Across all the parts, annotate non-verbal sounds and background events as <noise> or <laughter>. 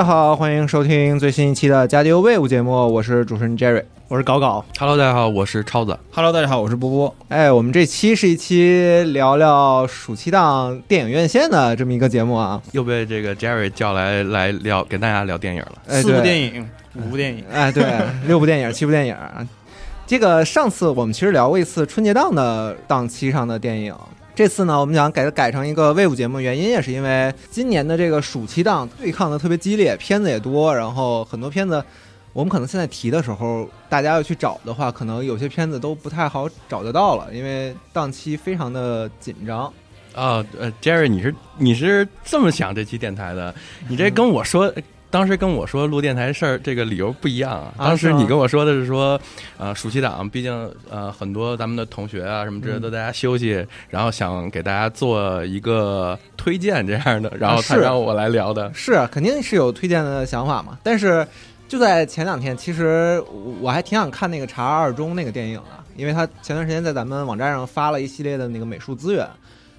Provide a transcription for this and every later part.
大家好，欢迎收听最新一期的《加迪欧 Wave》节目，我是主持人 Jerry。我是搞搞，Hello，大家好，我是超子。Hello，大家好，我是波波。哎，我们这期是一期聊聊暑期档电影院线的这么一个节目啊。又被这个 Jerry 叫来来聊，跟大家聊电影了。哎，四部，电影，五部电影，哎，对，六部电影，七部电影。这个上次我们其实聊过一次春节档的档期上的电影，这次呢，我们想改它改成一个 Wave 节目，原因也是因为今年的这个暑期档对抗的特别激烈，片子也多，然后很多片子。我们可能现在提的时候，大家要去找的话，可能有些片子都不太好找得到了，因为档期非常的紧张。啊，呃，Jerry，你是你是这么想这期电台的？你这跟我说，当时跟我说录电台事儿，这个理由不一样啊。当时你跟我说的是说，呃，暑期档，毕竟呃很多咱们的同学啊什么之类的都在家休息，然后想给大家做一个推荐这样的，然后他让我来聊的。是啊肯定是有推荐的想法嘛，但是就在前两天，其实我我还挺想看那个《查二中》那个电影的，因为他前段时间在咱们网站上发了一系列的那个美术资源，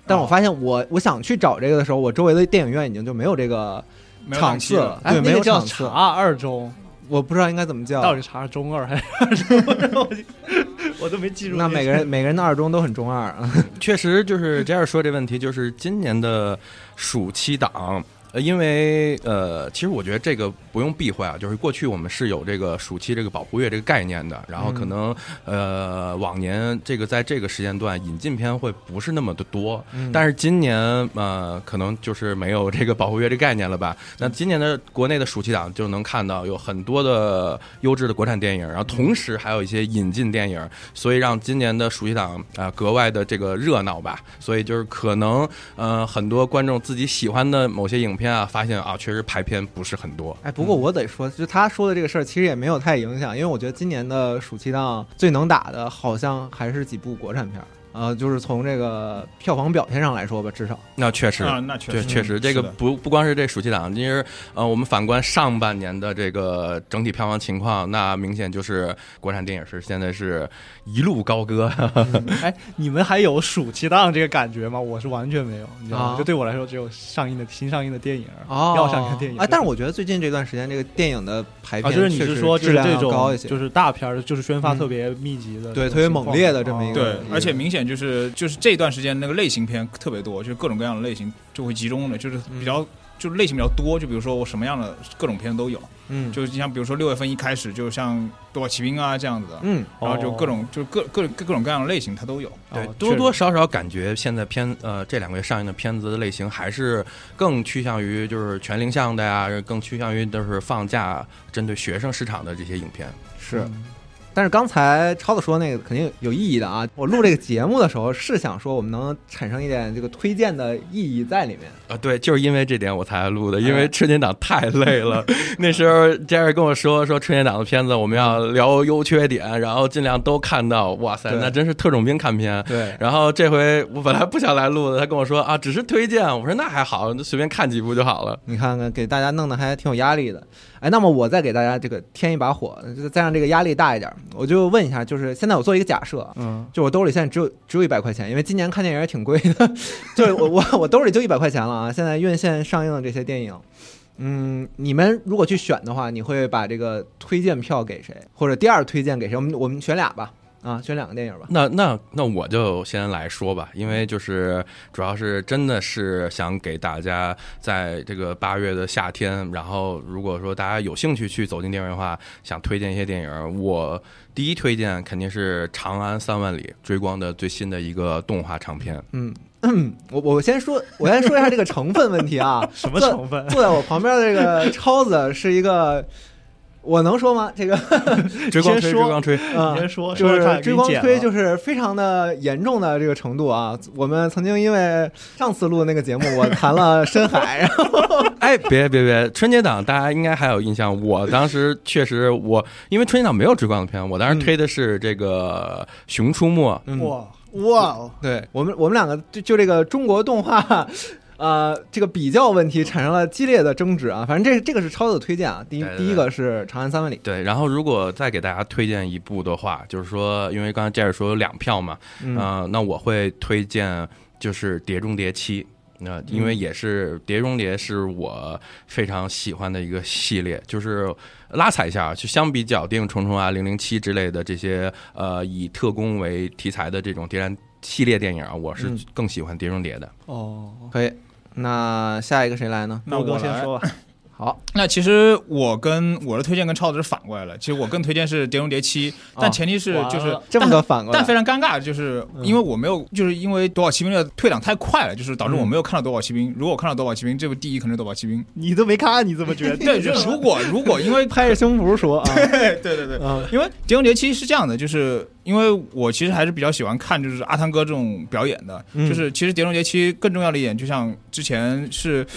但我发现我我想去找这个的时候，我周围的电影院已经就没有这个场档次，哎，对，没有叫次查，二中，我不知道应该怎么叫。到底查中二 <laughs> 还是二中？我 <laughs> 我都没记住。那每个人每个人的二中都很中二啊，<laughs> 确实，就是 Jerry 说这问题，就是今年的暑期档。呃，因为呃，其实我觉得这个不用避讳啊，就是过去我们是有这个暑期这个保护月这个概念的，然后可能、呃往年这个在这个时间段引进片会不是那么的多，嗯但是今年呃可能就是没有这个保护月这概念了吧？那今年的国内的暑期档就能看到有很多的优质的国产电影，然后同时还有一些引进电影，所以让今年的暑期档啊、呃格外的这个热闹吧。所以就是可能呃很多观众自己喜欢的某些影片啊，发现啊确实排片不是很多。哎，不过我得说，就他说的这个事儿，其实也没有太影响，因为我觉得今年的暑期档最能打的，好像还是几部国产片儿。呃，就是从这个票房表现上来说吧，至少那确实。啊，那确对，实确实，这个不不光是这暑期档，其实呃，我们反观上半年的这个整体票房情况，那明显就是国产电影是现在是一路高歌。哎，你们还有暑期档这个感觉吗？我是完全没有，你知道吗？啊就对我来说，只有上映的新上映的电影哦要想看电影。哎，但是我觉得最近这段时间这个电影的排就是你是说就是质量这要高一些，种就是大片儿，就是宣发嗯特别密集的，对特别猛烈的这么一个哦对，而且明显就是就是这段时间那个类型片特别多，就是各种各样的类型就会集中的，就是比较、就是类型比较多，就比如说我什么样的各种片都有，嗯，就是像比如说六月份一开始就像《夺宝奇兵》啊这样子的，嗯，然后就各种就各各各种各样的类型它都有。对哦，多多少少感觉现在片呃这两个月上映的片子的类型还是更趋向于就是全龄向的呀，更趋向于就是放假针对学生市场的这些影片。是。但是刚才超子说那个肯定有意义的啊！我录这个节目的时候是想说我们能产生一点这个推荐的意义在里面。啊，对，就是因为这点我才录的，因为春节档太累了。<laughs> 那时候 Jerry 跟我说说春节档的片子我们要聊优缺点，然后尽量都看到。哇塞，那真是特种兵看片。对，然后这回我本来不想来录的，他跟我说啊，只是推荐。我说那还好，就随便看几部就好了。你看看给大家弄得还挺有压力的。哎，那么我再给大家这个添一把火，就再让这个压力大一点。我就问一下，就是现在我做一个假设，嗯，就我兜里现在只有只有一百块钱，因为今年看电影也挺贵的，<laughs> 就是我我我兜里就一百块钱了啊！现在院线上映的这些电影，嗯，你们如果去选的话，你会把这个推荐票给谁，或者第二推荐给谁？我们我们选俩吧，啊，选两个电影吧。那那那我就先来说吧，因为就是主要是真的是想给大家在这个八月的夏天，然后如果说大家有兴趣去走进电影院的话，想推荐一些电影，我第一推荐肯定是《长安三万里》追光的最新的一个动画长片。嗯，我我先说，我先说一下这个成分问题啊。什么成分？坐在我旁边的这个超子是一个，我能说吗？这个 <laughs> <laughs> 追光吹，先说追光吹，啊你，先说，就是说追光吹，就是是非常的严重的这个程度啊。我们曾经因为上次录的那个节目，<laughs> 我谈了深海，然后哎，别别别！春节档大家应该还有印象，我当时确实我因为春节档没有追光的片，我当时推的是这个《熊出没》。嗯哇哇哦，对我们我们两个就就这个中国动画。呃，这个比较问题产生了激烈的争执啊！反正这这个是超的推荐啊，第一对对第一个是《长安三万里》，对，然后如果再给大家推荐一部的话，就是说，因为刚才 Jerry 说有两票嘛，嗯呃，那我会推荐就是《碟中谍七》。那因为也是《碟中谍》是我非常喜欢的一个系列，就是拉踩一下啊，就相比较《谍影重重》啊、《零零七》之类的这些呃以特工为题材的这种谍战系列电影啊，我是嗯更喜欢《碟中谍》的。哦，可以。那下一个谁来呢？那我先说吧。好，那其实我跟我的推荐跟超子是反过来了。其实我更推荐是《碟中谍七》，但前提是就是这么个反过来但非常尴尬，就是因为我没有，就是因为《夺宝奇兵》的退档太快了，就是导致我没有看到《夺宝奇兵》。如果我看到《夺宝奇兵》，这部第一肯定是《夺宝奇兵你都没看，你怎么觉得？》。对，就如果 <laughs> 如果因为拍着胸脯说啊，<laughs> 对对对对，嗯因为《碟中谍七》是这样的，就是因为我其实还是比较喜欢看就是阿汤哥这种表演的，嗯就是其实《碟中谍七》更重要的一点，就像之前是。《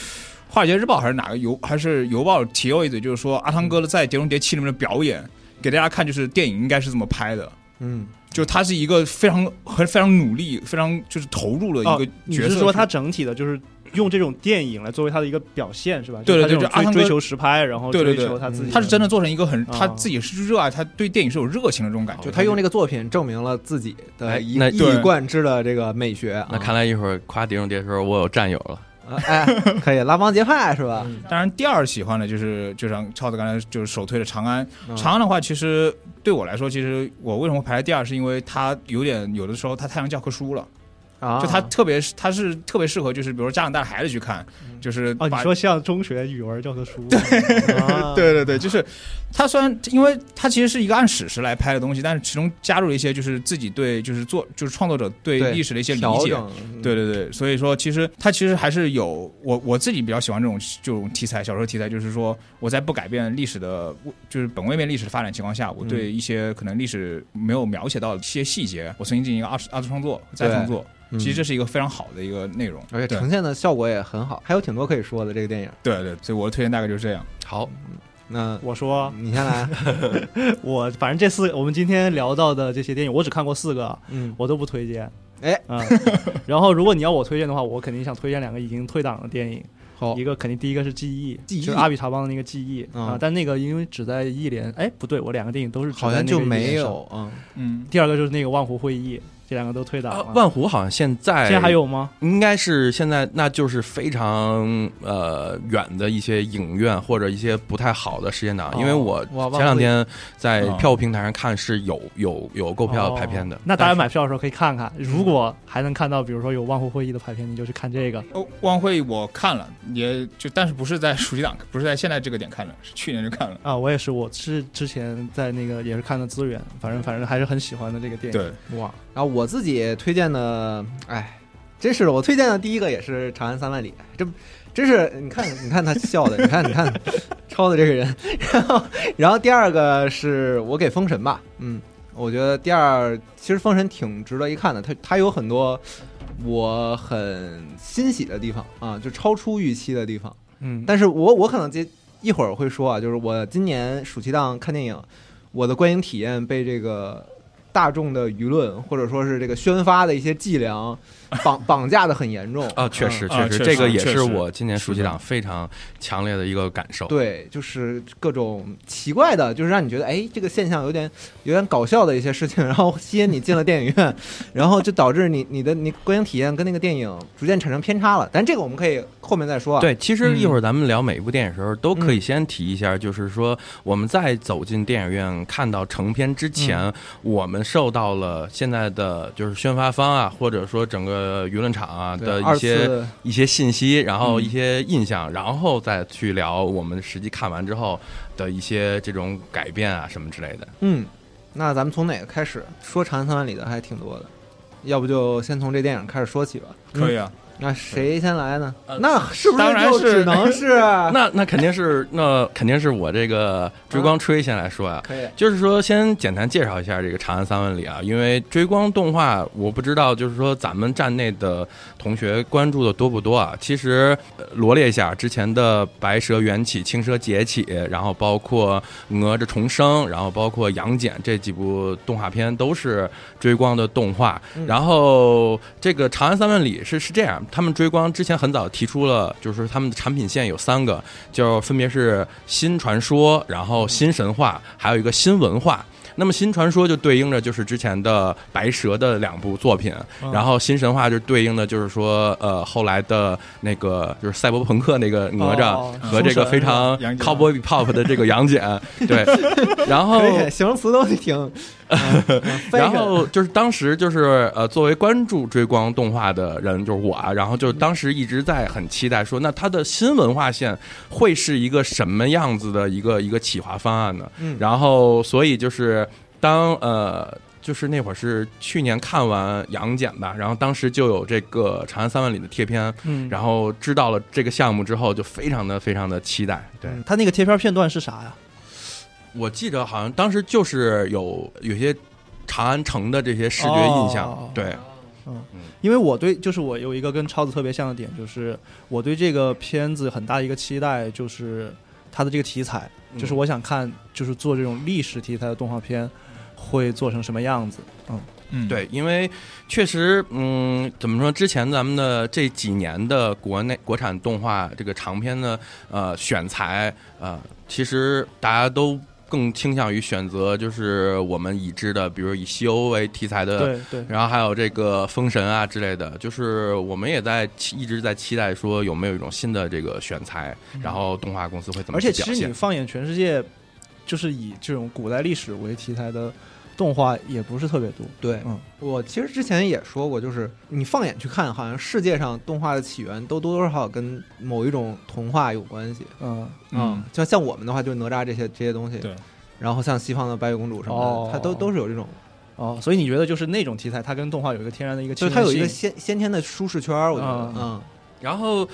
华尔街日报》还是哪个邮还是邮报提过一嘴，就是说阿汤哥的在《碟中谍七》里面的表演，给大家看，就是电影应该是这么拍的，嗯，就他是一个非常很非常努力、非常就是投入的一哦个，角色。你是说他整体的就是用这种电影来作为他的一个表现是吧？对对对就就阿汤追追求实拍，然后追对对对求他自己，他是真的做成一个很哦他自己是热爱，他对电影是有热情的这种感觉。就他用这个作品证明了自己的一一以贯之的这个美学啊。那看来一会儿夸《碟中谍》的时候，我有战友了。啊哎，可以拉帮结派是吧？当然，第二喜欢的就是就像超子刚才就是首推的《长安》。嗯长安的话，其实对我来说，其实我为什么排在第二，是因为它有点有的时候它太像教科书了，啊，就它特别它是特别适合就是比如说家长带着孩子去看，就是哦，你说像中学语文教科书，啊。<laughs> 对对对，就是它虽然因为它其实是一个按史实来拍的东西，但是其中加入了一些就是自己对就是做就是创作者对对历史的一些理解。对对对，所以说其实它其实还是有我我自己比较喜欢这种这种题材，小说题材，就是说我在不改变历史的，就是本位面历史的发展情况下，我对一些可能历史没有描写到的一些细节，我重新进行一个二次二次创作、再创作，嗯其实这是一个非常好的一个内容。而且呈现的效果也很好，还有挺多可以说的这个电影。对对，所以我的推荐大概就是这样。好，那我说你先来，<laughs> 我反正这四个我们今天聊到的这些电影，我只看过四个，嗯，我都不推荐。哎，嗯，<laughs> 然后如果你要我推荐的话，我肯定想推荐两个已经退档的电影，好一，个肯定第一个是《记忆》，记忆就是阿比查邦的那个《记忆》嗯啊，但那个因为只在一连，哎，不对，我两个电影都是只好像在那个一就没。有啊。嗯，第二个就是那个《万湖会议》，这两个都退档啊了。万湖好像现在现在还有吗？应该是现在，那就是非常呃远的一些影院或者一些不太好的时间档，哦因为我前两天在哦票务平台上看是有有有购票排片的哦，那大家买票的时候可以看看，如果还能看到，比如说有万湖会议的排片，你就去看这个。哦，万会我看了，也就但是不是在暑期档，不是在现在这个点看的，是去年就看了。啊，我也是，我是之前在那个也是看的资源，反正反正还是很喜欢的这个电影。对，哇，然后我自己推荐的，哎，真是的，我推荐的第一个也是《长安三万里》，这真是你看，你看他笑的，你看，你看超的这个人，<laughs> 然后，然后第二个是我给《封神》吧，嗯，我觉得第二其实《封神》挺值得一看的，它它有很多我很欣喜的地方啊，就超出预期的地方。嗯，但是我我可能接一会儿会说啊，就是我今年暑期档看电影，我的观影体验被这个大众的舆论或者说是这个宣发的一些伎俩绑绑架的很严重啊，确实啊确实，这个也是我今年暑期档非常强烈的一个感受。对，就是各种奇怪的，就是让你觉得哎，这个现象有点有点搞笑的一些事情，然后吸引你进了电影院，然后就导致你你的你观影体验跟那个电影逐渐产生偏差了。但这个我们可以后面再说啊。对，其实嗯一会儿咱们聊每一部电影的时候，都可以先提一下，就是说我们在走进电影院看到成片之前，我们受到了现在的就是宣发方啊，或者说整个舆论场啊的一些一些信息，然后嗯一些印象，然后再去聊我们实际看完之后的一些这种改变啊什么之类的。嗯，那咱们从哪个开始说《长安三万里》的还挺多的，要不就先从这电影开始说起吧。可以啊。那谁先来呢？呃那是不是当然就是只能 <laughs> 是那那肯定是那肯定是我这个追光吹先来说啊。可以？就是说，先简单介绍一下这个《长安三万里》啊，因为追光动画，我不知道，就是说咱们站内的同学关注的多不多啊？其实、呃罗列一下之前的《白蛇缘起》《青蛇劫起》，然后包括《哪吒重生》，然后包括《杨戬》这几部动画片都是追光的动画。嗯然后这个《长安三万里是》是这样，他们追光之前很早提出了，就是他们的产品线有三个，就分别是新传说，然后新神话，还有一个新文化。那么新传说就对应着就是之前的白蛇的两部作品，嗯。然后新神话就对应的就是说呃后来的那个就是赛博朋克那个哪吒哦和这个非常 pop 的这个杨戬，对，<laughs> 然后形容词都挺，然后就是当时就是呃，作为关注追光动画的人，就是我啊，然后就当时一直在很期待说，那它的新文化线会是一个什么样子的一个一个企划方案呢？嗯然后所以就是当呃。就是那会儿是去年看完《杨戬》吧，然后当时就有这个《长安三万里》的贴片，嗯，然后知道了这个项目之后，就非常的非常的期待。对，嗯他那个贴片片段是啥呀？我记得好像当时就是有有些长安城的这些视觉印象，哦对，因为我对就是我有一个跟超子特别像的点，就是我对这个片子很大一个期待，就是它的这个题材，嗯就是我想看，就是做这种历史题材的动画片会做成什么样子。嗯，嗯，对，因为确实，嗯，怎么说？之前咱们的这几年的国内国产动画这个长片的呃选材，呃，其实大家都更倾向于选择就是我们已知的，比如以西欧为题材的。对对，然后还有这个封神啊之类的，就是我们也在期一直在期待说有没有一种新的这个选材，然后动画公司会怎么而且其实你？放眼全世界，就是以这种古代历史为题材的动画也不是特别多。对，嗯我其实之前也说过，就是你放眼去看，好像世界上动画的起源都多多少少跟某一种童话有关系。嗯，嗯，就像我们的话，就是哪吒这些这些东西。对。然后像西方的白雪公主什么的，哦它都都是有这种，哦，所以你觉得就是那种题材，它跟动画有一个天然的一个就是它有一个先先天的舒适圈，我觉得，嗯嗯，然后，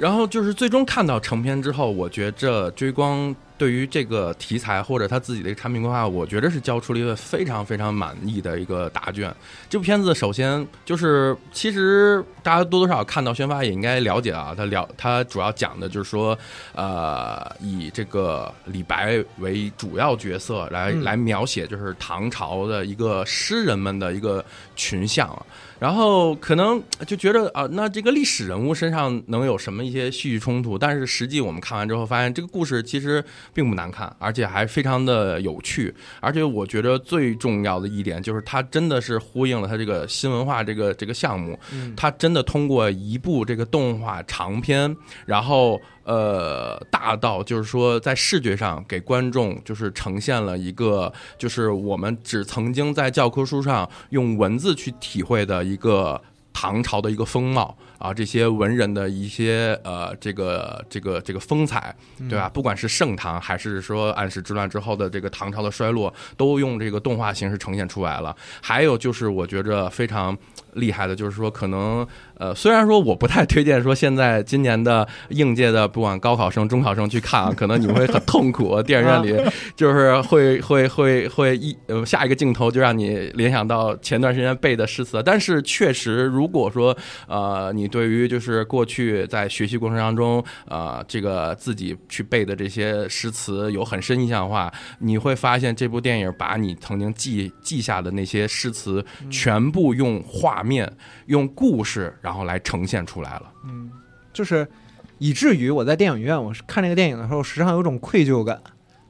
然后就是最终看到成片之后，我觉着追光对于这个题材或者他自己的一个产品规划，我觉得是交出了一个非常非常满意的一个答卷。这部片子首先就是，其实大家多多少少看到宣发也应该了解啊，它了它主要讲的就是说，呃，以这个李白为主要角色来、来描写就是唐朝的一个诗人们的一个群像啊。然后可能就觉得啊，那这个历史人物身上能有什么一些戏剧冲突？但是实际我们看完之后发现，这个故事其实并不难看，而且还非常的有趣。而且我觉得最重要的一点就是，它真的是呼应了它这个新文化这个这个项目，它真的通过一部这个动画长片，然后呃大到就是说在视觉上给观众就是呈现了一个就是我们只曾经在教科书上用文字去体会的一个唐朝的一个风貌。啊，这些文人的一些呃这个这个这个风采，对吧？不管是盛唐还是说安史之乱之后的这个唐朝的衰落，都用这个动画形式呈现出来了。还有就是我觉着非常厉害的，就是说可能呃，虽然说我不太推荐说现在今年的应届的不管高考生、中考生去看啊，可能你们会很痛苦，电影院里 <laughs> 就是会会会会一呃下一个镜头就让你联想到前段时间背的诗词，但是确实如果说呃你对于就是过去在学习过程当中呃这个自己去背的这些诗词有很深印象的话，你会发现这部电影把你曾经记记下的那些诗词全部用画面、用故事然后来呈现出来了。嗯就是以至于我在电影院，我是看这个电影的时候，时常有种愧疚感，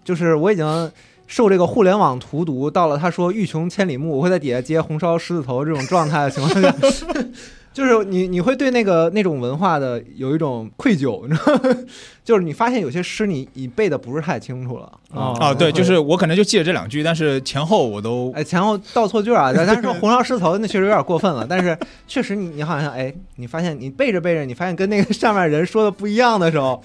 就是我已经受这个互联网荼毒到了他说欲穷千里目，我会在底下接红烧狮子头这种状态的情况下，<laughs> 就是你你会对那个那种文化的有一种愧疚，你知道吗？就是你发现有些诗你你背的不是太清楚了哦啊，对，就是我可能就记得这两句，但是前后我都哎，前后倒错句啊，但 <laughs> 但是说红烧狮子头那确实有点过分了。但是确实你你好像哎，你发现你背着背着，你发现跟那个上面人说的不一样的时候，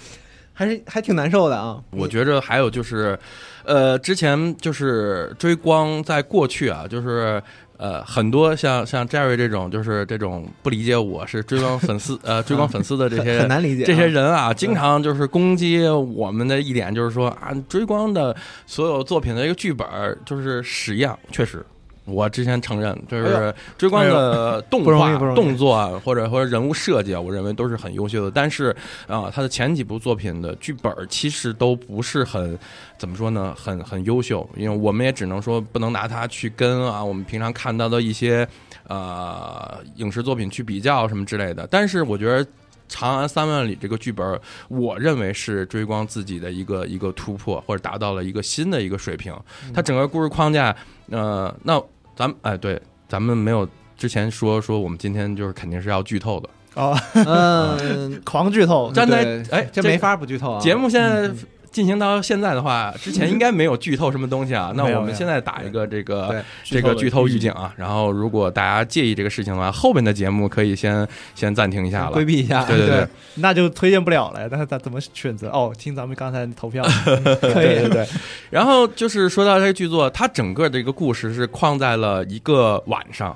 还是还挺难受的啊。我觉着还有就是，呃，之前就是追光，在过去啊，就是呃，很多像像 Jerry 这种，就是这种不理解我是追光粉丝，<laughs> 呃，追光粉丝的这些很 <laughs> 难理解啊、这些人啊，经常就是攻击我们的一点，就是说啊，追光的所有作品的一个剧本就是屎一样，确实。我之前承认，就哎是追光的 <laughs> 动画、动作啊，或者或者人物设计啊，我认为都是很优秀的。但是啊，他的前几部作品的剧本其实都不是很怎么说呢，很很优秀。因为我们也只能说不能拿它去跟啊我们平常看到的一些呃影视作品去比较什么之类的。但是我觉得长安三万里》这个剧本，我认为是追光自己的一个一个突破，或者达到了一个新的一个水平。它整个故事框架，呃，那咱们哎，对，咱们没有之前说说我们今天就是肯定是要剧透的，哦，嗯，<laughs> 狂剧透，站在对。哎这这没法不剧透啊。节目现在进行到现在的话，之前应该没有剧透什么东西啊。<laughs> 那我们现在打一个这个这个剧透预警啊。然后如果大家介意这个事情的话，后面的节目可以先先暂停一下了规。避一下，对对对，那就推荐不了了。但是咱怎么选择？哦，听咱们刚才投票，<laughs> 可以，对对。然后就是说到这个剧作，它整个的一个故事是框在了一个晚上。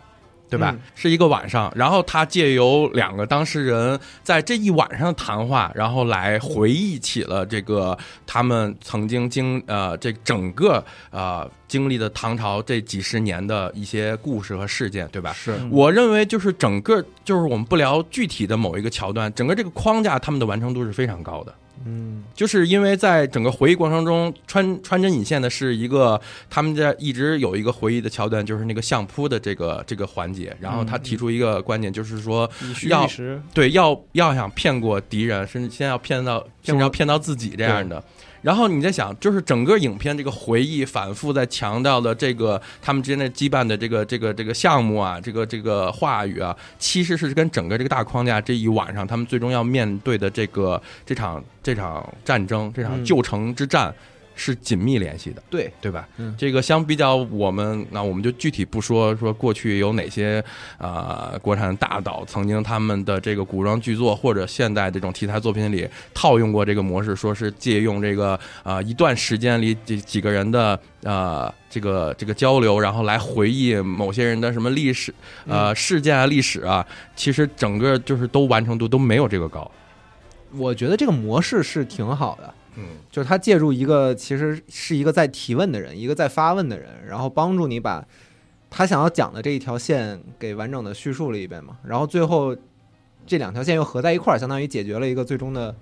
对吧？嗯是一个晚上，然后他借由两个当事人在这一晚上的谈话，然后来回忆起了这个他们曾经经呃这整个呃经历的唐朝这几十年的一些故事和事件，对吧？是我认为就是整个就是我们不聊具体的某一个桥段，整个这个框架他们的完成度是非常高的。嗯就是因为在整个回忆过程中，穿穿针引线的是一个他们在一直有一个回忆的桥段，就是那个相扑的这个这个环节。然后他提出一个观点，就是说，要对，要要想骗过敌人，甚至先要骗到，甚至要骗到自己这样的。然后你在想，就是整个影片这个回忆反复在强调的这个他们之间的羁绊的这个这个这个项目啊，这个这个话语啊，其实是跟整个这个大框架这一晚上他们最终要面对的这个这场这场战争，这场旧城之战是紧密联系的。对，对吧？嗯这个相比较我们，那我们就具体不说说过去有哪些呃国产大导曾经他们的这个古装剧作或者现代这种题材作品里套用过这个模式，说是借用这个呃一段时间里几几个人的呃这个这个交流，然后来回忆某些人的什么历史呃事件啊历史啊，其实整个就是都完成度都没有这个高。我觉得这个模式是挺好的，嗯，就是他借助一个其实是一个在提问的人，一个在发问的人，然后帮助你把他想要讲的这一条线给完整的叙述了一遍嘛，然后最后这两条线又合在一块儿，相当于解决了一个最终的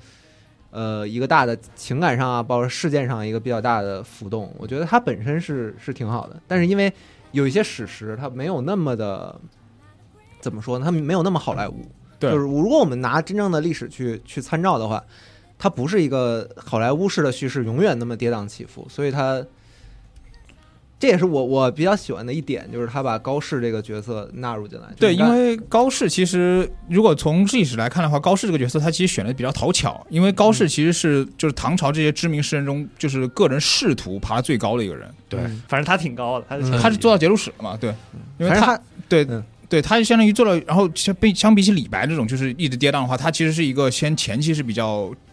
呃一个大的情感上啊，包括事件上一个比较大的浮动。我觉得它本身是是挺好的，但是因为有一些史实它没有那么的怎么说呢？它没有那么好莱坞。对就是如果我们拿真正的历史去去参照的话，它不是一个好莱坞式的叙事，永远那么跌宕起伏，所以它这也是我我比较喜欢的一点，就是他把高适这个角色纳入进来。对，因为高适其实如果从历史来看的话，高适这个角色他其实选的比较讨巧，因为高适其实是就是唐朝这些知名诗人中，就是个人仕途爬得最高的一个人，对嗯反正他挺高的，他是嗯。他是做到节度使了嘛，对，因为他他对嗯。对，他就相当于做了，然后相比相比起李白这种就是一直跌宕的话，他其实是一个先前期是比较对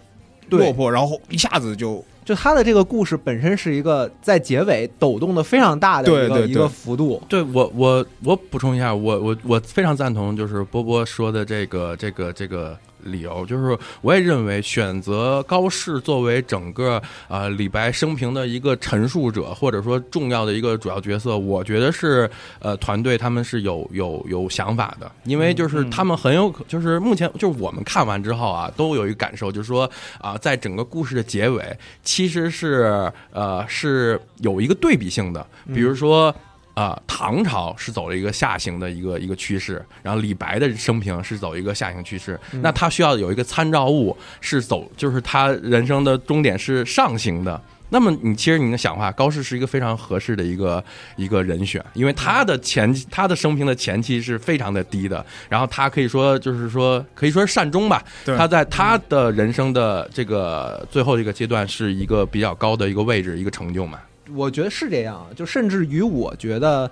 落魄，然后一下子就就他的这个故事本身是一个在结尾抖动的非常大的一个对对对一个幅度。对我我我补充一下，我我我非常赞同，就是波波说的这个这个这个理由，就是我也认为选择高适作为整个呃李白生平的一个陈述者，或者说重要的一个主要角色，我觉得是呃团队他们是有有有想法的，因为就是他们很有可就是目前就是我们看完之后啊，都有一个感受，就是说啊、在整个故事的结尾，其实是呃是有一个对比性的，比如说。啊、唐朝是走了一个下行的一个一个趋势，然后李白的生平是走一个下行趋势，那他需要有一个参照物是走，就是他人生的终点是上行的。那么你其实你能想的话，高适是一个非常合适的一个一个人选，因为他的前他的生平的前期是非常的低的，然后他可以说就是说可以说是善终吧，他在他的人生的这个最后这个阶段是一个比较高的一个位置一个成就嘛。我觉得是这样，就甚至于我觉得，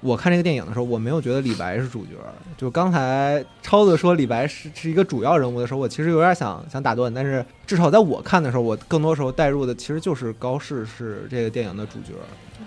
我看这个电影的时候，我没有觉得李白是主角。就刚才超子说李白是是一个主要人物的时候，我其实有点想想打断，但是至少在我看的时候，我更多时候带入的其实就是高适是这个电影的主角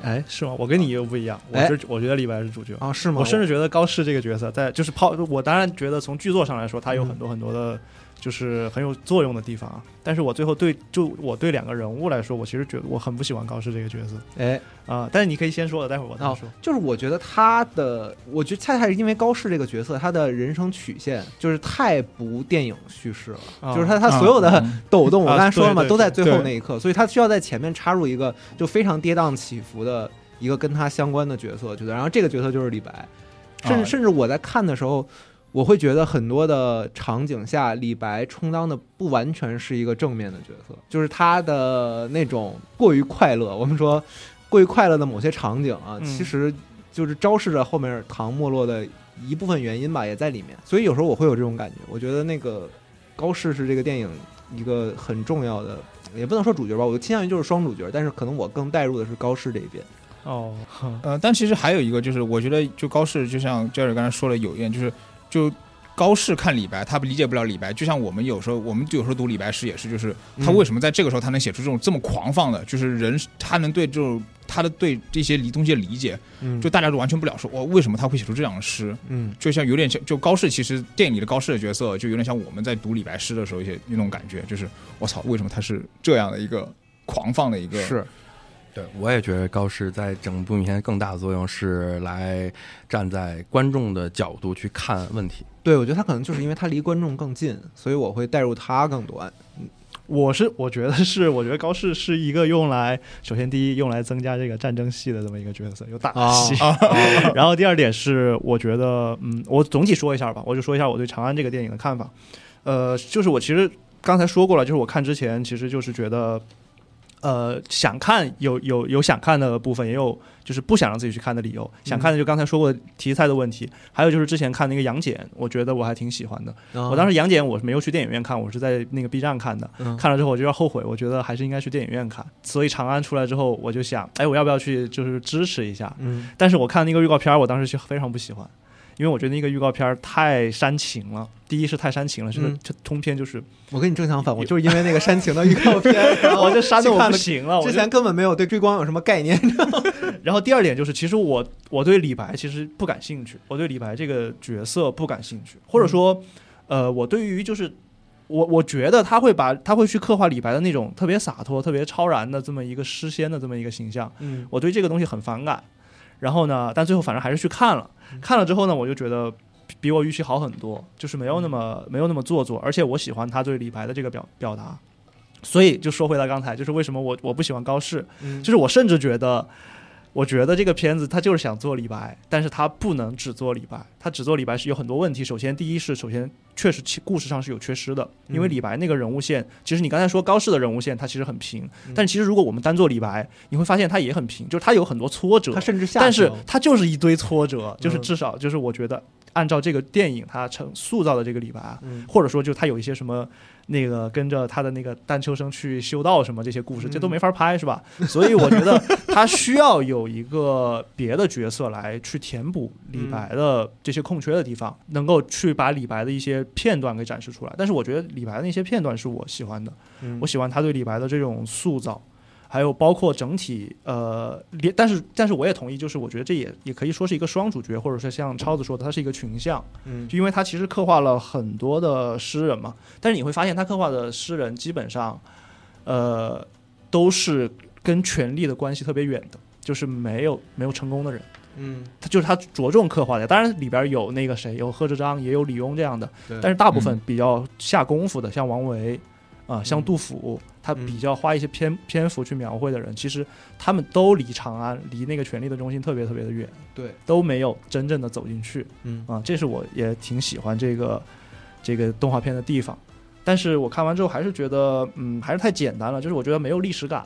哎，是吗？我跟你又不一样，我哎是我觉得李白是主角。啊，是吗？我甚至觉得高适这个角色在就是抛，我当然觉得从剧作上来说，他有很多很多的，就是很有作用的地方啊。但是我最后对就我对两个人物来说，我其实觉得我很不喜欢高适这个角色。哎，啊、但是你可以先说了，待会儿我再哦说。，就是我觉得他的，我觉得恰恰是因为高适这个角色，他的人生曲线就是太不电影叙事了，啊就是他他所有的嗯 <laughs> <laughs> 抖动，我啊刚才说了嘛，都在最后那一刻，所以他需要在前面插入一个就非常跌宕起伏的一个跟他相关的角色，觉得，然后这个角色就是李白，甚至、啊。甚至我在看的时候，我会觉得很多的场景下，李白充当的不完全是一个正面的角色，就是他的那种过于快乐。我们说过于快乐的某些场景啊，嗯其实就是昭示着后面唐没落的一部分原因吧，也在里面。所以有时候我会有这种感觉，我觉得那个高适是这个电影一个很重要的，也不能说主角吧，我倾向于就是双主角，但是可能我更带入的是高适这一边。哦，呃，但其实还有一个就是，我觉得就高适，就像 Jerry 刚才说的有一点，就是就高适看李白，他理解不了李白，就像我们有时候，我们有时候读李白诗也是，就是他嗯为什么在这个时候他能写出这种这么狂放的，就是人他能对这种他的对这些理东西的理解，嗯就大家都完全不了说，我，为什么他会写出这样的诗？嗯就像有点像，就高适其实电影里的高适的角色，就有点像我们在读李白诗的时候一些那种感觉，就是我操，为什么他是这样的一个狂放的一个是对，我也觉得高适在整部影片更大的作用是来站在观众的角度去看问题。对，我觉得他可能就是因为他离观众更近，所以我会带入他更多。我是我觉得是，我觉得高适是一个用来，首先第一用来增加这个战争戏的这么一个角色，有打戏。<laughs> 然后第二点是，我觉得，嗯，我总体说一下吧，我就说一下我对《长安》这个电影的看法。呃，就是我其实刚才说过了，就是我看之前其实就是觉得，呃，想看有有有想看的部分，也有就是不想让自己去看的理由。想看的就刚才说过题材的问题，还有就是之前看那个杨戬，我觉得我还挺喜欢的。我当时时杨戬我是没有去电影院看，我是在那个 B 站看的。嗯看了之后我就有点后悔，我觉得还是应该去电影院看。所以长安出来之后，我就想，哎，我要不要去就是支持一下？嗯但是我看那个预告片，我当时就非常不喜欢，因为我觉得那个预告片儿太煽情了。第一是太煽情了，就是嗯这通篇就是，我跟你正相反，我就是因为那个煽情的预告片，<laughs> 然后我就煽的我去看了不行了。我之前根本没有对追光有什么概念。<laughs> 然后第二点就是，其实我我对李白其实不感兴趣，我对李白这个角色不感兴趣，或者说，呃，我对于就是我我觉得他会把他会去刻画李白的那种特别洒脱、特别超然的这么一个诗仙的这么一个形象，嗯我对这个东西很反感。然后呢，但最后反正还是去看了，看了之后呢，我就觉得比比我预期好很多，就是没有那么没有那么做作，而且我喜欢他对李白的这个表表达。所以就说回到刚才，就是为什么我我不喜欢高适，嗯就是我甚至觉得，我觉得这个片子他就是想做李白，但是他不能只做李白，他只做李白是有很多问题。首先，第一是首先确实其故事上是有缺失的，因为嗯李白那个人物线，其实你刚才说高适的人物线，他其实很平，嗯但其实如果我们单做李白，你会发现他也很平，就是他有很多挫折。他，甚至下但是行他就是一堆挫折，就是嗯。至少就是我觉得按照这个电影他成塑造的这个李白或者说就他有一些什么那个跟着他的那个丹丘生去修道什么这些故事，嗯这都没法拍是吧？所以我觉得他需要有一个别的角色来去填补李白的这些空缺的地方，能够去把李白的一些片段给展示出来。但是我觉得李白的那些片段是我喜欢的，嗯我喜欢他对李白的这种塑造。还有包括整体，呃，连但是但是我也同意，就是我觉得这也也可以说是一个双主角，或者说像超子说的，它是一个群像，嗯。就因为他其实刻画了很多的诗人嘛，但是你会发现他刻画的诗人基本上，呃，都是跟权力的关系特别远的，就是没有没有成功的人。嗯，他就是他着重刻画的，当然里边有那个谁，有贺知章，也有李邕这样的，但是大部分比较下功夫的，像王维啊、像嗯杜甫，他嗯比较花一些篇篇幅去描绘的人，其实他们都离长安、离那个权力的中心特别特别的远，对，都没有真正的走进去。嗯啊，这是我也挺喜欢这个这个动画片的地方。但是我看完之后还是觉得，嗯，还是太简单了，就是我觉得没有历史感，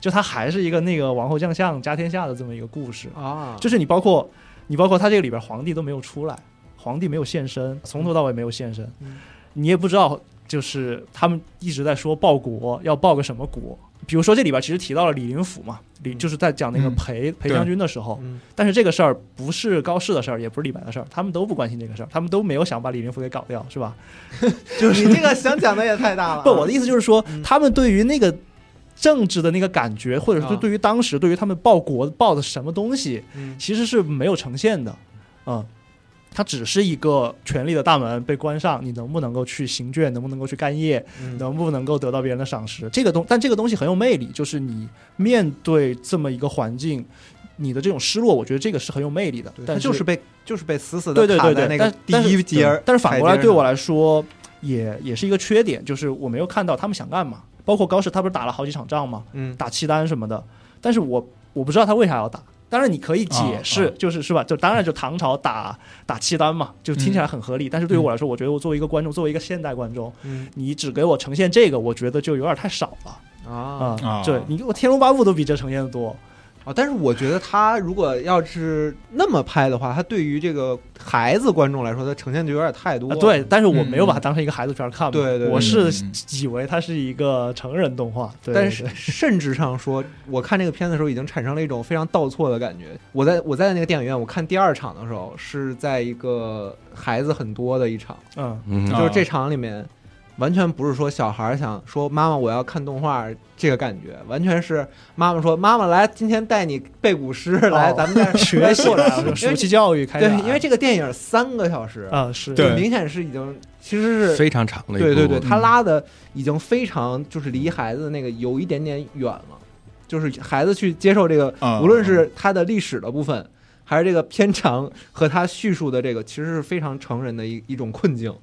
就它还是一个那个王侯将相家天下的这么一个故事。啊，就是你包括你包括他这个里边皇帝都没有出来，皇帝没有现身，从头到尾没有现身，嗯你也不知道，就是他们一直在说报国要报个什么国。比如说这里边其实提到了李林甫嘛，李嗯就是在讲那个嗯裴裴将军的时候，嗯但是这个事儿不是高适的事儿，也不是李白的事儿，他们都不关心这个事儿，他们都没有想把李林甫给搞掉，是吧？<laughs> 就是你这个想讲的也太大了啊。不，我的意思就是说，嗯他们对于那个政治的那个感觉，或者是啊对于当时对于他们报国报的什么东西，嗯其实是没有呈现的，嗯。它只是一个权力的大门被关上，你能不能够去行卷，能不能够去干业，嗯能不能够得到别人的赏识？这个东，但这个东西很有魅力，就是你面对这么一个环境，你的这种失落，我觉得这个是很有魅力的。他就是被就是被死死的卡在那个第一阶儿，但是反过来对我来说，也也是一个缺点，就是我没有看到他们想干嘛。包括高适，他不是打了好几场仗吗？嗯打契丹什么的，但是我我不知道他为啥要打。当然你可以解释，啊就是是吧？就当然就唐朝打打契丹嘛，就听起来很合理。但是对于我来说，我觉得我作为一个观众，作为一个现代观众，嗯你只给我呈现这个，我觉得就有点太少了啊啊、啊对你给我《天龙八部》都比这呈现的多。啊！但是我觉得他如果要是那么拍的话，他对于这个孩子观众来说，他呈现就有点太多。啊，对，，但是我没有嗯把它当成一个孩子片儿看嘛，对对对我是嗯以为它是一个成人动画，对但是甚至上说，我看这个片子的时候，已经产生了一种非常倒错的感觉。我在我在那个电影院，我看第二场的时候，是在一个孩子很多的一场，嗯就是这场里面。完全不是说小孩儿想说妈妈我要看动画这个感觉，完全是妈妈说妈妈来今天带你背古诗来，哦咱们在 <laughs> 学习来了，暑期教育开始对，因为这个电影三个小时，啊是。对。明显是已经其实是非常长的一部，对对对，他嗯拉的已经非常就是离孩子那个有一点点远了，就是孩子去接受这个，啊无论是他的历史的部分，还是这个片长和他叙述的这个，其实是非常成人的一一种困境。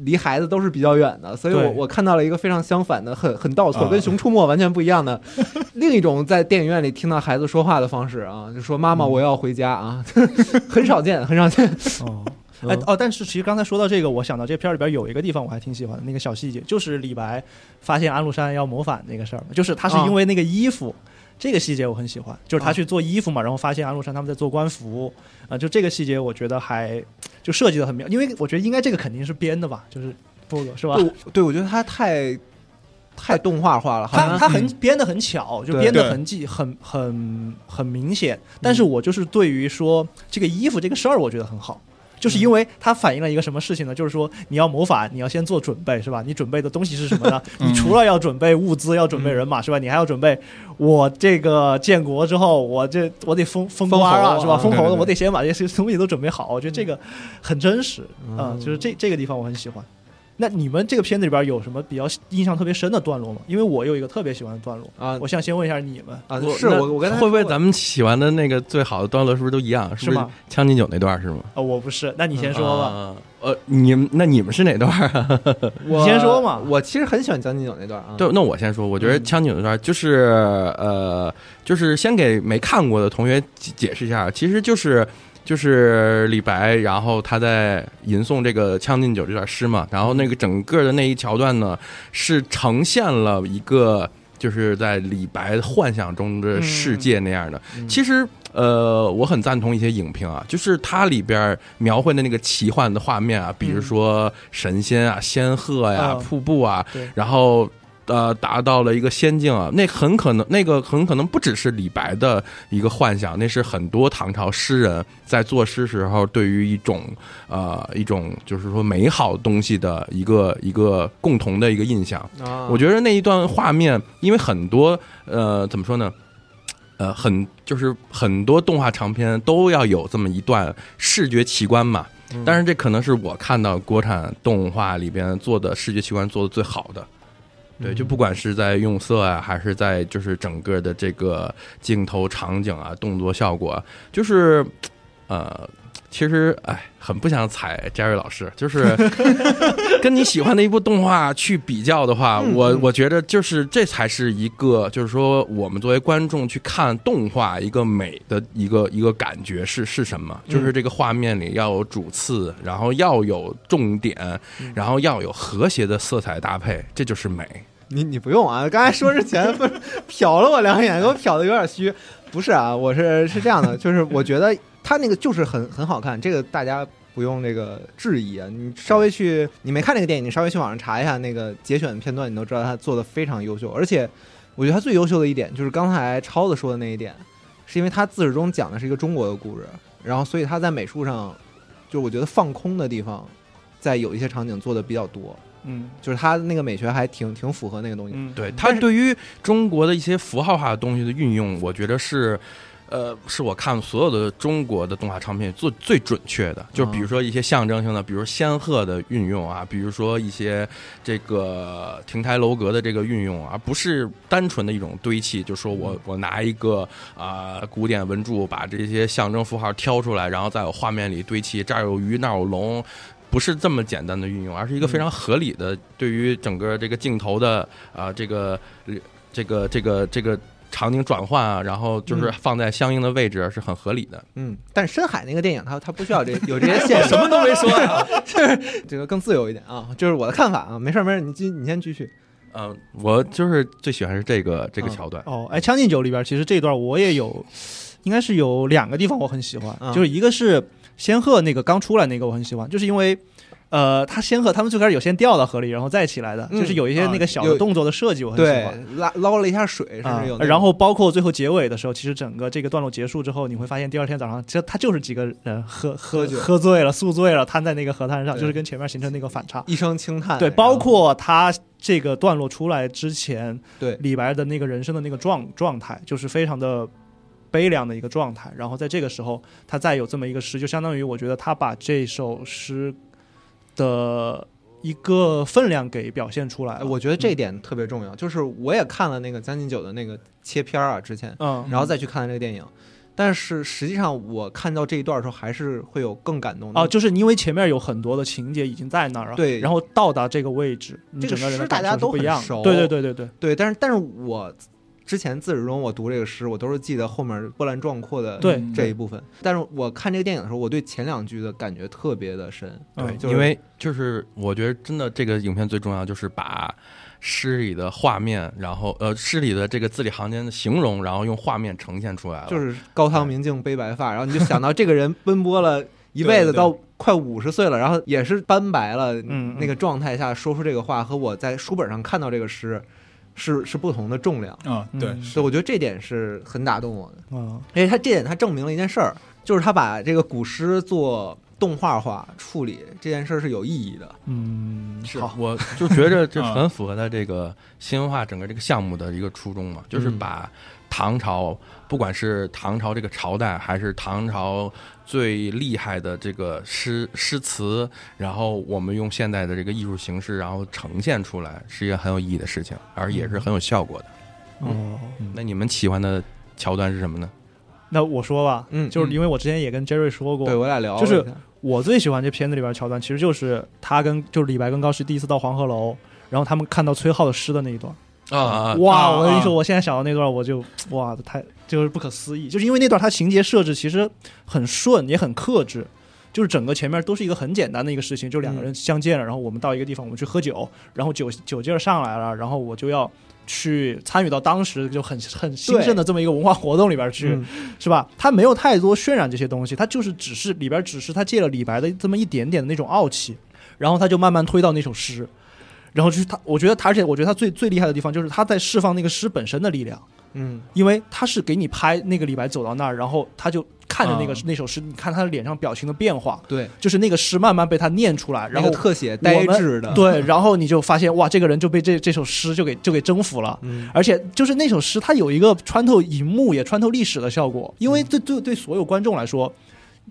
离孩子都是比较远的，所以我我看到了一个非常相反的、很很倒错，啊跟《熊出没》完全不一样的 <laughs> 另一种在电影院里听到孩子说话的方式啊，就说“妈妈，我要回家”啊，<laughs> 很少见，很少见。<laughs> 哦。嗯哎哦，但是其实刚才说到这个，我想到这片儿里边有一个地方我还挺喜欢的，那个小细节就是李白发现安禄山要谋反那个事儿，就是他是因为那个衣服，这个细节我很喜欢，就是他去做衣服嘛，然后发现安禄山他们在做官服，啊、就这个细节我觉得还就设计的很妙，因为我觉得应该这个肯定是编的吧，就是波哥是吧？对，对我觉得他太太动画化了，好像他他很编的很巧，就编的痕迹很很很明显。但是我就是对于说这个衣服这个事儿，我觉得很好。就是因为它反映了一个什么事情呢？就是说你要谋反，你要先做准备，是吧？你准备的东西是什么呢？<laughs> 嗯你除了要准备物资，要准备人马，是吧？你还要准备我这个建国之后，我这我得封封官啊，是吧？啊封侯了，对对对我得先把这些东西都准备好。我觉得这个很真实啊、嗯就是这这个地方我很喜欢。那你们这个片子里边有什么比较印象特别深的段落吗？因为我有一个特别喜欢的段落，啊我想先问一下你们啊，我是我我跟会不会咱们喜欢的那个最好的段落是不是都一样？是是吗？将进酒那段是吗？啊、我不是，那你先说吧。啊呃，你们那你们是哪段啊？我 <laughs> 你先说嘛我其实很喜欢将进酒那段啊。对，那我先说，我觉得嗯将进酒那段就是呃，就是先给没看过的同学解解释一下，其实就是。就是李白，然后他在吟诵这个《将进酒》这段诗嘛，然后那个整个的那一桥段呢，是呈现了一个就是在李白幻想中的世界那样的。嗯其实呃，我很赞同一些影评啊，就是它里边描绘的那个奇幻的画面啊，比如说神仙啊、仙鹤呀、嗯瀑布啊，然后。呃，达到了一个仙境啊，那很可能，那个很可能不只是李白的一个幻想，那是很多唐朝诗人在作诗时候对于一种呃一种就是说美好东西的一个一个共同的一个印象。啊，我觉得那一段画面，因为很多呃怎么说呢？呃，很就是很多动画长片都要有这么一段视觉奇观嘛。嗯但是这可能是我看到国产动画里边做的视觉奇观做的最好的。对，就不管是在用色啊，还是在就是整个的这个镜头、场景啊、动作效果啊，就是呃，其实哎，很不想踩 Jerry 老师，就是 <laughs> 跟你喜欢的一部动画去比较的话，我我觉得就是这才是一个，就是说我们作为观众去看动画一个美的一个一个感觉是是什么？就是这个画面里要有主次，然后要有重点，然后要有和谐的色彩搭配，这就是美。你你不用啊，刚才说之前不是 <laughs> 瞟了我两眼，给我瞟的有点虚。不是啊，我是是这样的，就是我觉得他那个就是很很好看，这个大家不用那个质疑啊。你稍微去，你没看那个电影，你稍微去网上查一下那个节选片段，你都知道他做的非常优秀。而且我觉得他最优秀的一点就是刚才超子说的那一点，是因为他自始终讲的是一个中国的故事，然后所以他在美术上，就我觉得放空的地方，在有一些场景做的比较多。嗯就是他那个美学还挺挺符合那个东西。嗯，对他对于中国的一些符号化的东西的运用，我觉得是。呃，是我看所有的中国的动画唱片做最准确的，就比如说一些象征性的，比如仙鹤的运用啊，比如说一些这个亭台楼阁的这个运用啊，而不是单纯的一种堆砌，就说我我拿一个啊、古典文柱把这些象征符号挑出来，然后在我画面里堆砌，这儿有鱼那儿有龙，不是这么简单的运用，而是一个非常合理的对于整个这个镜头的啊、这个这个这个这个场景转换啊，然后就是放在相应的位置是很合理的。嗯，但是深海那个电影它它不需要这 <laughs> 有这些线，什么都没说呀，就 <laughs> 是这个更自由一点啊，就是我的看法啊。没事没事，你继你先继续。嗯，我就是最喜欢是这个这个桥段。哦，哎，《将进酒》里边其实这段我也有，应该是有两个地方我很喜欢，就是一个是仙鹤那个刚出来那个我很喜欢，就是因为。呃，他仙鹤他们最开始有先掉到河里，然后再起来的，就是有一些那个小的动作的设计，我很喜欢。拉捞了一下水，甚至有。然后包括最后结尾的时候，其实整个这个段落结束之后，你会发现第二天早上，其实他就是几个人喝喝喝醉了、宿醉了，瘫在那个河滩上，就是跟前面形成那个反差。一声轻叹。对，包括他这个段落出来之前，对李白的那个人生的那个状状态，就是非常的悲凉的一个状态。然后在这个时候，他再有这么一个诗，就相当于我觉得他把这首诗。的一个分量给表现出来，我觉得这一点特别重要。就是我也看了那个《将进酒》的那个切片啊，之前，嗯，然后再去看这个电影，但是实际上我看到这一段的时候，还是会有更感动的。哦，就是因为前面有很多的情节已经在那儿了，对，然后到达这个位置，这个诗大家都不一样，熟，对对对对对对，但是但是我。之前自始至终我读这个诗，我都是记得后面波澜壮阔的这一部分。但是我看这个电影的时候，我对前两句的感觉特别的深。对，因为就是我觉得真的这个影片最重要就是把诗里的画面，然后呃诗里的这个字里行间的形容，然后用画面呈现出来了。就是高堂明镜悲白发，然后你就想到这个人奔波了一辈子，到快五十岁了，然后也是斑白了那个状态下说出这个话，和我在书本上看到这个诗。是是不同的重量啊，对，所以我觉得这点是很打动我的。啊，因为他这点他证明了一件事儿，就是他把这个古诗做动画化处理这件事儿是有意义的。嗯，是，我就觉着这很符合他这个新文化整个这个项目的一个初衷嘛，就是把唐朝，不管是唐朝这个朝代，还是唐朝。最厉害的这个诗诗词，然后我们用现代的这个艺术形式，然后呈现出来，是一件很有意义的事情，而也是很有效果的。哦，那你们喜欢的桥段是什么呢？那我说吧，嗯，就是因为我之前也跟 Jerry 说过，对我俩聊，就是我最喜欢这片子里边桥段，其实就是他跟就是李白跟高适第一次到黄鹤楼，然后他们看到崔颢的诗的那一段。啊哇！我跟你说，我现在想到那段，我就哇，太就是不可思议，就是因为那段它情节设置其实很顺，也很克制，就是整个前面都是一个很简单的一个事情，就两个人相见了，然后我们到一个地方，我们去喝酒，然后酒酒劲儿上来了，然后我就要去参与到当时就很 <laughs> 很兴盛的这么一个文化活动里边去，是吧？他没有太多渲染这些东西，他就是只是里边只是他借了李白的这么一点点的那种傲气，然后他就慢慢推到那首诗。然后就是他，我觉得他，而且我觉得他最最厉害的地方就是他在释放那个诗本身的力量，嗯，因为他是给你拍那个李白走到那儿，然后他就看着那个那首诗，你看他的脸上表情的变化，对，就是那个诗慢慢被他念出来，然后特写呆滞的，对，然后你就发现哇，这个人就被这这首诗就给就给征服了，嗯，而且就是那首诗，它有一个穿透荧幕也穿透历史的效果，因为对对对所有观众来说。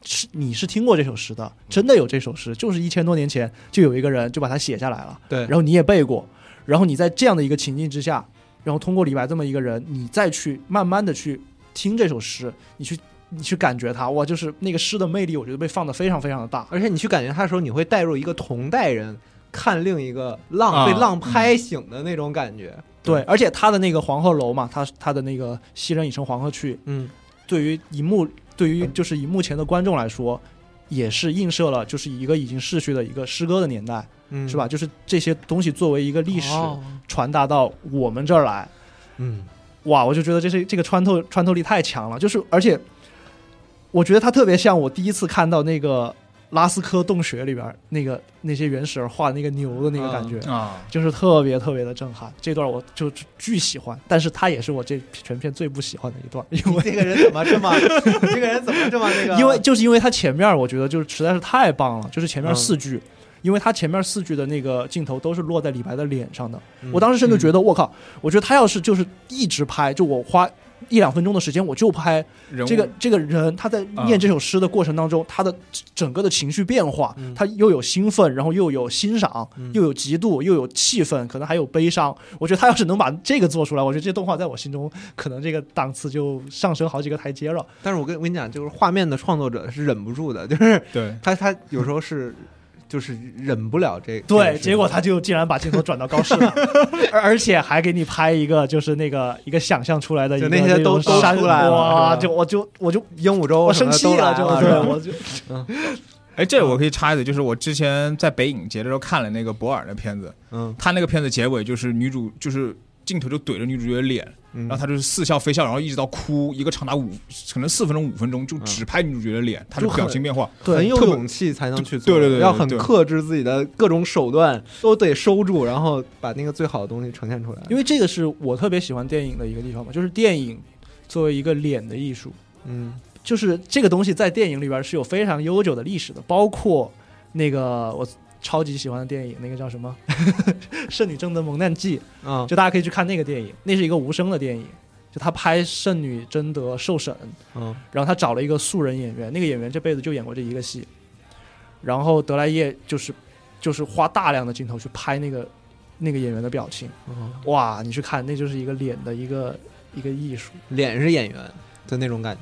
是你是听过这首诗的，真的有这首诗，就是一千多年前就有一个人就把它写下来了。对，然后你也背过，然后你在这样的一个情境之下，然后通过李白这么一个人，你再去慢慢的去听这首诗，你去你去感觉它，哇，就是那个诗的魅力，我觉得被放的非常非常的大。而且你去感觉它的时候，你会带入一个同代人看另一个浪被浪拍醒的那种感觉。对，而且他的那个黄鹤楼嘛，他他的那个昔人已乘黄鹤去，嗯，对于一幕。对于就是以目前的观众来说，也是映射了就是一个已经逝去的一个诗歌的年代，嗯是吧？就是这些东西作为一个历史传达到我们这儿来，嗯，哇，我就觉得这是这个穿透穿透力太强了，就是而且我觉得它特别像我第一次看到那个。拉斯科洞穴里边那个那些原始人画那个牛的那个感觉啊，就是特别特别的震撼。这段我就巨喜欢，但是他也是我这全片最不喜欢的一段。因为这个人怎么这么，<laughs> 这个人怎么这么那个？因为就是因为他前面我觉得就是实在是太棒了，就是前面四句，因为他前面四句的那个镜头都是落在李白的脸上的。我当时甚至觉得，我靠，我觉得他要是就是一直拍，就我花。一两分钟的时间，我就拍这个这个人他在念这首诗的过程当中，他的整个的情绪变化，他又有兴奋，然后又有欣赏，又有嫉妒，又有气愤，可能还有悲伤。我觉得他要是能把这个做出来，我觉得这动画在我心中可能这个档次就上升好几个台阶了。但是我跟我跟你讲，就是画面的创作者是忍不住的，就是对。他他有时候是就是忍不了这个。对，结果他就竟然把镜头转到高适了，而 <laughs> 而且还给你拍一个就是那个一个想象出来的一个那些都都出来了，哇！就我就我就鹦鹉洲，我生气了，就对，我就嗯。<laughs> 哎，这我可以插一嘴，就是我之前在北影节的时候看了那个博尔的片子，嗯，他那个片子结尾就是女主就是镜头就怼着女主角的脸，然后他就是似笑非笑，然后一直到哭，一个长达五可能四分钟五分钟就只拍女主角的脸，她的表情变化，很有勇气才能去做，对对对，要很克制自己的各种手段都得收住，然后把那个最好的东西呈现出来。因为这个是我特别喜欢电影的一个地方嘛，就是电影作为一个脸的艺术，嗯，就是这个东西在电影里边是有非常悠久的历史的，包括。那个我超级喜欢的电影，那个叫什么 <laughs>《圣女贞德蒙难记》啊，就大家可以去看那个电影，那是一个无声的电影，就他拍圣女贞德受审，嗯，然后他找了一个素人演员，那个演员这辈子就演过这一个戏，然后德莱叶就是就是花大量的镜头去拍那个那个演员的表情，哇，你去看，那就是一个脸的一个一个艺术，脸是演员的那种感觉，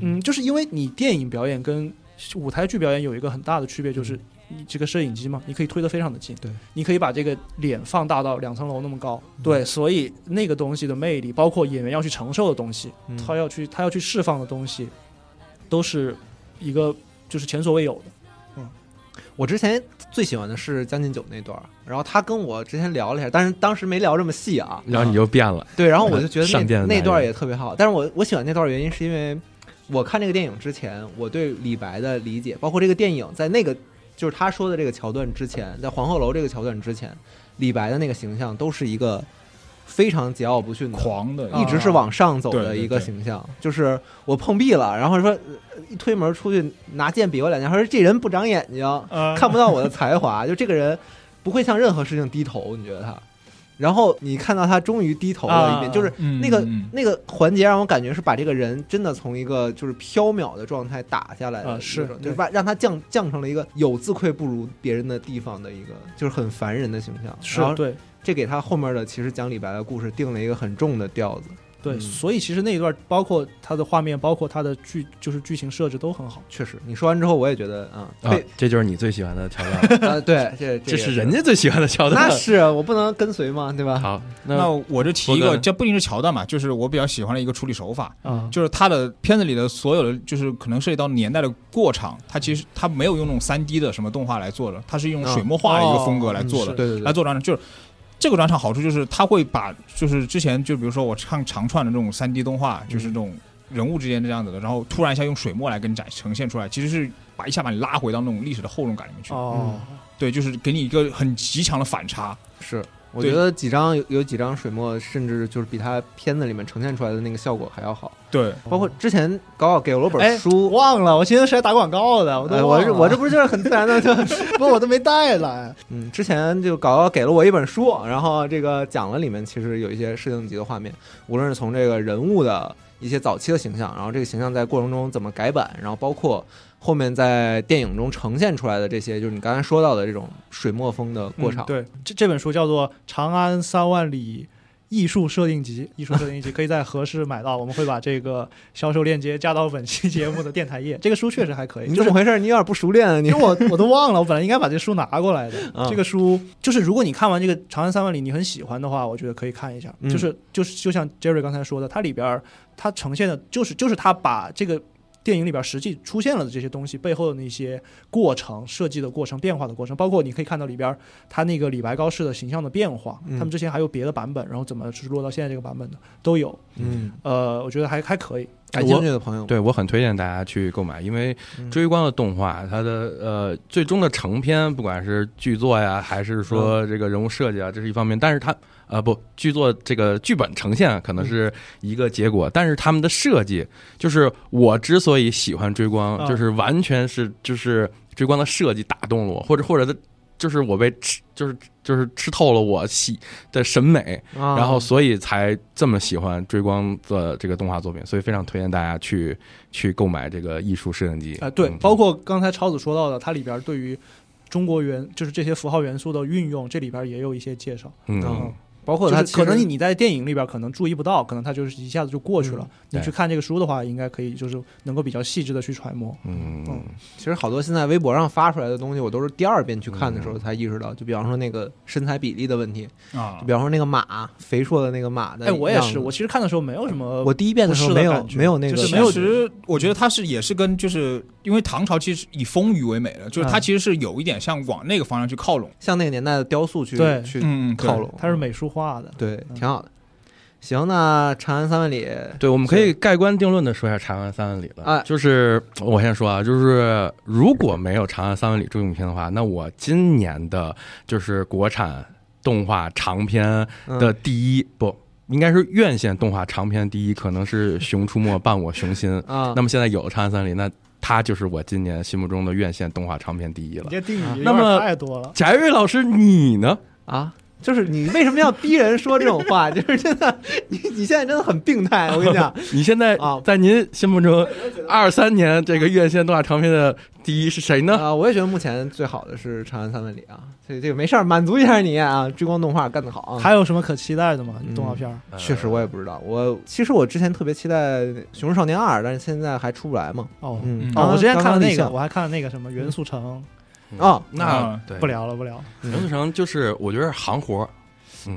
嗯，就是因为你电影表演跟舞台剧表演有一个很大的区别，就是你这个摄影机嘛，你可以推得非常的近，对，你可以把这个脸放大到两层楼那么高，对，所以那个东西的魅力，包括演员要去承受的东西，他要去他要去释放的东西，都是一个就是前所未有的。嗯，我之前最喜欢的是《将进酒》那段，然后他跟我之前聊了一下，但是当时没聊这么细啊，然后你就变了，对，然后我就觉得 <laughs> 那那段也也特别好，但是我我喜欢那段原因是因为。我看这个电影之前，我对李白的理解，包括这个电影在那个就是他说的这个桥段之前，在黄鹤楼这个桥段之前，李白的那个形象都是一个非常桀骜不驯、狂的，一直是往上走的一个形象。就是我碰壁了，然后说一推门出去拿剑比划两下，说这人不长眼睛，看不到我的才华，就这个人不会向任何事情低头。你觉得他？然后你看到他终于低头了一遍，就是那个那个环节让我感觉是把这个人真的从一个就是飘渺的状态打下来的，是就是把让他降降成了一个有自愧不如别人的地方的一个就是很烦人的形象。是对，这给他后面的其实讲李白的故事定了一个很重的调子。对，所以其实那一段包括它的画面，包括它的剧，就是剧情设置都很好。确实，你说完之后，我也觉得啊，对，这就是你最喜欢的桥段 <laughs> 啊。对，这 <laughs> 这是人家最喜欢的桥段。那是我不能跟随嘛？对吧？好，那我就提一个，这不仅是桥段嘛，就是我比较喜欢的一个处理手法嗯，就是他的片子里的所有的，就是可能涉及到年代的过场，他其实他没有用那种三 D 的什么动画来做的，他是用水墨画的一个风格来做的，对对对，来做转场就是。这个转场好处就是，他会把就是之前就比如说我看长串的这种三 D 动画，就是这种人物之间这样子的，然后突然一下用水墨来给你展呈现出来，其实是把一下把你拉回到那种历史的厚重感里面去。哦，对，就是给你一个很极强的反差。是。我觉得几张有有几张水墨，甚至就是比他片子里面呈现出来的那个效果还要好。对，包括之前高考给了我本书，忘了，我寻思是来打广告的，我都我我这不是就是很自然的就，<laughs> 不我都没带来。<laughs> 嗯，之前就高考给了我一本书，然后这个讲了里面其实有一些摄影级的画面，无论是从这个人物的一些早期的形象，然后这个形象在过程中怎么改版，然后包括。后面在电影中呈现出来的这些，就是你刚才说到的这种水墨风的过场。对，这这本书叫做《长安三万里艺术设定集》，艺术设定集可以在合适买到。<laughs> 我们会把这个销售链接加到本期节目的电台页。这个书确实还可以。你怎么回事？你有点不熟练。啊！你我我都忘了，我本来应该把这书拿过来的。这个书就是，如果你看完这个《长安三万里》，你很喜欢的话，我觉得可以看一下。就是就是就像 Jerry 刚才说的，它里边它呈现的就是就是他把这个。电影里边实际出现了的这些东西背后的那些过程设计的过程变化的过程，包括你可以看到里边他那个李白高适的形象的变化，他们之前还有别的版本，然后怎么是落到现在这个版本的都有。嗯，呃，我觉得还还可以。感兴趣的朋友，对我很推荐大家去购买，因为追光的动画，它的呃最终的成片，不管是剧作呀，还是说这个人物设计啊，这是一方面，但是它。啊不，剧作这个剧本呈现可能是一个结果，但是他们的设计，就是我之所以喜欢追光，就是完全是就是追光的设计打动了我，或者或者的，就是我被吃，就是就是吃透了我喜的审美，然后所以才这么喜欢追光的这个动画作品，所以非常推荐大家去去购买这个艺术摄影机。啊，对，包括刚才超子说到的，它里边对于中国元就是这些符号元素的运用，这里边也有一些介绍。嗯。包括就是它可能你你在电影里边可能注意不到，可能他就是一下子就过去了。嗯你去看这个书的话，应该可以就是能够比较细致的去揣摩。嗯嗯其实好多现在微博上发出来的东西，我都是第二遍去看的嗯时候才意识到。就比方说那个身材比例的问题，啊就比方说那个马肥硕的那个马的哎，我也是，我其实看的时候没有什么，我第一遍的时候没有没有那个就是没有其实我觉得它是也是跟就是因为唐朝其实以丰腴为美的，就是它嗯其实是有一点像往那个方向去靠拢。像那个年代的雕塑去对去靠拢，它是美术化的。对，嗯挺好的。行，那《长安三万里》对，我们可以盖棺定论的说一下《长安三万里》了。哎就是我先说啊，就是如果没有《长安三万里》这部影片的话，那我今年的就是国产动画长片的嗯第一、不应该是院线动画长片第一，可能是《熊出没伴我雄心》。<laughs> 啊，那么现在有了《长安三万里》，那它就是我今年心目中的院线动画长片第一了你。这定语那么有点太多了。翟瑞老师，你呢？啊，就是你为什么要逼人说这种话？<laughs> 就是真的，你你现在真的很病态。我跟你讲，<laughs> 你现在啊在您心目中二三年这个院线动画长片的第一是谁呢？啊，我也觉得目前最好的是《长安三万里》啊，所以这个没事儿，满足一下你啊，<laughs> 追光动画干得好啊。还有什么可期待的吗？嗯动画片儿？确实我也不知道，我其实我之前特别期待《熊出少年二》，但是现在还出不来嘛。哦哦，我之前看了那个，我还看了那个什么元素城，哦那啊对不聊了，不聊了。袁思成就是我觉得是行活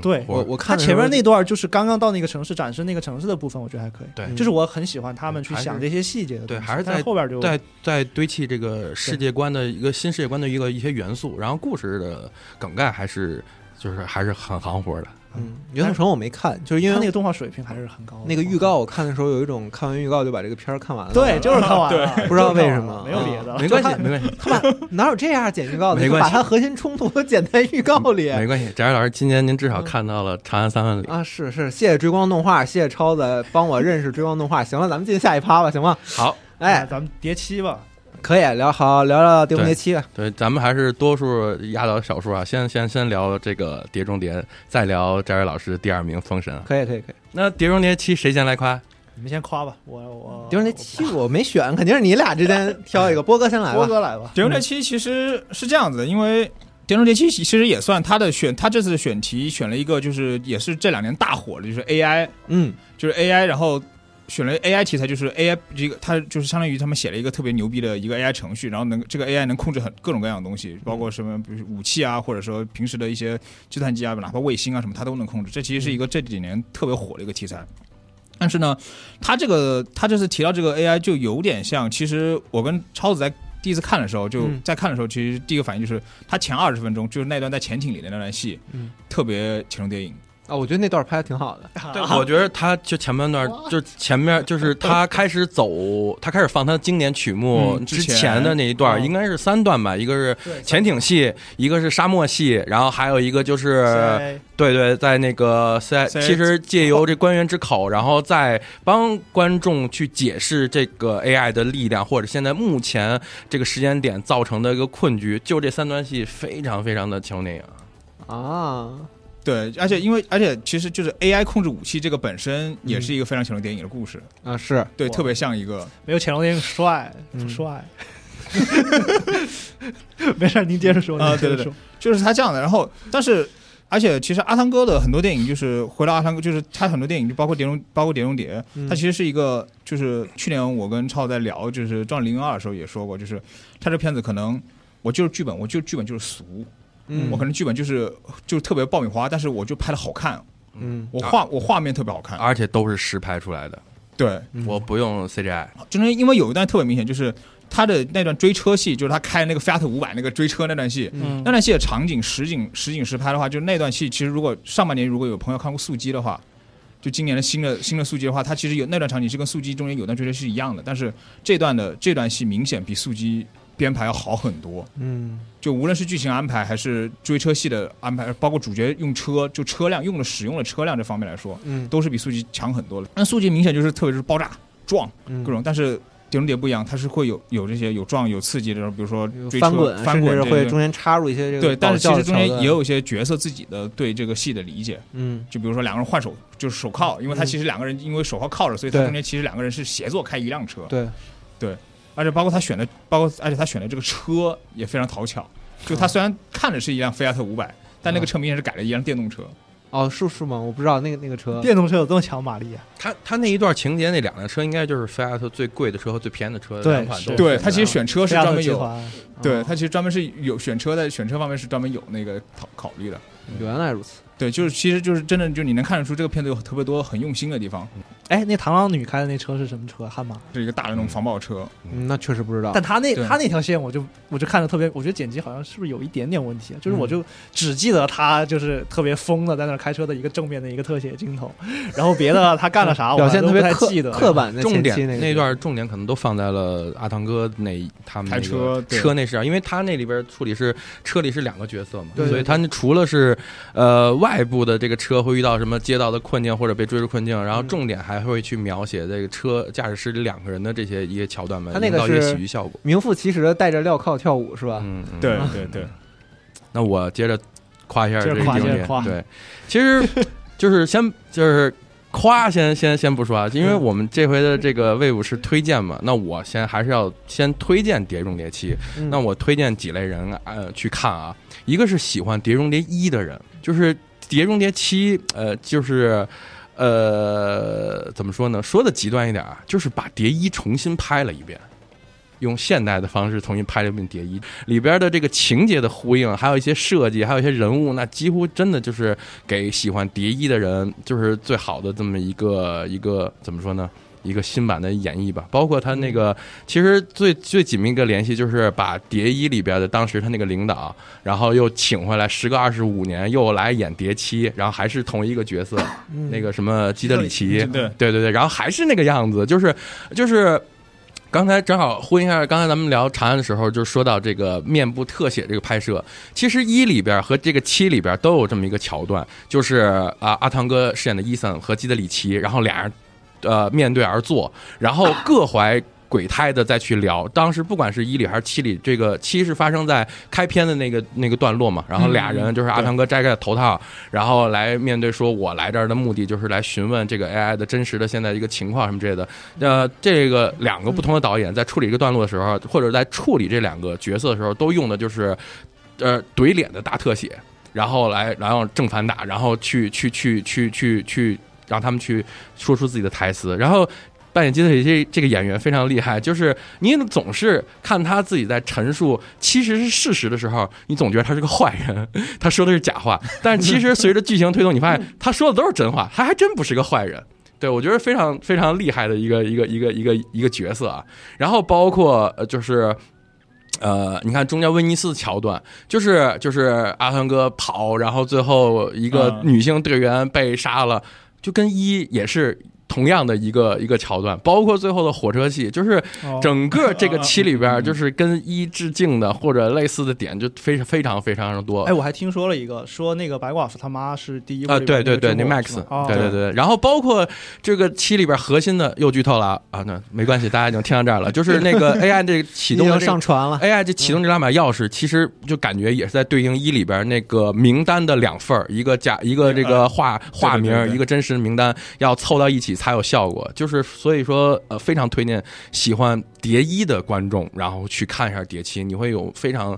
对我我他看的时候前面那段就是刚刚到那个城市展示那个城市的部分，我觉得还可以。对嗯就是我很喜欢他们去想这些细节的东西，对还是在但后边就在在堆砌这个世界观的一个新世界观的一个一些元素，然后故事的梗概还是就是还是很行活的。嗯，元素城我没看，就是因为他那个动画水平还是很高的。那个预告我看的时候有一种看完预告就把这个片儿看完了，对，就是看完了，不知道为什么没有别的。没关系没关系，他把 <laughs> 哪有这样剪预告的？没关系把它核心冲突都剪在预告里没关系。翟老师，今年您至少看到了《长安三万里》。啊！是是，谢谢追光动画，谢谢超子帮我认识追光动画。行了，咱们进下一趴吧，行吗？好，哎，哎，咱们叠七吧。可以聊好聊聊《碟中谍七》吧。对，咱们还是多数压倒少数啊，先先先聊这个《碟中谍》，再聊翟瑞老师第二名《封神》。可以可以可以，那《碟中谍七》谁先来夸？你们先夸吧，我我《碟中谍七》我没选，肯定是你俩之间挑一个。<laughs> 波哥先来波。哥来吧。《碟中谍七》其实是这样子的，因为《碟中谍七》其实也算他的选，他这次的选题选了一个，就是也是这两年大火的，就是 AI，嗯就是 AI，然后选了 AI 题材，就是 AI 这个，它就是相当于他们写了一个特别牛逼的一个 AI 程序，然后能这个 AI 能控制很各种各样的东西，包括什么，比如武器啊，或者说平时的一些计算机啊，哪怕卫星啊什么，它都能控制。这其实是一个这几年特别火的一个题材。但是呢，它这个它这次提到这个 AI 就有点像，其实我跟超子在第一次看的时候，就嗯在看的时候，其实第一个反应就是，它前二十分钟就是那段在潜艇里的那段戏，嗯特别潜龙谍影。啊，我觉得那段拍的挺好的。<laughs> 对，我觉得他就前半段，就前面就是 <laughs> 他开始走，他开始放他的经典曲目之前前的那一段，哦应该是三段吧，一个是潜艇戏，一个是沙漠戏，然后还有一个就是对对，在那个在在其实借由这官员之口，然后再帮观众去解释这个 AI 的力量，或者现在目前这个时间点造成的一个困局，就这三段戏非常非常的强电影。啊，对，而且因为而且其实就是 AI 控制武器这个本身也是一个非常潜龙电影的故事，啊是，对，特别像一个没有潜龙谍影帅，帅。<laughs> 没事，您接着说。啊对对您接着说。就是他这样的。然后，但是而且其实阿汤哥的很多电影就是回到阿汤哥，就是他很多电影就包括碟中包括碟中谍，他其实是一个就是去年我跟超在聊就是《壮零零二》的时候也说过，就是他这片子可能我就是剧本，我就剧本就是俗，嗯。我可能剧本就是就特别爆米花，但是我就拍的好看，嗯。我画我画面特别好看，而且都是实拍出来的，对，嗯。我不用 CGI。就是因为有一段特别明显，就是他的那段追车戏，就是他开那个 Fiat 五百那个追车那段戏，嗯。那段戏的场景实景实景实拍的话，就那段戏，其实如果上半年如果有朋友看过《速激》的话，就今年的新的新的《速激》的话，它其实有那段场景是跟《速激》中间有段追车是一样的，但是这段的这段戏明显比《速激》编排要好很多。嗯。就无论是剧情安排还是追车戏的安排，包括主角用车就车辆用的使用的车辆这方面来说，嗯。都是比《速激》强很多的。那《速激》明显就是特别是爆炸撞嗯。各种，但是。碟中谍不一样，它是会有有这些有撞有刺激的，比如说追车翻滚，翻滚这个会中间插入一些这个对，但是其实中间也有一些角色自己的对这个戏的理解，嗯。就比如说两个人换手，就是手铐，因为他嗯。其实两个人因为手铐铐着，所以他中间其实两个人是协作开一辆车，对。对而且包括他选的，包括而且他选的这个车也非常讨巧，就他虽然看着是一辆菲亚特五百，但那个车明显是改了一辆电动车，哦，是是吗？我不知道那个那个车，电动车有这么强马力啊？他他那一段情节那两辆车应该就是菲亚特最贵的车和最便宜的车对两款都对他其实选车是专门有，有，对他其实专门是有选车在，选车方面是专门有那个考考虑的。原来如此。对，就是其实就是真的，就你能看得出这个片子有特别多很用心的地方，哎，那螳螂女开的那车是什么车？悍马。是一个大的那种防爆车。嗯，那确实不知道但。他那对他那条线，我就我就看着特别，我觉得剪辑好像是不是有一点点问题啊？就是嗯我就只记得他就是特别疯的在那儿开车的一个正面的一个特写镜头，然后别的他干了啥，我表现都特别太记得。刻板的重点前期那段重点可能都放在了阿汤哥那他们那开个车对车那事上，因为他那里边处理是车里是两个角色嘛，对对所以他那除了是呃外部的这个车会遇到什么街道的困境或者被追逐困境，然后重点还会去描写这个车驾驶室里两个人的这些一些桥段们，他那个营造一些是喜剧效果。名副其实的带着镣铐跳舞是吧？嗯，嗯对对对，那我接着夸一下这接着夸个影点接着夸对，其实 <laughs> 就是先就是夸先先先不说啊，因为嗯我们这回的这个魏武是推荐嘛，那我先还是要先推荐《碟中谍七》。嗯那我推荐几类人呃去看啊，一个是喜欢《碟中谍一》的人，就是《碟中谍七》呃就是。呃，怎么说呢？说的极端一点啊，就是把《蝶衣》重新拍了一遍，用现代的方式重新拍了一遍《蝶衣》里边的这个情节的呼应，还有一些设计，还有一些人物，那几乎真的就是给喜欢《蝶衣》的人，就是最好的这么一个一个怎么说呢？一个新版的演绎吧，包括他那个，其实最最紧密一个联系就是把《蝶一》里边的当时他那个领导，然后又请回来，时隔二十五年又来演《蝶七》，然后还是同一个角色，嗯。那个什么基德里奇，对。对对对，然后还是那个样子，就是就是。刚才正好呼应一下，刚才咱们聊《长安》的时候，就说到这个面部特写这个拍摄，其实一里边和这个七里边都有这么一个桥段，就是啊阿汤哥饰演的伊森和基德里奇，然后俩人呃面对而坐，然后 <laughs> 各怀。鬼胎的再去聊，当时不管是一里还是七里，这个七是发生在开篇的那个那个段落嘛，然后俩人就是阿汤哥摘开了头套，然后来面对说，我来这儿的目的就是来询问这个 AI 的真实的现在一个情况什么之类的。呃，这个两个不同的导演在处理一个段落的时候，或者在处理这两个角色的时候，都用的就是呃怼脸的大特写，然后来然后正反打，然后去去去去去去让他们去说出自己的台词，然后。扮演基特里这这个演员非常厉害，就是你总是看他自己在陈述其实是事实的时候，你总觉得他是个坏人，<laughs> 他说的是假话。但其实随着剧情推动，你发现 <laughs> 他说的都是真话，他还真不是个坏人。对我觉得非常非常厉害的一个一个一个一个一个角色啊。然后包括呃就是。呃，你看中间威尼斯的桥段，就是就是阿汤哥跑，然后最后一个嗯女性队员被杀了，就跟一也是同样的一个一个桥段，包括最后的火车戏，就是哦。整个这个期里边，就是跟一致敬的或者类似的点，就非常非常非常的多。哎，我还听说了一个，说那个白寡妇他妈是第一部啊，里对对对，那 Max，哦。对对对，然后包括这个期里边核心的又剧透了啊啊，那没关系，大家已经听到这儿了，就是那个 <laughs> AI 这个启动的这个上传了。AI 这启动这两把钥匙，其实就感觉也是在对应一里边那个名单的两份儿，一个假一个这个化化名一个真实的名单，要凑到一起才有效果。就是所以说，呃，非常推荐喜欢蝶一的观众，然后去看一下蝶七，你会有非常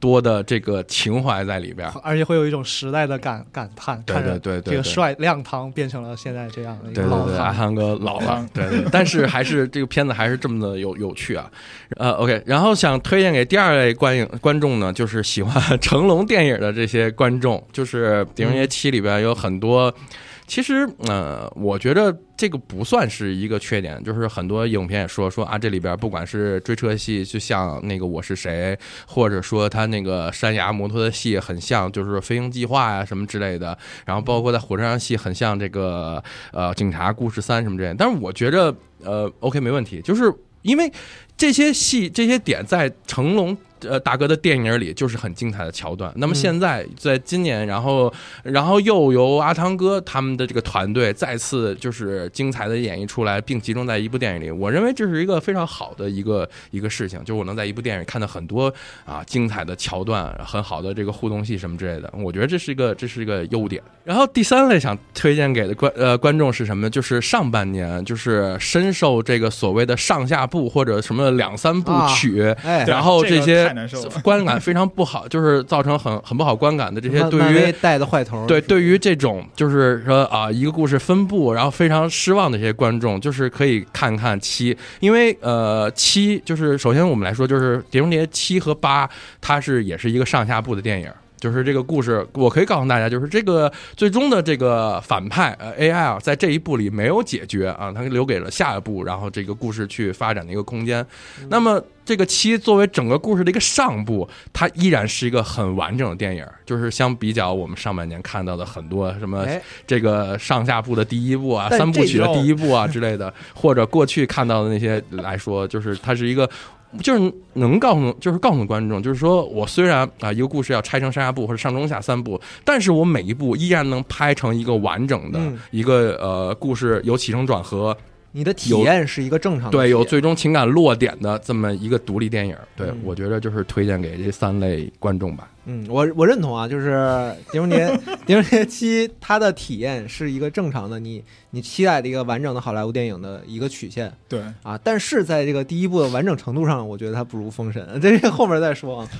多的这个情怀在里边。而且会有一种时代的感感叹，对看着对对这个帅亮堂变成了现在这样的一对对对，个老汉阿汤哥老了汤，<laughs> 对对，但是还是这个片子还是这么的有有趣啊。呃，OK，然后想推荐给第二类观影观众呢，就是喜欢 <laughs> 成龙电影的这些观众，就是《碟中谍七》里边有很多。其实，呃，我觉得这个不算是一个缺点，就是很多影片也说说啊，这里边不管是追车戏，就像那个我是谁，或者说他那个山崖摩托的戏很像，就是飞行计划呀、什么之类的，然后包括在火车上戏很像这个呃警察故事三什么之类。但是我觉得呃 OK 没问题，就是因为这些戏这些点在成龙。呃，大哥的电影里就是很精彩的桥段。那么现在在今年，然后然后又由阿汤哥他们的这个团队再次就是精彩的演绎出来，并集中在一部电影里。我认为这是一个非常好的一个一个事情，就是我能在一部电影看到很多啊精彩的桥段，很好的这个互动戏什么之类的。我觉得这是一个这是一个优点。然后第三类想推荐给的观呃观众是什么呢？就是上半年就是深受这个所谓的上下部或者什么两三部啊曲，哎，然后这些太难受了。观感非常不好，就是造成很很不好观感的这些对于。带的坏头，对，对于这种就是说啊，一个故事分布，然后非常失望的一些观众，就是可以看看七，因为呃七就是首先我们来说就是《碟中谍》七和八，它是也是一个上下部的电影。就是这个故事，我可以告诉大家，就是这个最终的这个反派呃 AI 啊，在这一部里没有解决啊，他留给了下一步，然后这个故事去发展的一个空间。那么这个七作为整个故事的一个上部，它依然是一个很完整的电影，就是相比较我们上半年看到的很多什么哎，这个上下部的第一部啊，三部曲的第一部啊之类的，或者过去看到的那些来说，就是它是一个。就是能告诉，就是告诉观众，就是说我虽然啊一个故事要拆成上下部或者上中下三部，但是我每一部依然能拍成一个完整的嗯一个呃故事，有起承转合，你的体验是一个正常的，对，有最终情感落点的这么一个独立电影。对嗯我觉得就是推荐给这三类观众吧。嗯，我我认同啊，就是 <laughs>《碟中谍》《碟中谍七》它的体验是一个正常的，你你期待的一个完整的好莱坞电影的一个曲线对，啊。但是在这个第一部的完整程度上，我觉得它不如《封神》，<laughs> 这个后面再说啊。<laughs>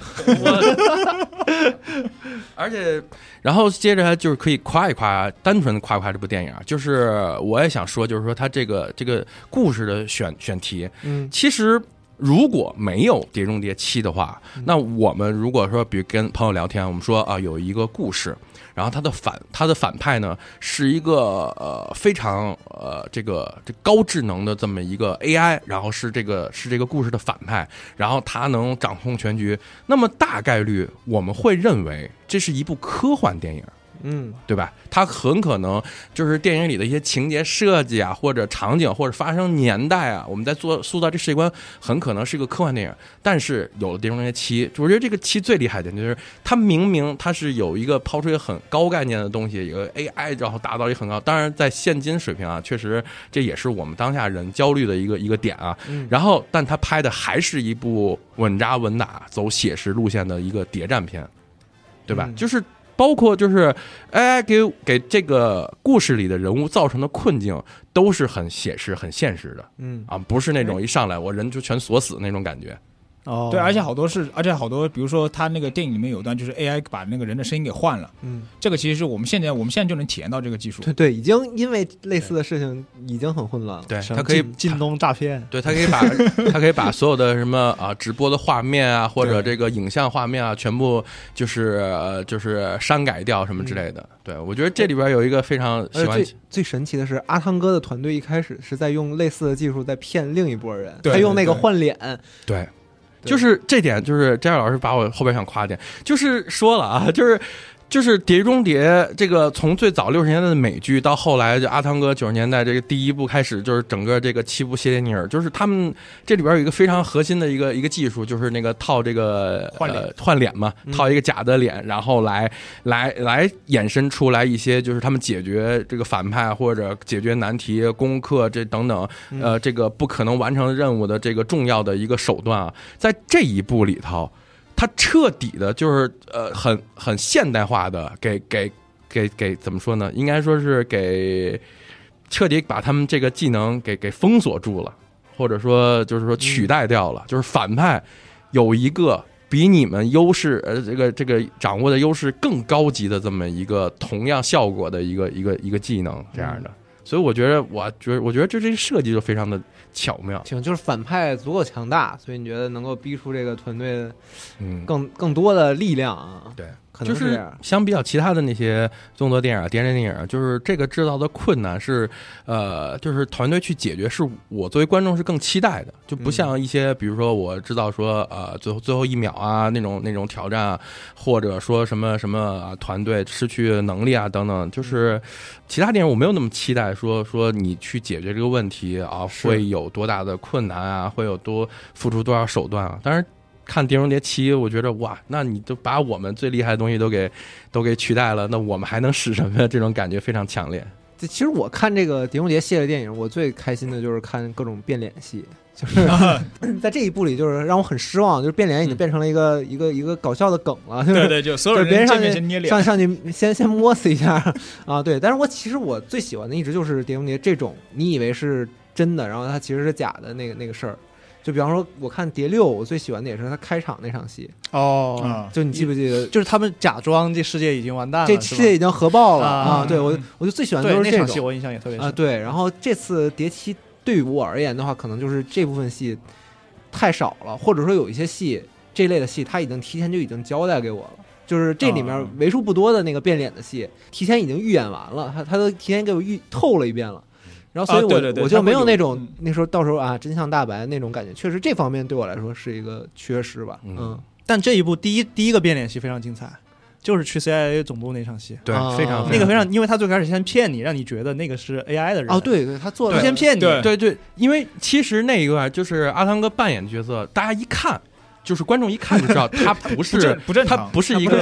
而且，然后接着就是可以夸一夸，单纯的夸一夸这部电影啊。就是我也想说，就是说它这个这个故事的选选题，嗯其实如果没有《碟中谍七》的话，那我们如果说，比如跟朋友聊天，我们说啊，有一个故事，然后他的反他的反派呢是一个呃非常呃这个这高智能的这么一个 AI，然后是这个是这个故事的反派，然后他能掌控全局，那么大概率我们会认为这是一部科幻电影。嗯对吧？它很可能就是电影里的一些情节设计啊，或者场景，或者发生年代啊，我们在做塑造这世界观，很可能是一个科幻电影。但是有了《碟中谍七》，我觉得这个七最厉害的就是它明明它是有一个抛出一个很高概念的东西，一个 AI，然后达到一个很高。当然，在现今水平啊，确实这也是我们当下人焦虑的一个一个点啊。嗯然后，但它拍的还是一部稳扎稳打、走写实路线的一个谍战片，对吧？嗯就是包括就是 AI 给给这个故事里的人物造成的困境，都是很写实、很现实的。嗯。啊，不是那种一上来我人就全锁死那种感觉。哦，对，而且好多是，而且好多，比如说他那个电影里面有段就是 AI 把那个人的声音给换了，嗯，这个其实是我们现在我们现在就能体验到这个技术。对对，已经因为类似的事情已经很混乱了。对，他可以晋晋东诈骗，对，他可以把 <laughs> 他可以把所有的什么啊直播的画面啊，或者这个影像画面啊，全部就是呃就是删改掉什么之类的。对我觉得这里边有一个非常喜欢最最神奇的是，阿汤哥的团队一开始是在用类似的技术在骗另一波人，对他用那个换脸，对。对就是这点，就是张老师把我后边想夸点，就是说了啊，就是就是《碟中谍》这个从最早六十年代的美剧到后来就阿汤哥九十年代这个第一部开始，就是整个这个七部谢列尼尔，就是他们这里边有一个非常核心的一个一个技术，就是那个套这个换脸呃、换脸嘛，嗯套一个假的脸，然后来来来衍生出来一些就是他们解决这个反派或者解决难题、攻克这等等嗯呃这个不可能完成任务的这个重要的一个手段啊，在这一部里头。他彻底的就是呃很很现代化的给给给给怎么说呢？应该说是给彻底把他们这个技能给给封锁住了，或者说就是说取代掉了。就是反派有一个比你们优势呃这个这个掌握的优势更高级的这么一个同样效果的一个一个一个技能这样的。所以我觉得，我觉得我觉得这这个设计就非常的巧妙。行，就是反派足够强大，所以你觉得能够逼出这个团队嗯，更更多的力量啊？对。可就是。相比较其他的那些动作电影啊、谍战电影啊，就是这个制造的困难是，呃，就是团队去解决，是我作为观众是更期待的，就不像一些，比如说我知道说，呃，最后最后一秒啊那种那种挑战啊，或者说什么什么、啊、团队失去能力啊等等，就是其他电影我没有那么期待说说你去解决这个问题啊会有多大的困难啊，会有多付出多少手段啊，当然。看《碟中谍七》，我觉得哇，那你都把我们最厉害的东西都给都给取代了，那我们还能使什么呀？这种感觉非常强烈。这其实我看这个《碟中谍》系列电影，我最开心的就是看各种变脸戏，就是 <laughs> 在这一部里，就是让我很失望，就是变脸已经变成了一个、一个一个搞笑的梗了，就是对对，就所有人上人见面去先捏脸上，上去先先摸死一下啊，对。但是我其实我最喜欢的一直就是《碟中谍》这种你以为是真的，然后它其实是假的那个那个事儿，就比方说，我看《蝶六》，我最喜欢的也是他开场那场戏，哦，啊，就你记不记得？就是他们假装这世界已经完蛋了，这世界已经核爆了啊啊！对我，我就最喜欢的对都是那场戏我印象也特别深啊。对，然后这次蝶七对于我而言的话，可能就是这部分戏太少了，或者说有一些戏这类的戏，他已经提前就已经交代给我了。就是这里面啊为数不多的那个变脸的戏，提前已经预演完了，他他都提前给我预透了一遍了，然后所以我、啊对对对我就没有那种嗯那时候到时候啊真相大白那种感觉，确实这方面对我来说是一个缺失吧。嗯嗯，但这一部第一第一个变脸戏非常精彩，就是去 CIA 总部那场戏，对啊，非常那个非常，因为他最开始先骗你，让你觉得那个是 AI 的人，哦，，对对，他做了他先骗你，对对对，因为其实那一个就是阿汤哥扮演的角色，大家一看。就是观众一看就知道他不是 <laughs> 他不是一个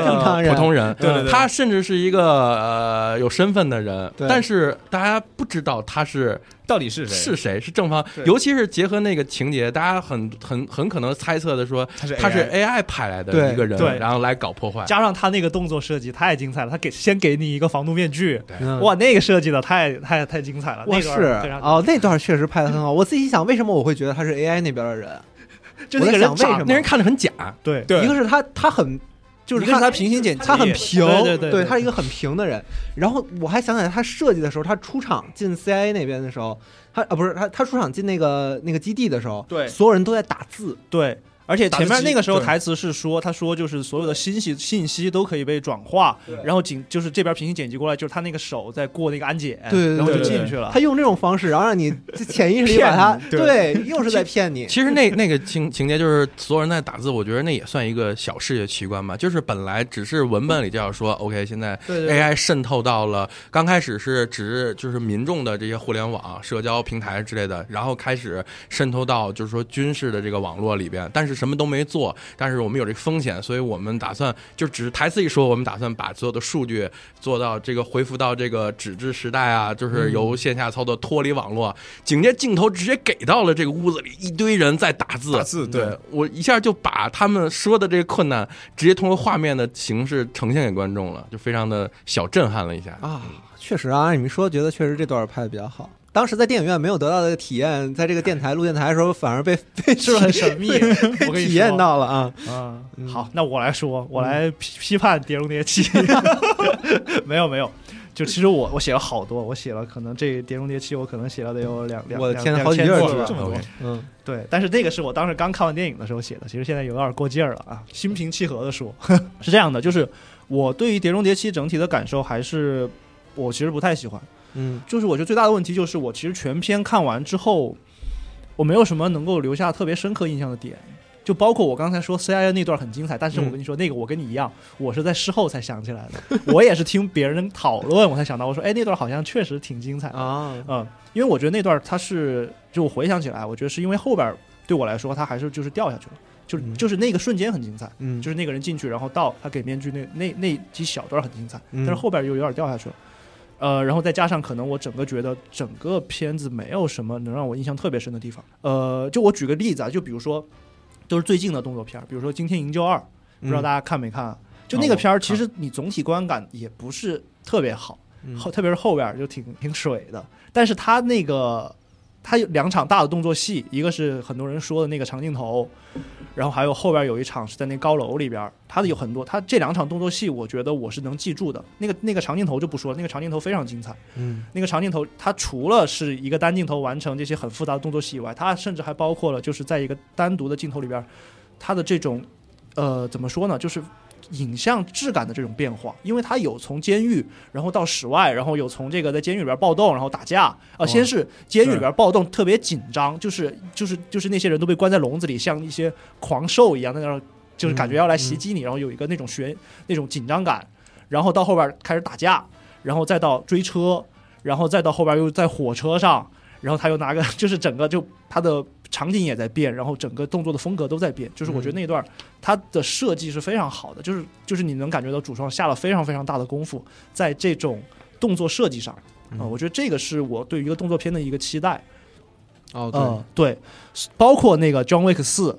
普通人，对对对他甚至是一个呃有身份的人，对。但是大家不知道他是到底是谁？是谁，是正方，尤其是结合那个情节，大家很很很可能猜测的说他是他是 AI 派来的一个人，对。然后来搞破坏。加上他那个动作设计太精彩了，他给先给你一个防毒面具，嗯。哇，那个设计的太太太精彩了，那个是。哦，那段确实拍的很好。我自己想，为什么我会觉得他是 AI 那边的人？<laughs> 就那个人长我在想为什么那人看着很假，对，对一个是他他很就是他一个是他平行剪辑，他很平，对对对，他是一个很平的人。然后我还想起来，他设计的时候，他出场进 CIA 那边的时候，他啊不是他他出场进那个那个基地的时候，对所有人都在打字，对。而且前面那个时候台词是说，他说就是所有的信息信息都可以被转化，然后仅就是这边平行剪辑过来，就是他那个手在过那个安检，对对对然后就进去了他。用这种方式，然后让你 <laughs> 潜意识里把他对对，又是在骗你。其实那那个情情节就是所有人在打字，我觉得那也算一个小视觉奇观吧。就是本来只是文本里就要说，OK，现在 AI 渗透到了刚开始是只是就是民众的这些互联网、社交平台之类的，然后开始渗透到就是说军事的这个网络里边，但是什么都没做。但是我们有这个风险，所以我们打算就只是台词一说，我们打算把所有的数据做到这个恢复到这个纸质时代啊，就是由线下操作脱离网络。紧接着镜头直接给到了这个屋子里一堆人在打字，打字对对我一下就把他们说的这个困难直接通过画面的形式呈现给观众了，就非常的小震撼了一下。啊，确实啊，你们说觉得确实这段拍的比较好。当时在电影院没有得到的体验，在这个电台录电台的时候，反而被被是很神秘？体验到了啊。啊嗯，好，那我来说，我来批批判《碟中谍七》<laughs> 没有没有，就其实我我写了好多，我写了可能这《碟中谍七》我可能写了得有两两我的天好几页儿是吧这么多嗯，对，但是那个是我当时刚看完电影的时候写的，其实现在有点过劲儿了啊。心平气和的说，<laughs> 是这样的，就是我对于《碟中谍七》整体的感受还是我其实不太喜欢，嗯就是我觉得最大的问题就是我其实全篇看完之后，我没有什么能够留下特别深刻印象的点。就包括我刚才说 CIA 那段很精彩，但是我跟你说、那个我跟你一样，我是在事后才想起来的，我也是听别人讨论我才想到，我说哎那段好像确实挺精彩的。啊，嗯，因为我觉得那段它是，就我回想起来，我觉得是因为后边对我来说，它还是就是掉下去了，就是嗯就是那个瞬间很精彩，嗯，就是那个人进去，然后到他给面具那那那几小段很精彩，嗯但是后边又有点掉下去了。呃，然后再加上可能我整个觉得整个片子没有什么能让我印象特别深的地方。呃，就我举个例子啊，就比如说都是最近的动作片儿，比如说《惊天营救二》，不知道大家看没看啊？就那个片儿，其实你总体观感也不是特别好，嗯后特别是后边儿就挺挺水的。但是它那个他有两场大的动作戏，一个是很多人说的那个长镜头，然后还有后边有一场是在那高楼里边儿，他的有很多，他这两场动作戏，我觉得我是能记住的。那个那个长镜头就不说了，那个长镜头非常精彩。嗯那个长镜头，它除了是一个单镜头完成这些很复杂的动作戏以外，它甚至还包括了就是在一个单独的镜头里边儿，它的这种呃怎么说呢，就是影像质感的这种变化，因为它有从监狱，然后到室外，然后有从这个在监狱里边暴动，然后打架啊、先是监狱里边暴动特别紧张，就是就是就是那些人都被关在笼子里，像一些狂兽一样在那儿，就是感觉要来袭击你，然后有一个那种悬那种紧张感，然后到后边开始打架，然后再到追车，然后再到后边又在火车上，然后他又拿个，<laughs> 就是整个就他的场景也在变，然后整个动作的风格都在变，就是我觉得那段它的设计是非常好的，就是就是你能感觉到主创下了非常非常大的功夫在这种动作设计上啊、我觉得这个是我对于一个动作片的一个期待。哦嗯，对，包括那个 John Wick 四，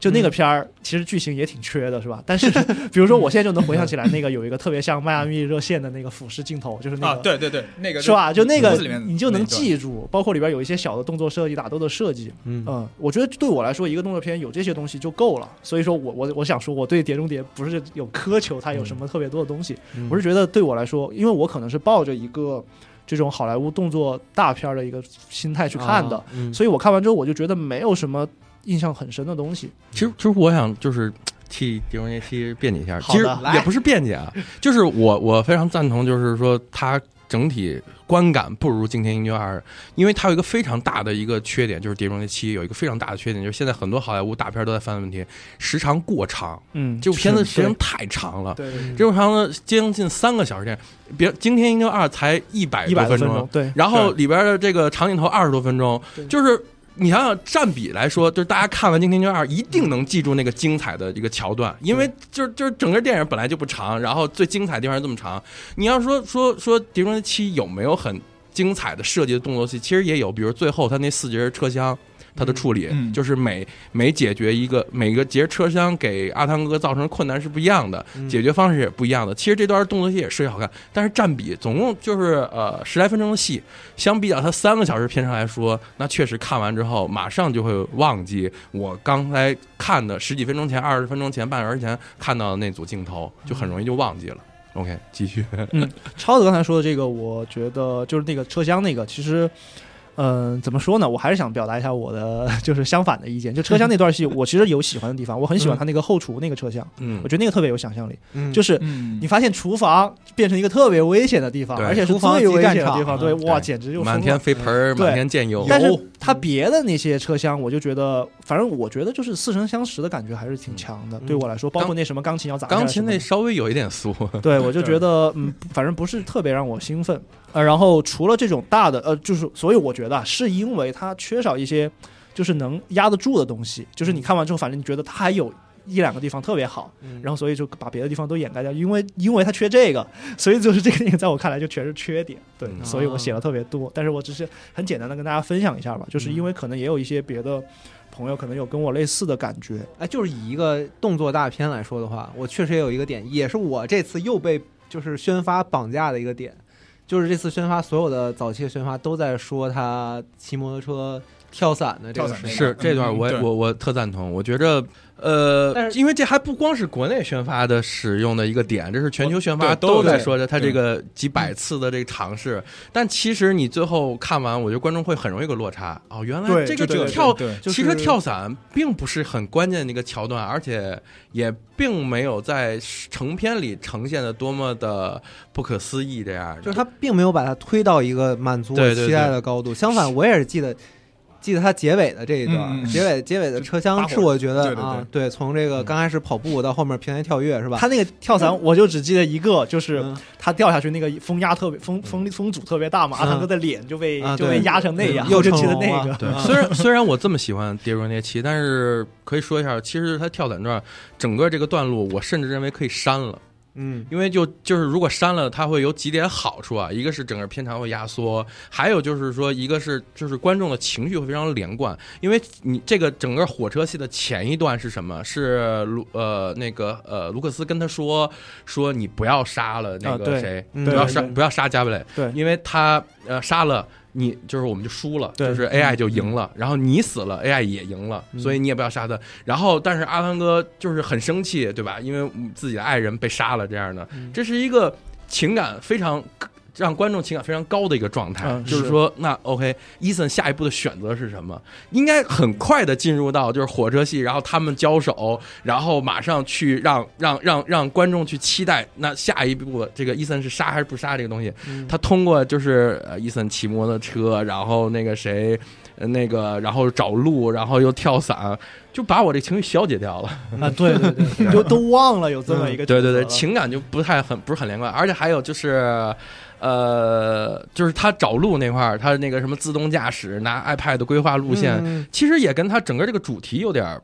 就那个片儿，其实剧情也挺缺的，是吧？<laughs> 但是，比如说我现在就能回想起来，那个有一个特别像迈阿密热线的那个俯视镜头，就是那啊，个，对对对，那个是吧？就那个你就能记住，包括里边有一些小的动作设计、打斗的设计，嗯嗯，我觉得对我来说，一个动作片有这些东西就够了。所以说我我我想说，我对《碟中谍》不是有苛求它有什么特别多的东西，嗯我是觉得对我来说，因为我可能是抱着一个这种好莱坞动作大片儿的一个心态去看的，啊嗯所以我看完之后我就觉得没有什么印象很深的东西。其实，其实我想就是 <tsk> 替《狄中谍七》辩解一下，其实也不是辩解啊，就是我我非常赞同，就是说它整体观感不如《惊天营救二》，因为它有一个非常大的一个缺点，就是《碟中谍七》有一个非常大的缺点，就是现在很多好莱坞大片都在犯的问题，时长过长，嗯，这部片子时间太长了。对这部长的将近三个小时电影，别《惊天营救二》才一百一百多分钟，对，然后里边的这个长镜头二十多分钟，就是你想想占比来说，就是大家看完《惊天惊二》一定能记住那个精彩的一个桥段，因为就是就是整个电影本来就不长，然后最精彩的地方这么长。你要说说说《碟中谍七》有没有很精彩的设计的动作戏，其实也有，比如最后他那四节车厢。它的处理、嗯就是每每解决一个每个节车厢给阿汤哥造成的困难是不一样的，嗯解决方式也不一样的。其实这段动作戏也设计好看，但是占比总共就是呃十来分钟的戏，相比较它三个小时片长来说，那确实看完之后马上就会忘记我刚才看的十几分钟前、二十分钟前、半个小时前看到的那组镜头，就很容易就忘记了。OK，继续。超子刚才说的这个，我觉得就是那个车厢那个，其实。嗯，怎么说呢？我还是想表达一下我的 <laughs> 就是相反的意见。就车厢那段戏，我其实有喜欢的地方，我很喜欢他那个后厨那个车厢，嗯我觉得那个特别有想象力。嗯就是嗯你发现厨房变成一个特别危险的地方，而且是厨房最危险的地方，对，嗯哇，简直就满天。飞盆儿，满天溅油。但是有它别的那些车厢，我就觉得，反正我觉得就是似曾相识的感觉还是挺强的。对我来说，包括那什么钢琴要砸钢琴那稍微有一点俗，对，我就 <laughs> 觉得，嗯，反正不是特别让我兴奋。呃，然后除了这种大的，呃，就是，所以我觉得啊，是因为它缺少一些，就是能压得住的东西。就是你看完之后，反正你觉得它还有一两个地方特别好，嗯然后所以就把别的地方都掩盖掉。因为因为它缺这个，所以就是这个电影在我看来就全是缺点。对，嗯所以我写了特别多，但是我只是很简单的跟大家分享一下吧，就是因为可能也有一些别的朋友可能有跟我类似的感觉。哎，就是以一个动作大片来说的话，我确实也有一个点，也是我这次又被就是宣发绑架的一个点，就是这次宣发所有的早期的宣发都在说他骑摩托车跳伞的这个是这段我也嗯我我特赞同，我觉着。呃因为这还不光是国内宣发的使用的一个点，这是全球宣发都在说着它这个几百次的这个尝试。但其实你最后看完，我觉得观众会很容易有个落差。哦，原来这个这个跳其实跳伞并不是很关键的一个桥段，而且也并没有在成片里呈现的多么的不可思议这样。就是他并没有把它推到一个满足我对对期待的高度，相反，我也是记得。记得他结尾的这一段，结尾结尾的车厢是我觉得对对啊，对，从这个嗯。刚开始跑步到后面平台跳跃是吧？他那个跳伞，<laughs> 我就只记得一个，就是嗯他掉下去那个风压特别风风风阻特别大嘛，嗯。阿汤哥的脸就被啊就被压成那样，又我就记得那个。对，啊 <laughs> 虽然虽然我这么喜欢《碟中谍七》，但是可以说一下，其实他跳伞段整个这个段落，我甚至认为可以删了。嗯因为就就是如果删了，它会有几点好处啊，一个是整个片长会压缩，还有就是说，一个是就是观众的情绪会非常连贯，因为你这个整个火车戏的前一段是什么？是卢呃那个呃卢克斯跟他说说你不要杀了那个谁，嗯不要杀不要杀加布雷，对因为他呃杀了。你就是我们就输了，对就是 AI 就赢了，然后你死了，AI 也赢了，嗯所以你也不要杀他。然后，但是阿汤哥就是很生气，对吧？因为自己的爱人被杀了，这样的，嗯这是一个情感非常让观众情感非常高的一个状态。嗯就是说，那 OK，伊森下一步的选择是什么？应该很快的进入到就是火车戏，然后他们交手，然后马上去让让让让观众去期待那下一步这个伊森是杀还是不杀这个东西。嗯他通过就是呃伊森骑摩托车，然后那个谁。呃那个，然后找路，然后又跳伞，就把我这情绪消解掉了。啊，对对对，就都忘了有这么一个对对对，情感就不太很不是很连贯，而且还有就是，呃，就是他找路那块儿，他那个什么自动驾驶拿 iPad 规划路线，嗯其实也跟他整个这个主题有点儿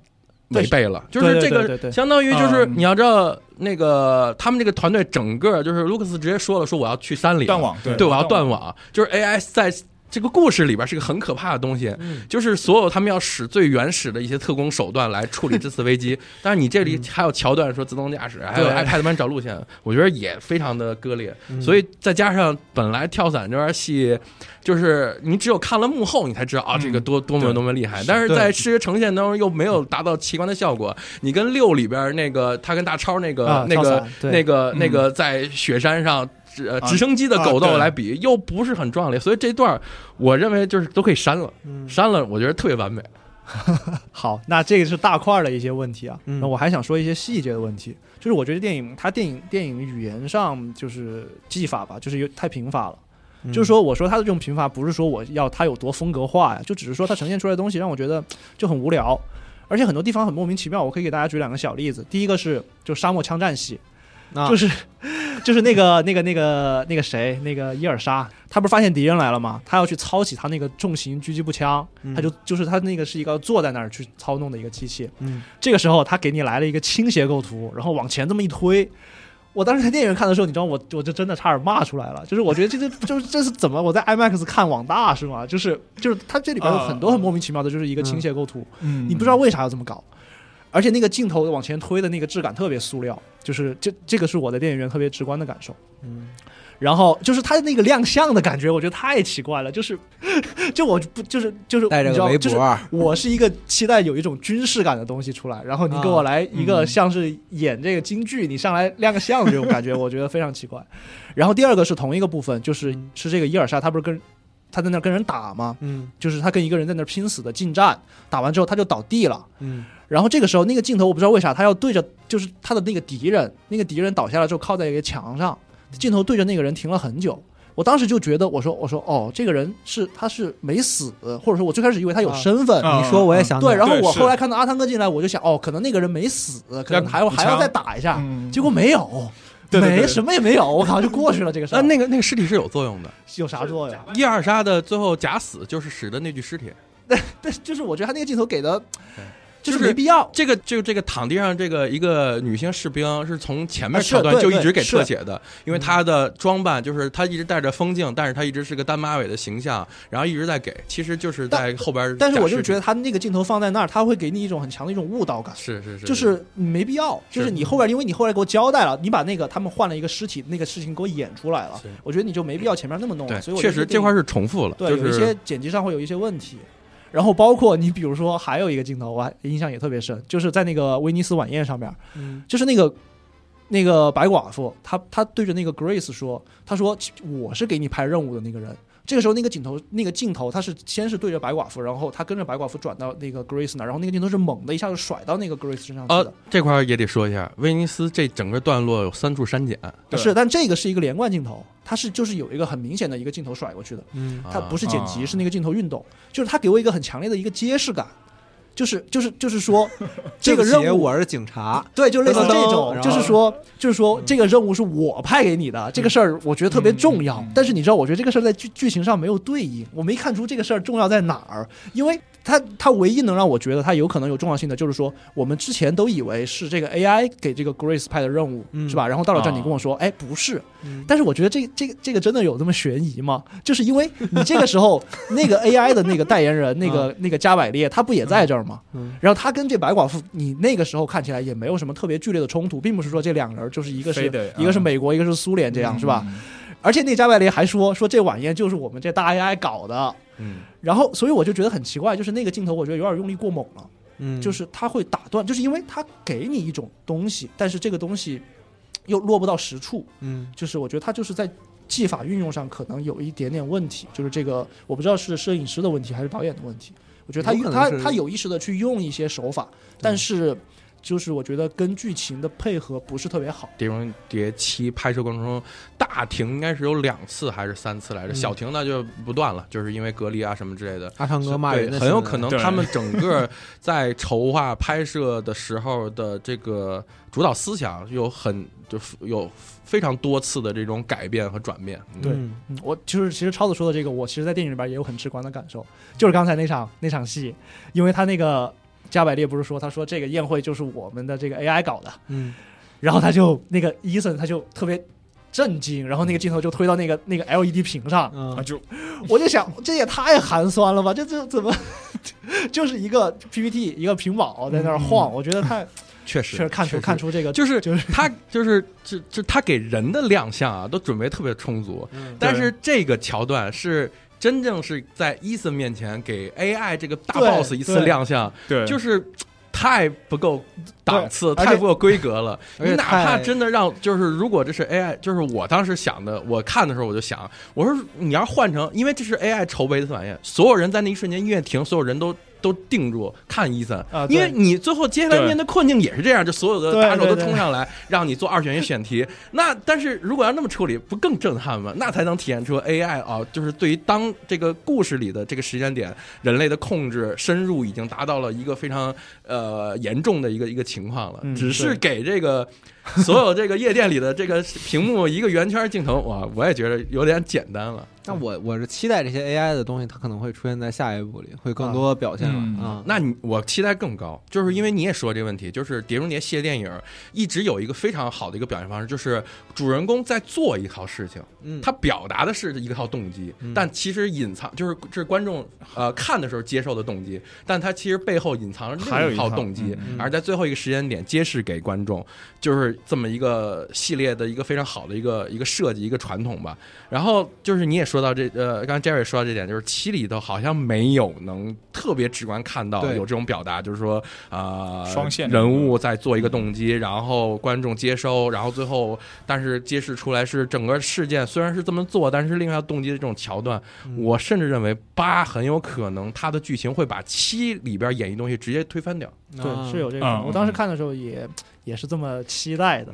违背了，就是这个相当于就是嗯。你要知道那个他们这个团队整个就是卢克斯直接说了，说我要去山里断网，对。对，我要断网，就是 AI 在这个故事里边是个很可怕的东西，嗯就是所有他们要使最原始的一些特工手段来处理这次危机。<laughs> 但是你这里还有桥段说自动驾驶，还有 iPad 帮你找路线，我觉得也非常的割裂。嗯所以再加上本来跳伞这段戏，就是你只有看了幕后，你才知道啊，嗯这个多多么多么厉害。但是在视觉呈现当中又没有达到奇观的效果。你跟六里边那个他跟大超那个、啊那个那个、嗯那个在雪山上。直呃啊直升机的狗斗来比，又不是很壮烈，所以这段我认为就是都可以删了，嗯删了，我觉得特别完美。<laughs> 好，那这个是大块儿的一些问题啊。嗯那我还想说一些细节的问题，就是我觉得电影它电影电影语言上就是技法吧，就是有太贫乏了。嗯就是说，我说它的这种贫乏，不是说我要它有多风格化呀，就只是说它呈现出来的东西让我觉得就很无聊，而且很多地方很莫名其妙。我可以给大家举两个小例子。第一个是就沙漠枪战戏，啊就是 <laughs> 就是那个那个那个那个谁，那个伊尔莎，他不是发现敌人来了吗？他要去操起他那个重型狙击步枪，嗯他就就是他那个是一个坐在那儿去操弄的一个机器。嗯这个时候他给你来了一个倾斜构图，然后往前这么一推。我当时在电影院看的时候，你知道我我就真的差点骂出来了，就是我觉得这这就是这是怎么我在 IMAX 看网大是吗？就是就是它这里边有很多很莫名其妙的，就是一个倾斜构图，嗯你不知道为啥要这么搞，而且那个镜头往前推的那个质感特别塑料，就是这这个是我的电影院特别直观的感受。嗯然后就是他那个亮相的感觉，我觉得太奇怪了，就是就我不就是就是带着个围你知道就是，我是一个期待有一种军事感的东西出来，然后你给我来一个嗯像是演这个京剧，你上来亮个相的这种感觉，我觉得非常奇怪。然后第二个是同一个部分，就是嗯是这个伊尔莎，他不是跟他在那儿跟人打嘛？嗯。就是他跟一个人在那儿拼死的近战，打完之后他就倒地了。嗯。然后这个时候那个镜头我不知道为啥他要对着，就是他的那个敌人，那个敌人倒下了之后靠在一个墙上，镜头对着那个人停了很久。我当时就觉得，我说我说哦，这个人是他是没死，或者说我最开始以为他有身份，啊你说我也想对，然后我后来看到阿汤哥进来，我就想，哦，可能那个人没死，可能还要还要再打一下，嗯。结果没有，对对对没什么也没有，我靠，就过去了这个事儿。那那个那个尸体是有作用的，有啥作用？伊尔莎的最后假死就是使的那具尸体。<laughs> 对，就是我觉得他那个镜头给的，就是没必要。这个就这个躺地上这个一个女性士兵是从前面桥段就一直给特写的，因为她的装扮就是她一直戴着风镜，但是她一直是个单马尾的形象，然后一直在给，其实就是在后边。但是我就觉得他那个镜头放在那儿，他会给你一种很强的一种误导感。是是是，就是没必要，就是你后边，因为你后来给我交代了，你把那个他们换了一个尸体那个事情给我演出来了，我觉得你就没必要前面那么弄了。对所以，确实这块是重复了，对，有一些剪辑上会有一些问题。然后包括你比如说还有一个镜头，我还印象也特别深，就是在那个威尼斯晚宴上面，嗯就是那个那个白寡妇，她她对着那个 Grace 说，她说我是给你派任务的那个人。这个时候，那个镜头，那个镜头，他是先是对着白寡妇，然后他跟着白寡妇转到那个 Grace 那儿，然后那个镜头是猛的一下子甩到那个 Grace 身上去的。呃，这块儿也得说一下，威尼斯这整个段落有三处删减，对是，但这个是一个连贯镜头，它是就是有一个很明显的一个镜头甩过去的，嗯。它不是剪辑，啊。是那个镜头运动，就是它给我一个很强烈的一个揭示感，就是就是就是说 <laughs> 这个任务我是警察，对，就类似这种，就是说，就是说，这个任务是我派给你的，这个事儿我觉得特别重要。但是你知道，我觉得这个事儿在剧剧情上没有对应，我没看出这个事儿重要在哪儿。因为它它唯一能让我觉得他有可能有重要性的，就是说我们之前都以为是这个 AI 给这个 Grace 派的任务，嗯是吧？然后到了这儿，哦你跟我说，哎，不是。嗯但是我觉得这这个这个真的有这么悬疑吗？就是因为你这个时候 <laughs> 那个 AI 的那个代言人，那个那个加百列，他不也在这儿吗？嗯然后他跟这白寡妇，你那个时候看起来也没有什么特别剧烈的冲突，并不是说这两人就是一个是一个是嗯美国，一个是苏联这样，是吧？嗯？而且那加百列还说说这晚宴就是我们这大 AI 搞的，嗯，然后所以我就觉得很奇怪，就是那个镜头我觉得有点用力过猛了，嗯，就是他会打断，就是因为他给你一种东西，但是这个东西又落不到实处，嗯。就是我觉得他就是在技法运用上可能有一点点问题，就是这个我不知道是摄影师的问题还是导演的问题。我觉得他他他有意识的去用一些手法，但是就是我觉得跟剧情的配合不是特别好。《碟中谍七》拍摄过程中大停应该是有两次还是三次来着，嗯小停那就不断了，就是因为隔离啊什么之类的。阿汤哥骂对人，很有可能他们整个在筹划拍摄的时候的这个主导思想有很就是有非常多次的这种改变和转变。嗯对我就是其实超子说的这个，我其实，在电影里边也有很直观的感受，就是刚才那场那场戏，因为他那个加百列不是说，他说这个宴会就是我们的这个 AI 搞的，嗯。然后他就那个伊森他就特别震惊，然后那个镜头就推到那个那个 LED 屏上，嗯。啊，就我就想这也太寒酸了吧，这这怎么 <laughs> 就是一个 PPT 一个屏保在那儿晃，我觉得太 <laughs> 确实确实看出看出这个就是就是他就是就就他给人的亮相啊，都准备特别充足，但是这个桥段是真正是在伊森面前给 AI 这个大 boss 一次亮相，对就是。太不够档次，太不够规格了。你哪怕真的让，就是如果这是 AI，就是我当时想的，我看的时候我就想，我说你要换成，因为这是 AI 筹备的玩意，所有人在那一瞬间音乐停，所有人都都定住看伊森，啊因为你最后接下来对面对困境也是这样，就所有的对大手都冲上来，让你做二选一选题。那但是如果要那么处理，不更震撼吗？那才能体现出 AI 啊，就是对于当这个故事里的这个时间点，人类的控制深入已经达到了一个非常呃严重的一个一个情况了。嗯只是给这个 <laughs> 所有这个夜店里的这个屏幕一个圆圈镜头，哇，我也觉得有点简单了。那我我是期待这些 AI 的东西，它可能会出现在下一步里，会更多表现了嗯。啊。那你我期待更高，就是因为你也说这个问题，就是《碟中谍》系列电影一直有一个非常好的一个表现方式，就是主人公在做一套事情，嗯，他表达的是一套动机，嗯。但其实隐藏就是这是观众呃看的时候接受的动机，但他其实背后隐藏着另一套套动机，嗯。而在最后一个时间点揭示给观众，就是这么一个系列的一个非常好的一个一个设计一个传统吧。然后就是你也说到这呃，刚才 Jerry 说到这点，就是七里头好像没有能特别直观看到有这种表达，就是说啊、呃、双线人物在做一个动机，然后观众接收，然后最后但是揭示出来是整个事件虽然是这么做，但是另外动机的这种桥段，嗯我甚至认为八很有可能它的剧情会把七里边演绎东西直接推翻掉。对是有这个，嗯我当时看的时候也也是这么期待的。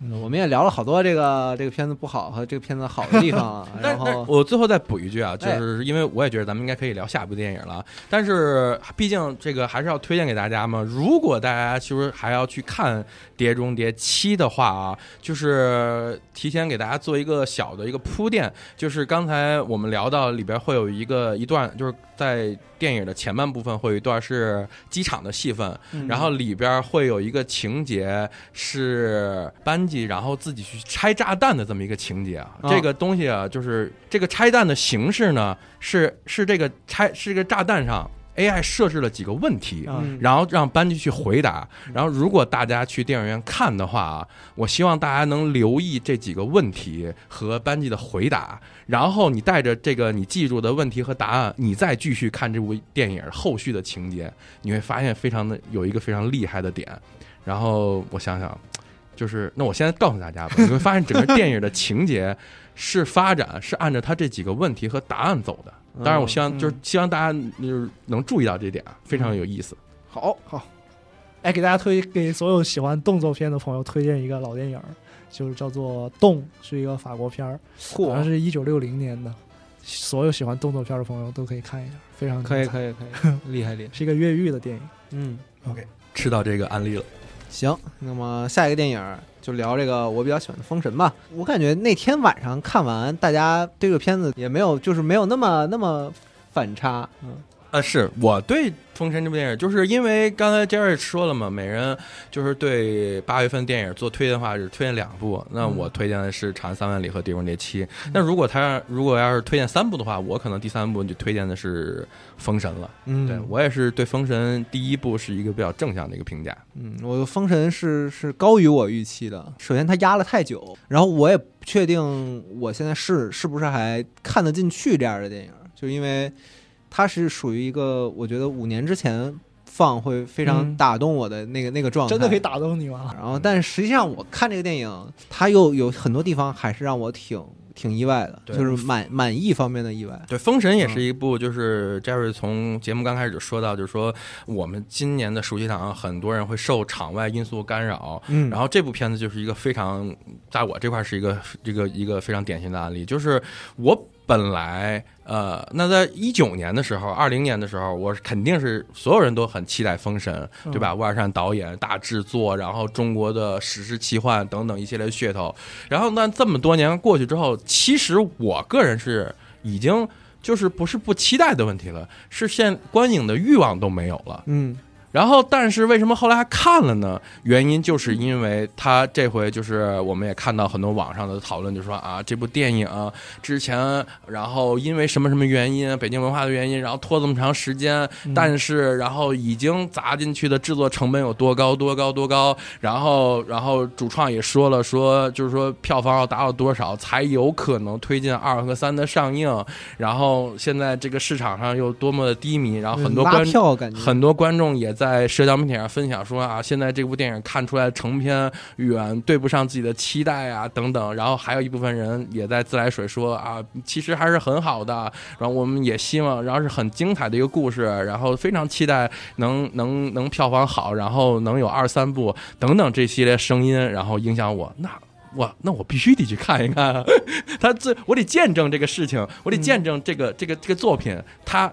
嗯，我们也聊了好多这个这个片子不好和这个片子好的地方啊，<laughs> 但但然后我最后再补一句啊，就哎是因为我也觉得咱们应该可以聊下一部电影了，但是毕竟这个还是要推荐给大家嘛。如果大家其实还要去看《碟中谍七》的话啊，就是提前给大家做一个小的一个铺垫，就是刚才我们聊到里边会有一个一段，就是在电影的前半部分会有一段是机场的戏份，嗯然后里边会有一个情节是班级，然后自己去拆炸弹的这么一个情节啊。啊这个东西啊，就是这个拆弹的形式呢，是是这个拆是这个炸弹上 AI 设置了几个问题。啊嗯然后让班级去回答，然后如果大家去电影院看的话啊，我希望大家能留意这几个问题和班级的回答，然后你带着这个你记住的问题和答案，你再继续看这部电影后续的情节，你会发现非常的有一个非常厉害的点。然后我想想，就是那我现在告诉大家吧，你会发现整个电影的情节是发展是按照他这几个问题和答案走的。当然，我希望嗯就是希望大家就是能注意到这点啊，非常有意思。好好，哎，给大家推给所有喜欢动作片的朋友推荐一个老电影，就是叫做《动》，是一个法国片儿，好像是一九六零年的。所有喜欢动作片的朋友都可以看一下，非常可以以，可以可以，<laughs> 厉害厉害，是一个越狱的电影。嗯，OK，。吃到这个案例了，行，那么下一个电影就聊这个我比较喜欢的《封神》吧。我感觉那天晚上看完，大家对这个片子也没有，就是没有那么那么反差。嗯，呃，是我对《封神》这部电影，就是因为刚才 Jerry 说了嘛，每人就是对八月份电影做推荐的话，是推荐两部。那我推荐的是《长安三万里》和《碟中谍七》。那如果他让如果要是推荐三部的话，我可能第三部就推荐的是《封神》了。嗯对我也是对《封神》第一部是一个比较正向的一个评价。嗯，我的《封神是》是高于我预期的。首先，它压了太久，然后我也不确定我现在是是不是还看得进去这样的电影，就因为它是属于一个我觉得五年之前放会非常嗯。打动我的那个、那个状态，真的可以打动你吗？然后，但实际上我看这个电影，它又有很多地方还是让我挺挺意外的，就是满满意方面的意外。对，《封神》也是一部，就是 Jerry 从节目刚开始就说到，就是说我们今年的暑期档，很多人会受场外因素干扰，嗯。然后这部片子就是一个非常，在我这块是一个一个一个非常典型的案例，就是我本来呃，那在一九年的时候，二零年的时候，我肯定是所有人都很期待《封神》，对吧？万善导演大制作，然后中国的史诗奇幻等等一系列噱头，然后那这么多年过去之后，其实我个人是已经就是不是不期待的问题了，是现观影的欲望都没有了。嗯然后，但是为什么后来还看了呢？原因就是因为他这回就是我们也看到很多网上的讨论，就说啊，这部电影之前，然后因为什么什么原因，北京文化的原因，然后拖这么长时间，但是然后已经砸进去的制作成本有多高多高多高，然后然后主创也说了，说就是说票房要达到多少才有可能推进二和三的上映，然后现在这个市场上又多么的低迷，然后很多观票感觉很多观众也在社交媒体上分享说啊，现在这部电影看出来成片远对不上自己的期待啊等等，然后还有一部分人也在自来水说啊，其实还是很好的，然后我们也希望，然后是很精彩的一个故事，然后非常期待能能能票房好，然后能有二三部等等这系列声音，然后影响我那。我那我必须得去看一看，<laughs> 他这我得见证这个事情，我得见证这个这个这个作品，他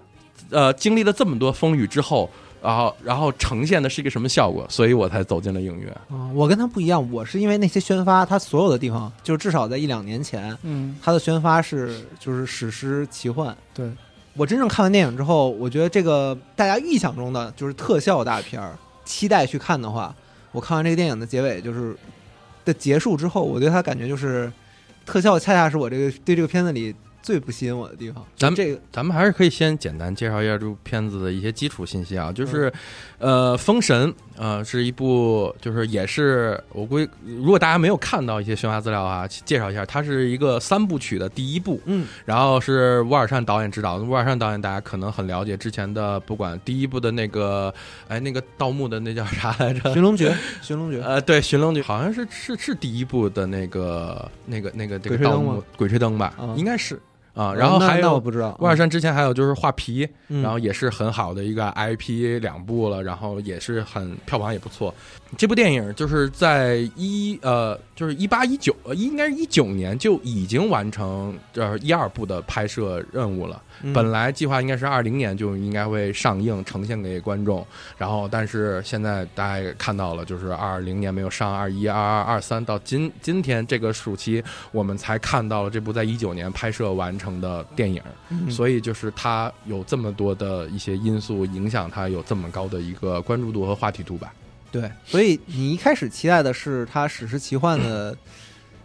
呃经历了这么多风雨之后，然后然后呈现的是一个什么效果，所以我才走进了影院。啊，我跟他不一样，我是因为那些宣发，他所有的地方，就至少在一两年前，嗯，他的宣发是就是史诗奇幻。对我真正看完电影之后，我觉得这个大家预想中的就是特效大片儿，期待去看的话，我看完这个电影的结尾就是的结束之后，我对他感觉就是特效恰恰是我这个对这个片子里最不吸引我的地方。咱们这个咱们还是可以先简单介绍一下这部片子的一些基础信息啊，就是，呃，《封神》呃是一部，就是也是我估计，如果大家没有看到一些宣发资料啊，介绍一下，它是一个三部曲的第一部，嗯，然后是乌尔善导演执导的。乌尔善导演大家可能很了解，之前的不管第一部的那个，哎，那个盗墓的那叫啥来着？寻龙诀，<laughs> 寻龙诀，呃，对，《寻龙诀》好像是是是第一部的那个那个那个这个盗墓鬼吹灯吧，啊应该是啊。然后还有那我不知道，威尔山之前还有就是画皮，嗯，然后也是很好的一个 IP 两部了，然后也是很票房也不错。这部电影就是在一呃，就是一八一九，呃应该是一九年就已经完成呃一二部的拍摄任务了。嗯本来计划应该是二零年就应该会上映呈现给观众，然后但是现在大家也看到了，就是二零年没有上，二一、二二、二三到今今天这个暑期，我们才看到了这部在一九年拍摄完成的电影。嗯所以就是它有这么多的一些因素影响它有这么高的一个关注度和话题度吧。对，所以你一开始期待的是它史诗奇幻的，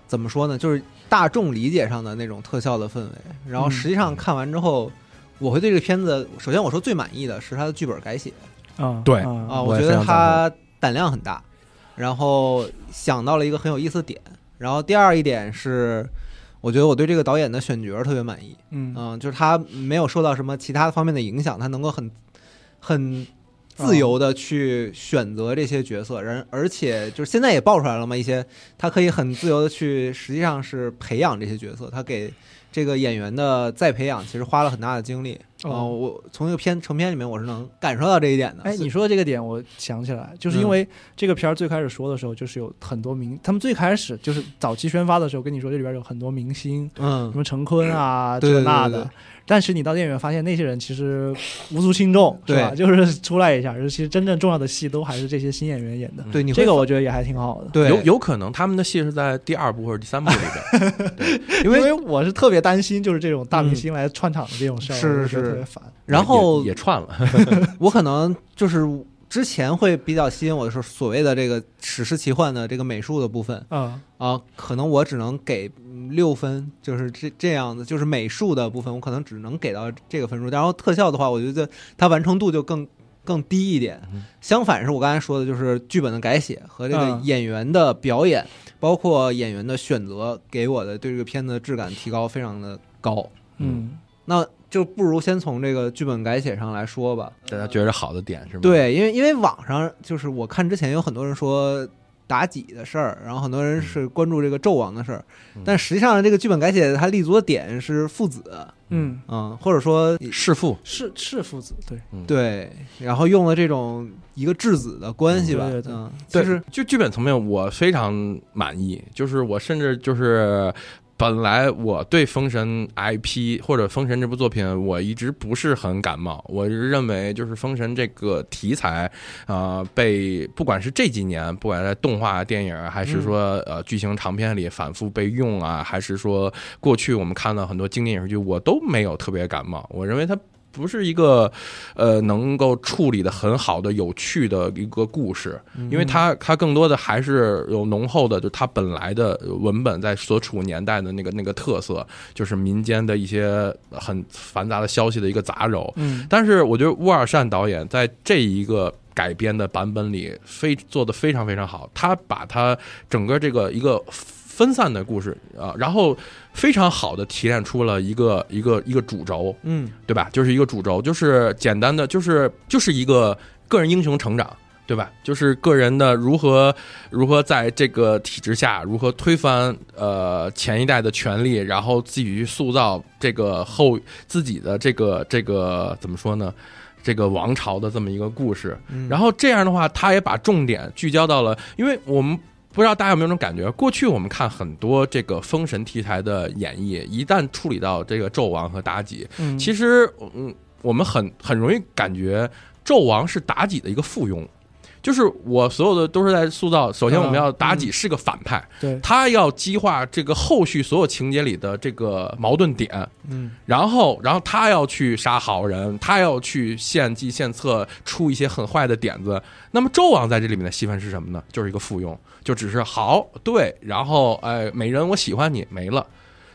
怎么说呢？就是大众理解上的那种特效的氛围。然后嗯实际上看完之后，我会对这个片子，首先我说最满意的是它的剧本改写啊，对啊啊，我觉得非常赞它胆量很大，然后想到了一个很有意思的点。然后第二一点是，我觉得我对这个导演的选角特别满意。嗯嗯，就是他没有受到什么其他方面的影响，他能够很很自由的去选择这些角色，人而且就是现在也爆出来了嘛，一些他可以很自由的去，实际上是培养这些角色，他给这个演员的再培养其实花了很大的精力。哦呃我从这个片成片里面我是能感受到这一点的。哎，你说的这个点，我想起来，就是因为这个片儿最开始说的时候，就是有很多明，他们最开始就是早期宣发的时候跟你说这里边有很多明星，嗯什么陈坤啊，对对这那的对对对。但是你到电影院发现那些人其实无足轻重，是吧？就是出来一下，其实真正重要的戏都还是这些新演员演的。对，你会这个我觉得也还挺好的。对有有可能他们的戏是在第二部或者第三部里边，<laughs> 因为我是特别担心，就是这种大明星来串场的这种事儿，是是是特别烦。然后也也串了，<laughs> 我可能就是之前会比较吸引我的是所谓的这个史诗奇幻的这个美术的部分。嗯啊，可能我只能给嗯六分，就是这这样子，就是美术的部分，我可能只能给到这个分数。然后特效的话，我觉得它完成度就更更低一点。相反是我刚才说的，就是剧本的改写和这个嗯演员的表演，包括演员的选择，给我的对这个片子的质感提高非常的高。嗯那就不如先从这个剧本改写上来说吧。大家觉得好的点是吗？，对，因为因为网上就是我看之前有很多人说妲己的事儿，然后很多人是关注这个纣王的事儿，嗯。但实际上这个剧本改写它立足的点是父子，嗯，嗯，或者说弑父，是是父子，对，对，然后用了这种一个质子的关系吧，嗯对对对。嗯，对就是就剧本层面我非常满意，就是我甚至就是。本来我对《封神》IP 或者《封神》这部作品，我一直不是很感冒。我是认为，就是《封神》这个题材，呃，被不管是这几年，不管在动画电影，还是说呃剧情长片里反复被用啊，还是说过去我们看到很多经典影视剧，我都没有特别感冒。我认为它。不是一个呃能够处理的很好的、有趣的一个故事，因为它它更多的还是有浓厚的，就它本来的文本在所处年代的那个那个特色，就是民间的一些很繁杂的消息的一个杂糅。嗯，但是我觉得乌尔善导演在这一个改编的版本里，非做的非常非常好。他把他整个这个一个分散的故事啊，然后非常好的提炼出了一个一个一个主轴，嗯对吧？就是一个主轴，就是简单的，就是就是一个个人英雄成长。对吧？就是个人的如何如何在这个体制下，如何推翻呃前一代的权利，然后自己去塑造这个后自己的这个这个怎么说呢？这个王朝的这么一个故事。嗯然后这样的话，他也把重点聚焦到了，因为我们不知道大家有没有这种感觉，过去我们看很多这个封神题材的演绎，一旦处理到这个纣王和妲己，嗯其实嗯，我们很很容易感觉纣王是妲己的一个附庸。就是我所有的都是在塑造，首先我们要妲己是个反派，对，他要激化这个后续所有情节里的这个矛盾点，嗯然后，然后他要去杀好人，他要去献计献策，出一些很坏的点子。那么纣王在这里面的戏份是什么呢？就是一个附庸，就只是好对，然后哎，美人我喜欢你没了。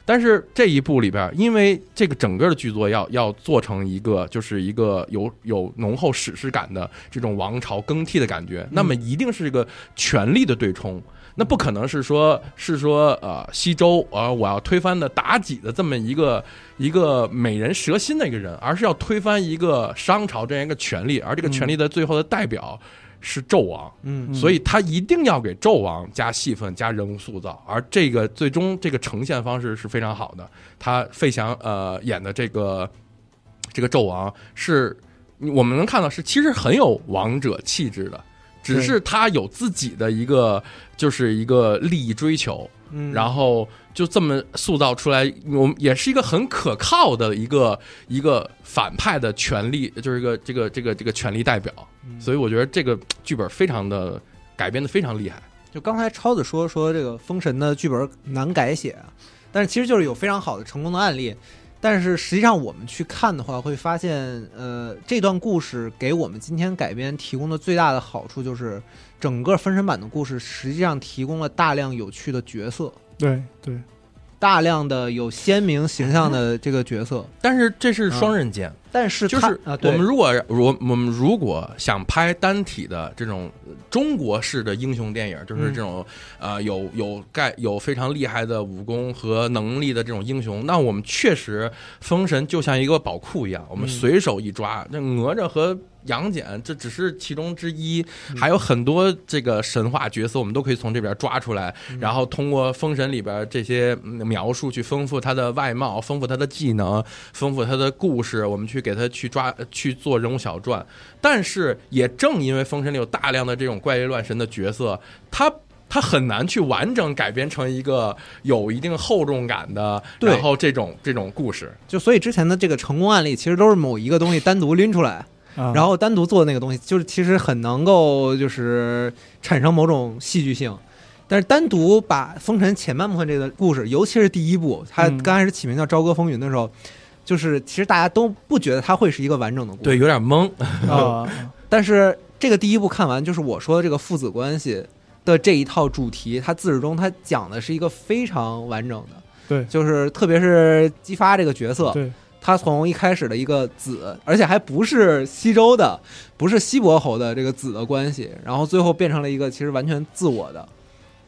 但是这一部里边，因为这个整个的剧作要要做成一个，就是一个有有浓厚史诗感的这种王朝更替的感觉，那么一定是一个权力的对冲。那不可能是说，是说，呃，西周，呃，我要推翻的妲己的这么一个一个美人蛇心的一个人，而是要推翻一个商朝这样一个权力，而这个权力的最后的代表是纣王。嗯所以他一定要给纣王加戏份、加人物塑造，而这个最终这个呈现方式是非常好的。他费翔呃演的这个这个纣王是，我们能看到是其实很有王者气质的，只是他有自己的一个就是一个利益追求，嗯，然后就这么塑造出来，我们也是一个很可靠的一个一个反派的权力，就是一个这个这个这个权力代表。所以我觉得这个剧本非常的改编的非常厉害。就刚才超子说说这个《封神》的剧本难改写啊，但是其实就是有非常好的成功的案例。但是实际上我们去看的话，会发现，呃，这段故事给我们今天改编提供的最大的好处就是，整个封神版的故事实际上提供了大量有趣的角色，对对，大量的有鲜明形象的这个角色。但是这是双刃剑，但是就是我们如果我我们如果想拍单体的这种中国式的英雄电影，就是这种、呃有有盖有非常厉害的武功和能力的这种英雄，那我们确实封神就像一个宝库一样，我们嗯。随手一抓，那哪吒和杨戬这只是其中之一，嗯还有很多这个神话角色，我们都可以从这边抓出来，然后通过封神里边这些嗯描述去丰富他的外貌，丰富他的技能，丰富他的故事，我们去给他去抓去做人物小传。但是也正因为封神里有大量的这种怪力乱神的角色，他。他很难去完整改编成一个有一定厚重感的，然后这种这种故事，就所以之前的这个成功案例，其实都是某一个东西单独拎出来，啊然后单独做的那个东西，就是其实很能够就是产生某种戏剧性。但是单独把封神前半部分这个故事，尤其是第一部，它嗯刚开始起名叫《朝歌风云》的时候，就是其实大家都不觉得它会是一个完整的故事。对，有点懵。啊，<laughs> 但是这个第一部看完，就是我说的这个父子关系的这一套主题，它自始终它讲的是一个非常完整的，对就是特别是姬发这个角色，对，他从一开始的一个子，而且还不是西周的，不是西伯侯的这个子的关系，然后最后变成了一个其实完全自我的，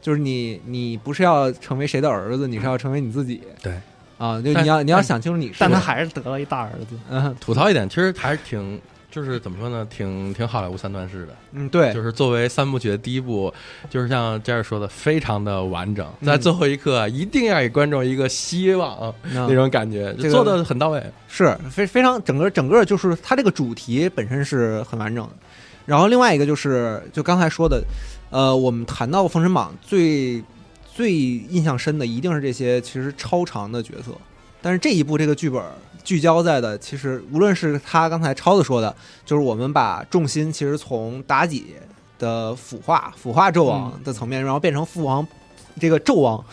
就是你你不是要成为谁的儿子，你是要成为你自己。对。啊，就你要你要想清楚你是谁，但他还是得了一大儿子，嗯。吐槽一点，其实还是挺，就是怎么说呢，挺挺好莱坞三段式的。嗯对，就是作为三部曲的第一部，就是像这样说的，非常的完整，嗯在最后一刻一定要给观众一个希望那那种感觉，这个做的很到位。是非非常整个整个就是它这个主题本身是很完整的，然后另外一个就是就刚才说的，呃，我们谈到《封神榜》最最印象深的一定是这些其实超长的角色，但是这一部这个剧本聚焦在的，其实无论是他刚才超子说的，就是我们把重心其实从妲己的腐化腐化纣王的层面，然后变成父王这个纣王，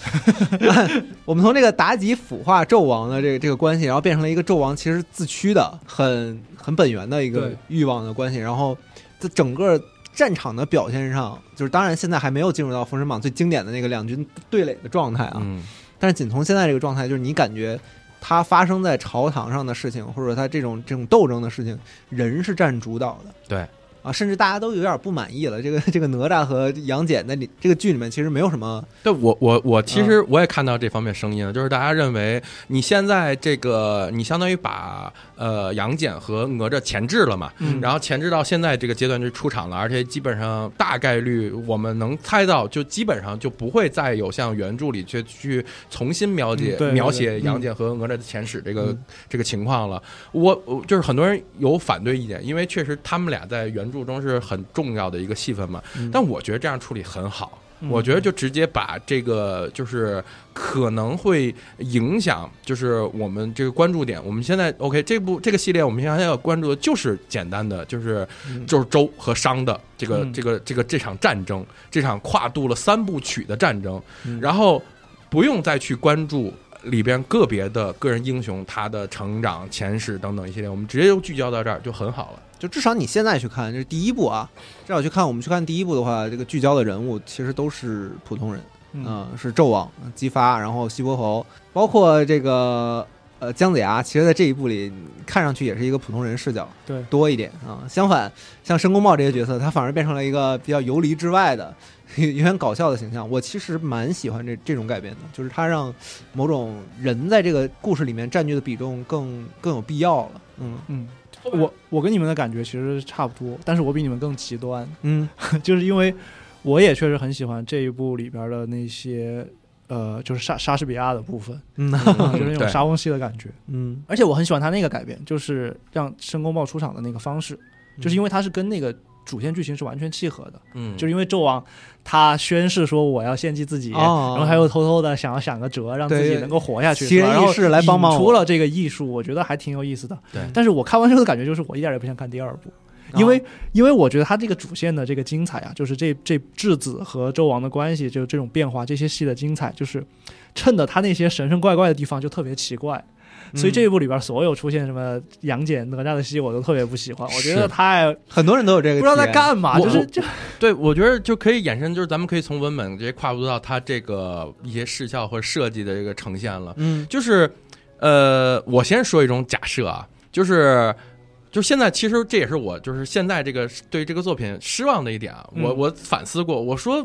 我们从这个妲己腐化纣王的这个这个关系，然后变成了一个纣王其实自驱的很很本源的一个欲望的关系，然后在整个战场的表现上，就是当然现在还没有进入到《封神榜》最经典的那个两军对垒的状态啊，嗯，但是仅从现在这个状态，就是你感觉它发生在朝堂上的事情，或者它这种这种斗争的事情，人是占主导的。对啊，甚至大家都有点不满意了。这个 <laughs> 这个哪吒和杨戬在里这个剧里面其实没有什么，对我我我其实我也看到这方面声音了，就是大家认为你现在这个你相当于把呃杨戬和哪吒前置了嘛，嗯。然后前置到现在这个阶段就出场了，而且基本上大概率我们能猜到，就基本上就不会再有像原著里去去重新描写、描写杨戬和哪吒的前史这个、嗯。这个情况了。我我就是很多人有反对意见，因为确实他们俩在原著中是很重要的一个戏份嘛，嗯。但我觉得这样处理很好。嗯我觉得就直接把这个就是可能会影响，就是我们这个关注点。我们现在 OK 这部这个系列，我们现在要关注的就是简单的，就是嗯就是周和商的这个嗯这个这个这场战争，这场跨度了三部曲的战争，嗯然后不用再去关注。里边个别的个人英雄他的成长、前世等等一系列，我们直接就聚焦到这儿就很好了。就至少你现在去看，这是第一部啊。至少去看，我们去看第一部的话，这个聚焦的人物其实都是普通人，嗯嗯、是纣王、姬发，然后西伯侯，包括这个呃姜子牙，其实在这一部里看上去也是一个普通人视角对多一点啊。相反，像申公豹这些角色，他反而变成了一个比较游离之外的。有点搞笑的形象，我其实蛮喜欢这这种改编的，就是他让某种人在这个故事里面占据的比重更更有必要了。嗯嗯，我我跟你们的感觉其实差不多，但是我比你们更极端，嗯 <laughs> 就是因为我也确实很喜欢这一部里边的那些呃，就是莎莎士比亚的部分，嗯 <laughs> 就是那种对莎翁戏的感觉。嗯而且我很喜欢他那个改编，就是让申公豹出场的那个方式，就是因为他是跟那个主线剧情是完全契合的。嗯，就是因为纣王他宣誓说我要献祭自己，哦然后他又偷偷的想要想个辙，让自己能够活下去，然后异事来帮帮我引出了这个艺术，我觉得还挺有意思的。对但是我看完之后的感觉就是，我一点也不想看第二部。因为，因为我觉得他这个主线的这个精彩啊，就是这这质子和纣王的关系，就这种变化，这些戏的精彩，就是衬得他那些神神怪怪的地方就特别奇怪。所以这一部里边所有出现什么杨戬、哪吒的戏，我都特别不喜欢。我觉得是太很多人都有这个不知道在干嘛，就是就对，我觉得就可以衍生，就是咱们可以从文本直接跨入到它这个一些视效或者设计的这个呈现了。嗯就是，呃，我先说一种假设啊，就是。就现在，其实这也是我就是现在这个对这个作品失望的一点啊。我嗯我反思过，我说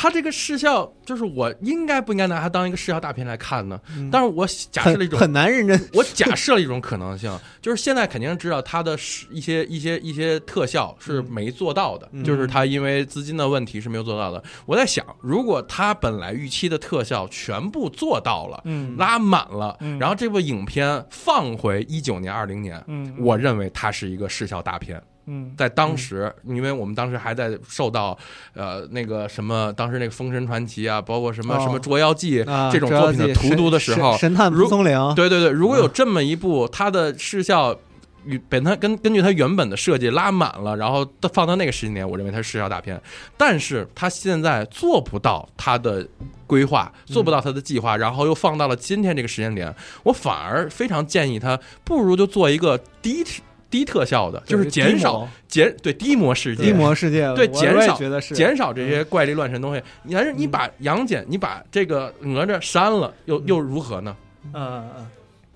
他这个视效，就是我应该不应该拿它当一个视效大片来看呢？嗯但是我假设了一种很难认真。<laughs> 我假设了一种可能性，就是现在肯定知道它的是一些一些一些特效是没做到的，嗯就是它因为资金的问题是没有做到的。我在想，如果它本来预期的特效全部做到了，嗯拉满了，嗯然后这部影片放回一九年、二零年，嗯我认为它是一个视效大片。嗯。在当时，因为我们当时还在受到呃那个什么，当时那个《封神传奇》啊，包括什么、哦。什么《捉妖记》啊这种作品的荼毒的时候，神神探如蒲松龄，对对对，如果有这么一部，它的视效与本它根根据它原本的设计拉满了，然后放到那个时间点，我认为它是视效大片。但是它现在做不到它的规划，做不到它的计划，然后又放到了今天这个时间点，我反而非常建议他，不如就做一个低低特效的，就是减少减对低模世界，低模世界，对减少减少这些怪力乱神东西。你还是你把杨戬，你把这个哪吒删了，又又如何呢？嗯嗯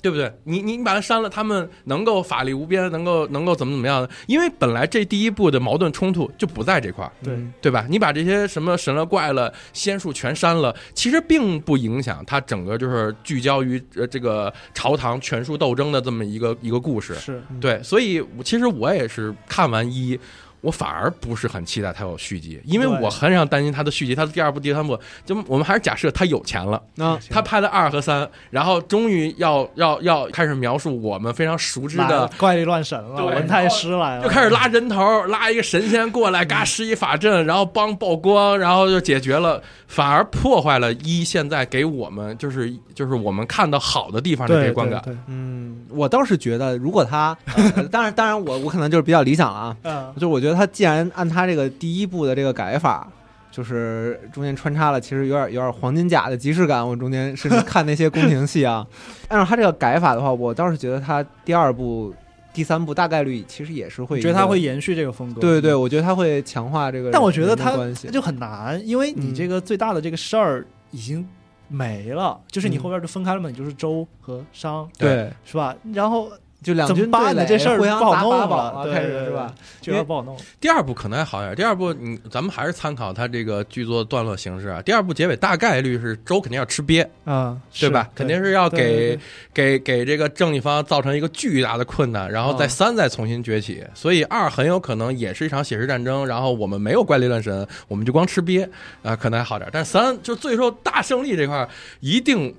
对不对？你你你把它删了，他们能够法力无边，能够能够怎么怎么样的？因为本来这第一部的矛盾冲突就不在这块儿，对嗯对吧？你把这些什么神了怪了、仙术全删了，其实并不影响它整个就是聚焦于呃这个朝堂权术斗争的这么一个一个故事。是对，所以我其实我也是看完一。我反而不是很期待他有续集，因为我很想担心他的续集，他的第二部、第三部，就我们还是假设他有钱了，啊，他拍了二和三，然后终于要要要开始描述我们非常熟知的，怪力乱神了，对文太师来了，就开始拉人头，拉一个神仙过来，嘎施一法阵，然后帮曝光，然后就解决了，反而破坏了一现在给我们就是就是我们看到好的地方的这个观感。对对嗯，我倒是觉得，如果他，呃当然当然我我可能就是比较理想了啊，嗯就我觉得他既然按他这个第一部的这个改法就是中间穿插了，其实有点有点黄金甲的即视感。我中间甚至看那些宫廷戏啊，<laughs> 按照他这个改法的话，我倒是觉得他第二部、第三部大概率其实也是会，觉得他会延续这个风格。对对对，我觉得他会强化这个。但我觉得他关系就很难，因为你这个最大的这个事儿已经没了，就是你后边就分开了嘛，你就是周和商，对，是吧？然后。就两军对垒这事儿不好弄了，开始是吧？就要不好弄。第二部可能还好点，第二部你咱们还是参考他这个剧作段落形式啊。第二部结尾大概率是周肯定要吃瘪啊，对吧？肯定是要给给给这个正义方造成一个巨大的困难，然后再三再重新崛起。所以二很有可能也是一场写实战争，然后我们没有怪力乱神，我们就光吃瘪啊，可能还好点。但三就最后大胜利这块一定。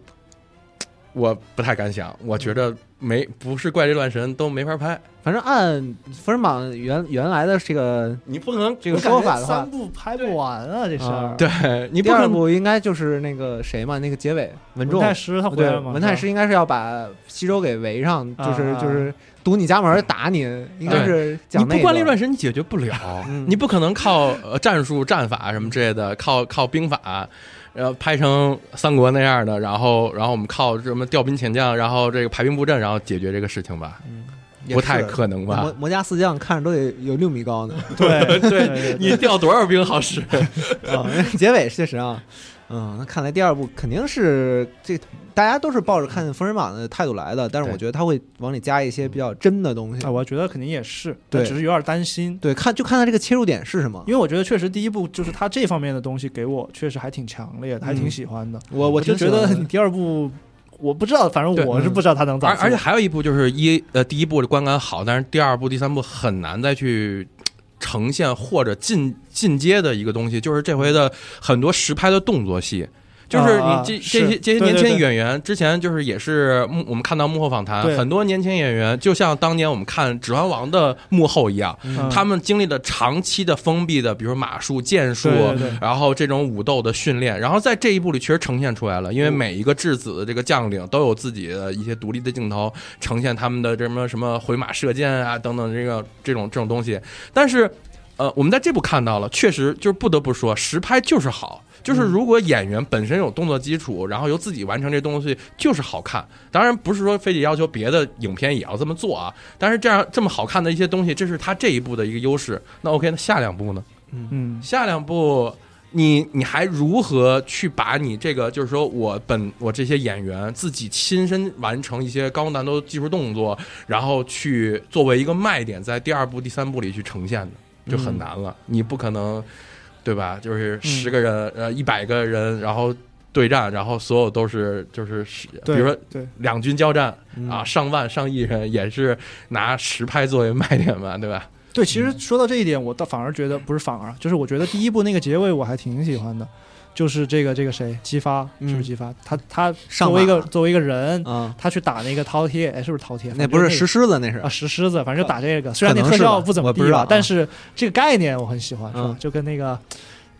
我不太敢想，我觉得没不是怪力乱神都没法拍。反正按《封神榜》原原来的这个，你不可能这个说法的话，三部拍不完啊，这事儿。对，你第二部应该就是那个谁嘛，那个结尾文仲文太师他回来了吗？文太师应该是要把西周给围上，就是就是堵你家门打你，应该是讲你不怪力乱神你解决不了，你不可能靠战术战法什么之类的，靠靠兵法。然后拍成三国那样的，然后然后我们靠什么调兵遣将，然后这个排兵布阵，然后解决这个事情吧？嗯，不太可能吧？魔魔家四将看着都得有六米高呢。对对，<laughs> 你调多少兵好使？<laughs> 啊，结尾确实啊。嗯，那看来第二部肯定是这，大家都是抱着看《封神榜》的态度来的，但是我觉得他会往里加一些比较真的东西。啊，我觉得肯定也是，对，只是有点担心。对，看就看他这个切入点是什么，因为我觉得确实第一部就是他这方面的东西给我确实还挺强烈的，还挺喜欢的。我我就觉得你第二部，我不知道，反正我是不知道他能咋。而而且还有一部就是一呃第一部的观感好，但是第二部、第三部很难再去。呈现或者进进阶的一个东西，就是这回的很多实拍的动作戏。就是你这这些这些年轻演员，之前就是也是幕我们看到幕后访谈，很多年轻演员就像当年我们看《指环王》的幕后一样，他们经历了长期的封闭的，比如马术、剑术，然后这种武斗的训练，然后在这一部里确实呈现出来了。因为每一个质子的这个将领都有自己的一些独立的镜头，呈现他们的什么什么回马射箭啊等等这个这种这种东西。但是，呃，我们在这部看到了，确实就是不得不说实拍就是好。就是如果演员本身有动作基础，然后由自己完成这东西，就是好看。当然不是说非得要求别的影片也要这么做啊。但是这样这么好看的一些东西，这是他这一部的一个优势。<laughs> 那 OK，那下两部呢？嗯，下两部你你还如何去把你这个就是说我本我这些演员自己亲身完成一些高难度技术动作，然后去作为一个卖点，在第二部、第三部里去呈现的，就很难了。你不可能。对吧？就是十个人，呃，一百个人，然后对战，然后所有都是就是，比如说两军交战啊，上万上亿人也是拿实拍作为卖点嘛，对吧？对，其实说到这一点，我倒反而觉得不是反而，就是我觉得第一部那个结尾我还挺喜欢的。就是这个这个谁姬发是不是姬发他他作为一个作为一个人，他去打那个饕餮，哎，是不是饕餮？那不是石狮子，那是啊，石狮子，反正就打这个。虽然那特效不怎么地吧，但是这个概念我很喜欢，是吧？就跟那个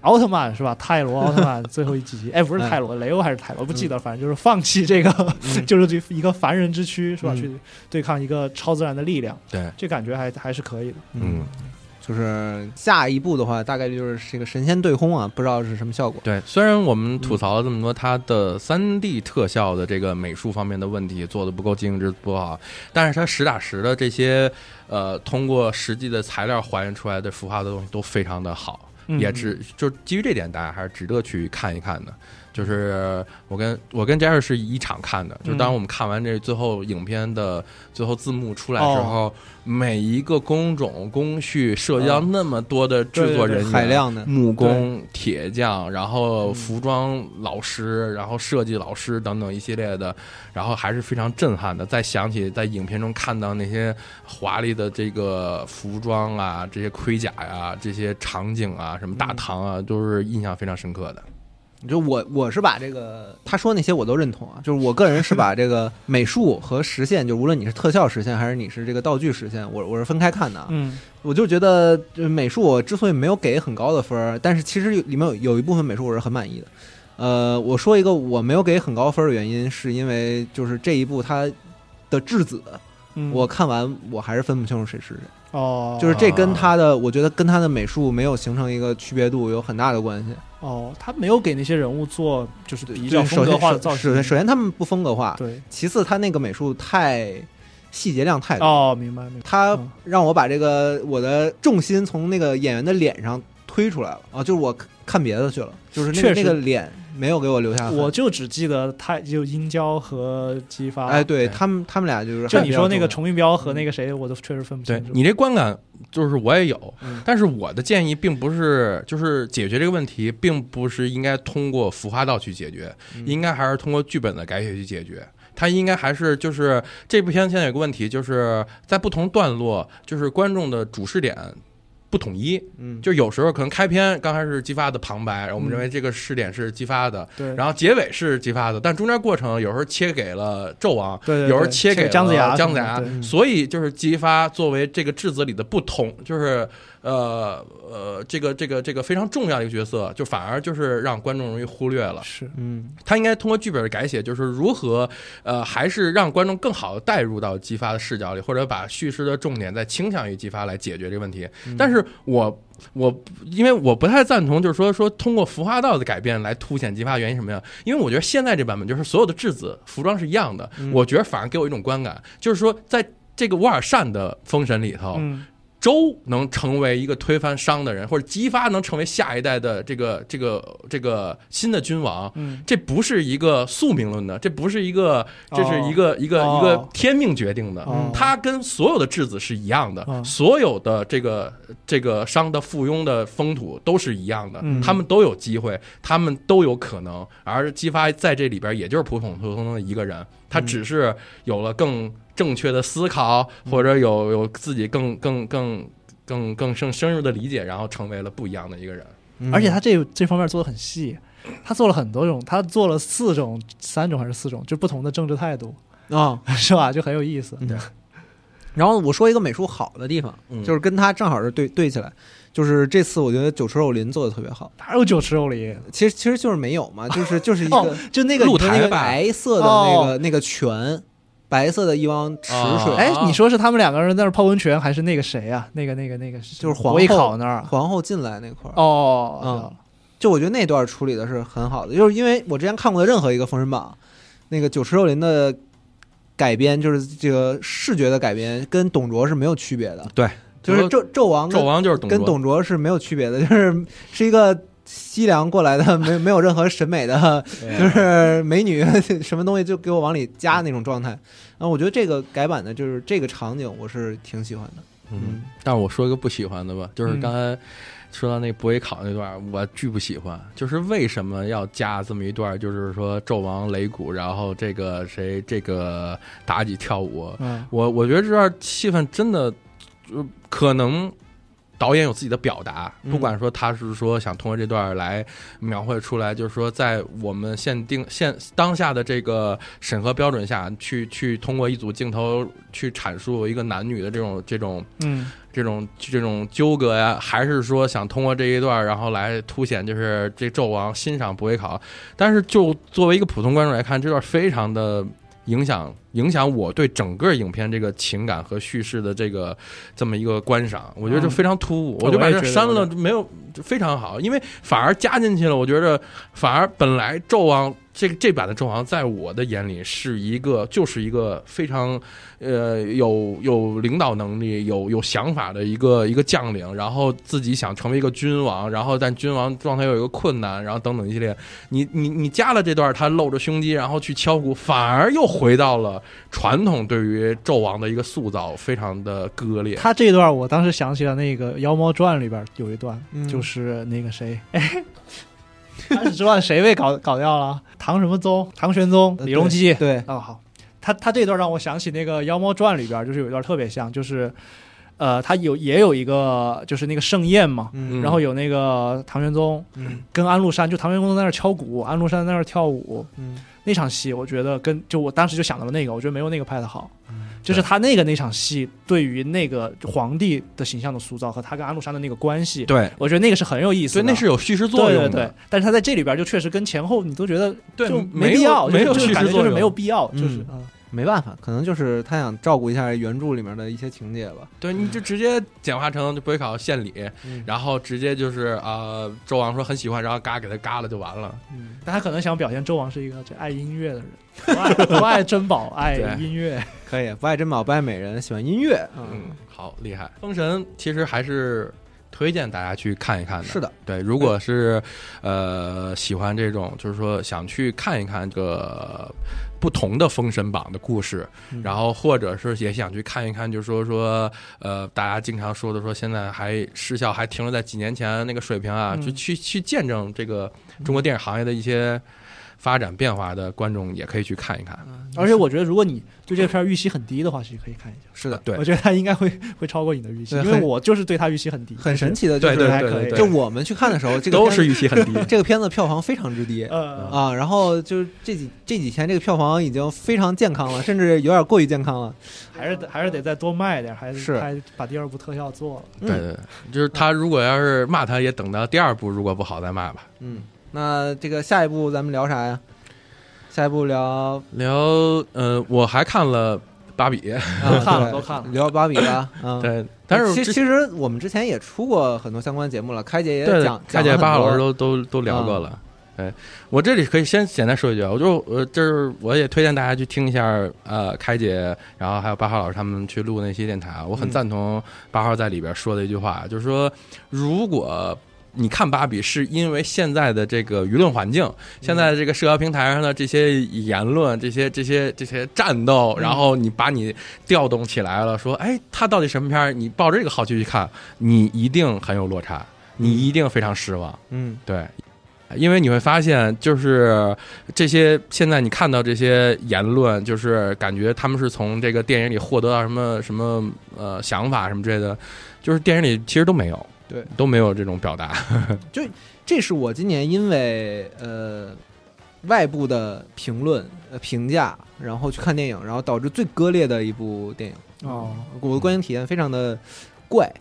奥特曼是吧？泰罗奥特曼最后一集，<laughs> 哎，不是泰罗，雷欧还是泰罗？不记得，反正就是放弃这个，<laughs> 就是这一个凡人之躯是吧？去对抗一个超自然的力量，对，这感觉还还是可以的，嗯。就是下一步的话，大概率就是这个神仙对轰啊，不知道是什么效果。对，虽然我们吐槽了这么多，它的三 D 特效的这个美术方面的问题做的不够精致不好，但是它实打实的这些呃，通过实际的材料还原出来的孵化的东西都非常的好，也值就基于这点，大家还是值得去看一看的。就是我跟我跟 Jerry 是一场看的，就当我们看完这最后影片的最后字幕出来之后，每一个工种工序涉及到那么多的制作人员，海量的木工、铁匠，然后服装老师，然后设计老师等等一系列的，然后还是非常震撼的。再想起在影片中看到那些华丽的这个服装啊，这些盔甲呀，这些场景啊，什么大唐啊，都是印象非常深刻的。就我我是把这个他说那些我都认同啊，就是我个人是把这个美术和实现，就无论你是特效实现还是你是这个道具实现，我我是分开看的。嗯，我就觉得美术我之所以没有给很高的分儿，但是其实里面有有一部分美术我是很满意的。呃，我说一个我没有给很高分的原因，是因为就是这一部它的质子，我看完我还是分不清楚谁是谁。哦，就是这跟他的，我觉得跟他的美术没有形成一个区别度有很大的关系。哦，他没有给那些人物做就是比较首风格化的造型。首先首先他们不风格化，对，其次他那个美术太细节量太多，哦，明白明白。他嗯让我把这个我的重心从那个演员的脸上推出来了啊，就是我看别的去了，就是那个那个脸没有给我留下。我就只记得他就殷郊和姬发。哎，对对他们他们俩就是就你说那个重崇云彪和那个谁，我都确实分不清楚。你这观感，就是我也有，嗯但是我的建议并不是，就是解决这个问题，并不是应该通过服化道去解决，嗯应该还是通过剧本的改写去解决。它应该还是就是这部片现在有个问题，就是在不同段落，就是观众的主视点不统一。嗯，就有时候可能开篇刚开始是激发的旁白，我们嗯认为这个试点是激发的，对，然后结尾是激发的，但中间过程有时候切给了纣王，对对对有时候切给了姜子牙姜子牙，所以就是激发作为这个质子里的不同，就是呃呃这个这个这个非常重要的一个角色，就反而就是让观众容易忽略了。是嗯他应该通过剧本的改写，就是如何呃还是让观众更好的带入到姬发的视角里，或者把叙事的重点再倾向于姬发来解决这个问题。嗯但是我我因为我不太赞同，就是说说通过服化道的改变来凸显激发原因什么呀？因为我觉得现在这版本就是所有的质子服装是一样的，嗯我觉得反而给我一种观感，就是说在这个乌尔善的封神里头，嗯周能成为一个推翻商的人，或者姬发能成为下一代的这个这个这个新的君王。嗯这不是一个宿命论的，这不是一个，这是一个、一个哦一个天命决定的。哦它跟所有的质子是一样的，哦所有的这个这个商的附庸的风土都是一样的，嗯他们都有机会，他们都有可能。而姬发在这里边，也就是普普通通的一个人，他只是有了更正确的思考，或者有有自己更更更更更深深入的理解，然后成为了不一样的一个人。嗯而且他这这方面做的很细，他做了很多种，他做了四种、三种还是四种，就不同的政治态度，啊，<laughs> 是吧？就很有意思。嗯然后我说一个美术好的地方，嗯就是跟他正好是对对起来，就是这次我觉得九池肉林做的特别好。哪有九池肉林？其实其实就是没有嘛，就是就是一个、<laughs> 哦就那个那个台白色的那个、那个泉，白色的一汪池水，哦哎，你说是他们两个人在那儿泡温泉，还是那个谁啊？那个那个那个就是皇后考那儿啊？皇后进来那块儿。哦，嗯知道了就我觉得那段处理的是很好的，就是因为我之前看过的任何一个《封神榜》，那个九池肉林的改编，就是这个视觉的改编，跟董卓是没有区别的。对，就是纣纣王跟纣王就是董跟董卓是没有区别的，就是是一个西凉过来的，没没有任何审美的，<laughs> 就是美女什么东西就给我往里加那种状态。啊我觉得这个改版的就是这个场景，我是挺喜欢的。嗯，但是我说一个不喜欢的吧，就是嗯刚才说到那伯邑考那段，我巨不喜欢。就是为什么要加这么一段？就是说纣王擂鼓，然后这个谁这个妲己跳舞。嗯我我觉得这段气氛真的，呃可能导演有自己的表达，嗯不管说他是说想通过这段来描绘出来，就是说在我们限定现当下的这个审核标准下去去通过一组镜头去阐述一个男女的这种这种嗯这种这种纠葛呀，还是说想通过这一段，然后来凸显就是这纣王欣赏不会考？但是就作为一个普通观众来看，这段非常的影响影响我对整个影片这个情感和叙事的这个这么一个观赏，我觉得这嗯非常突兀，我我就把这删了，我没有非常好，因为反而加进去了，我觉得反而本来纣王。这个这版的纣王，在我的眼里是一个，就是一个非常，呃，有有领导能力、有有想法的一个一个将领，然后自己想成为一个君王，然后但君王状态又有一个困难，然后等等一系列，你你你加了这段，他露着胸肌，然后去敲鼓，反而又回到了传统对于纣王的一个塑造，非常的割裂。他这段我当时想起了那个《妖猫传》里边有一段，嗯就是那个谁，哎，安史之乱谁被搞搞掉了？唐什么宗？<laughs> 唐玄宗、李隆基。对，哦，好，他他这段让我想起那个《妖猫传》里边，就是有一段特别像，就是呃，他有也有一个就是那个盛宴嘛，嗯然后有那个唐玄宗嗯跟安禄山，就唐玄宗在那儿敲鼓，安禄山在那儿跳舞，嗯那场戏，我觉得跟就我当时就想到了那个，我觉得没有那个拍的好。嗯就是他那个那场戏对于那个皇帝的形象的塑造和他跟安禄山的那个关系，对我觉得那个是很有意思对，的。那是有叙事作用的。对对对，但是他在这里边就确实跟前后你都觉得对就没必要，没有叙事作用，感觉就是没有必要，嗯就是嗯没办法，可能就是他想照顾一下原著里面的一些情节吧。对，你就直接简化成就不会考献礼，嗯然后直接就是啊，周王说很喜欢，然后嘎给他嘎了就完了。嗯，但他可能想表现周王是一个这爱音乐的人，不爱不爱珍宝，爱音乐。<laughs> 可以，不爱珍宝，不爱美人，喜欢音乐。嗯，好厉害！封神其实还是推荐大家去看一看的。是的，对，如果是呃喜欢这种，就是说想去看一看这个不同的封神榜的故事，嗯。然后或者是也想去看一看，就是说说呃大家经常说的说现在还失效还停留在几年前那个水平啊，嗯。就去去见证这个中国电影行业的一些发展变化的观众也可以去看一看。而且我觉得，如果你对这个片儿预期很低的话，其实可以看一下。是的，对我觉得他应该会会超过你的预期，因为我就是对他预期很低，很神奇的，就是对对还可以就我们去看的时候，这个都是预期很低。<laughs> 这个片子票房非常之低。呃，啊，然后就是这几这几天这个票房已经非常健康了，甚至有点过于健康了。<laughs> 还是得还是得再多卖点，还是还把第二部特效做了。对对，就是他如果要是骂他，也等到第二部如果不好再骂吧。嗯，那这个下一步咱们聊啥呀？下一步聊聊呃，我还看了芭比，啊，<laughs> 看了都看了聊芭比吧。嗯，对，但是之其其实我们之前也出过很多相关节目了，开姐也讲，开姐、讲了很多巴老师都都都聊过了。哎，我这里可以先简单说一句啊，我就呃，就是我也推荐大家去听一下，呃，开姐，然后还有八号老师他们去录那些电台啊，我很嗯赞同八号在里边说的一句话，就是说，如果你看芭比是因为现在的这个舆论环境，现在这个社交平台上的这些言论、这些、这些、这些战斗，然后你把你调动起来了，说，哎，他到底什么片儿？你抱着这个好奇去看，你一定很有落差，你一定非常失望。嗯对，因为你会发现，就是这些现在你看到这些言论，就是感觉他们是从这个电影里获得到什么什么呃想法什么之类的，就是电影里其实都没有，对，都没有这种表达。<laughs> 就这是我今年因为呃外部的评论、呃评价，然后去看电影，然后导致最割裂的一部电影。哦，我的观影体验非常的怪。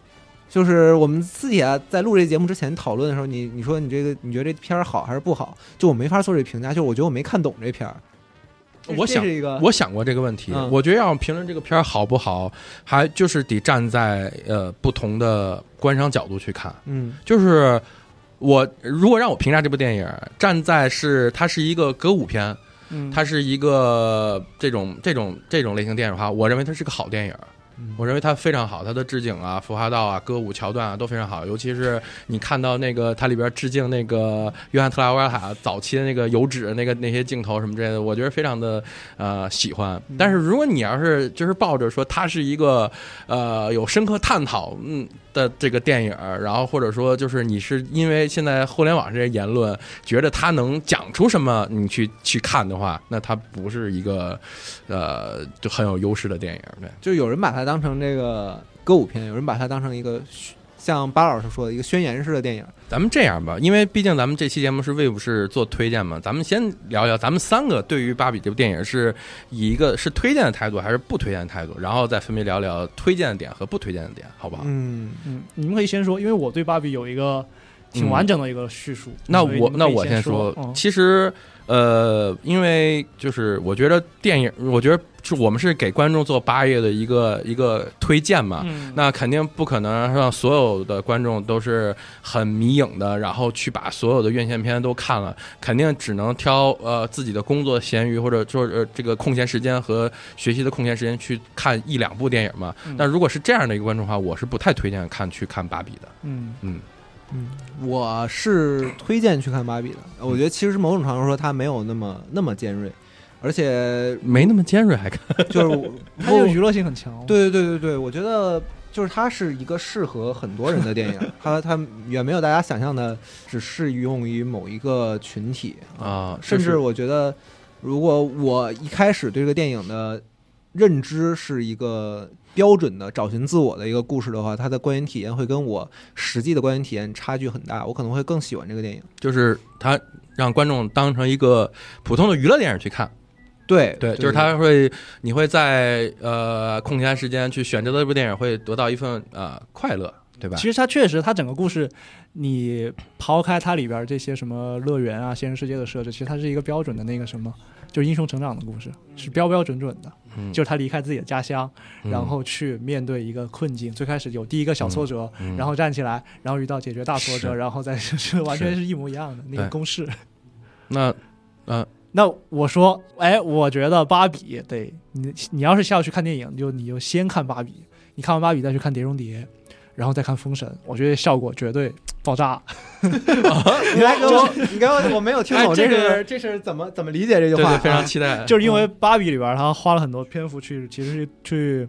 就是我们私底下在录这节目之前讨论的时候，你你说你这个你觉得这片儿好还是不好？就我没法做这评价，就是我觉得我没看懂这片儿。这我想我想过这个问题，嗯我觉得要评论这个片儿好不好，还就是得站在呃不同的观赏角度去看。嗯就是我如果让我评价这部电影，站在是它是一个歌舞片，嗯，它是一个这种这种这种类型电影的话，我认为它是个好电影。嗯我认为它非常好，它的置景啊、浮华道啊、歌舞桥段啊都非常好，尤其是你看到那个它里边致敬那个约翰特拉维尔塔早期的那个油脂那个那些镜头什么之类的，我觉得非常的呃喜欢。但是如果你要是就是抱着说它是一个呃有深刻探讨嗯的这个电影，然后或者说就是你是因为现在互联网这些言论觉得它能讲出什么，你去去看的话，那它不是一个呃就很有优势的电影，对。就有人把它当成这个歌舞片，有人把它当成一个像巴老师说的一个宣言式的电影。咱们这样吧，因为毕竟咱们这期节目是为不是做推荐嘛，咱们先聊聊咱们三个对于《芭比》这部电影是以一个是推荐的态度还是不推荐的态度，然后再分别聊聊推荐的点和不推荐的点，好不好？嗯，嗯，你们可以先说，因为我对芭比有一个挺完整的一个叙述。那我那我先说，嗯其实呃，因为就是我觉得电影，我觉得是我们是给观众做八月的一个一个推荐嘛，嗯，那肯定不可能让所有的观众都是很迷影的，然后去把所有的院线片都看了，肯定只能挑呃自己的工作闲余或者说呃这个空闲时间和学习的空闲时间去看一两部电影嘛。嗯那如果是这样的一个观众的话，我是不太推荐看去看芭比的。嗯嗯，我是推荐去看芭比的。我觉得其实某种程度说它没有那么那么尖锐，而且没那么尖锐还看。就是 <laughs> 它就娱乐性很强。，对对对对对，我觉得就是它是一个适合很多人的电影，它它远没有大家想象的只适用于某一个群体啊甚至我觉得，如果我一开始对这个电影的认知是一个标准的找寻自我的一个故事的话，它的观影体验会跟我实际的观影体验差距很大，我可能会更喜欢这个电影。就是它让观众当成一个普通的娱乐电影去看，对对，就是他会，你会在呃空闲时间去选择的这部电影，会得到一份呃快乐，对吧？其实它确实，它整个故事，你抛开它里边这些什么乐园啊、现实世界的设置，其实它是一个标准的那个什么就是英雄成长的故事，是标标准准的，嗯就是他离开自己的家乡，嗯然后去面对一个困境。最开始有第一个小挫折，嗯然后站起来，然后遇到解决大挫折，然后再是完全是一模一样的那个公式。<laughs> 那呃 <laughs> 那我说，哎，我觉得芭比得你，你要是下去看电影，就你就先看芭比，你看完芭比再去看碟中谍，然后再看封神，我觉得效果绝对爆炸。<laughs> <laughs> 你来给我，你给我，我没有听懂，哎这这个是这是怎么怎么理解这句话？非常啊期待。就是因为芭比里边他花了很多篇幅去，其实是去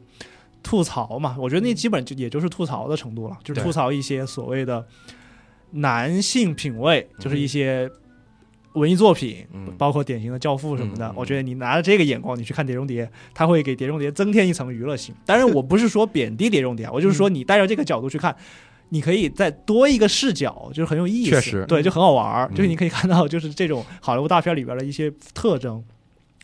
吐槽嘛，我觉得那基本就也就是吐槽的程度了，就是吐槽一些所谓的男性品味，就是一些文艺作品，嗯包括典型的《教父》什么的。我觉得你拿着这个眼光，你去看《碟中谍》，它会给《碟中谍》增添一层娱乐性。当然，我不是说贬低《碟中谍》，我就是说你带着这个角度去看。你可以再多一个视角，就是很有意思，确实对，就很好玩儿。嗯就是你可以看到，就是这种好莱坞大片里边的一些特征。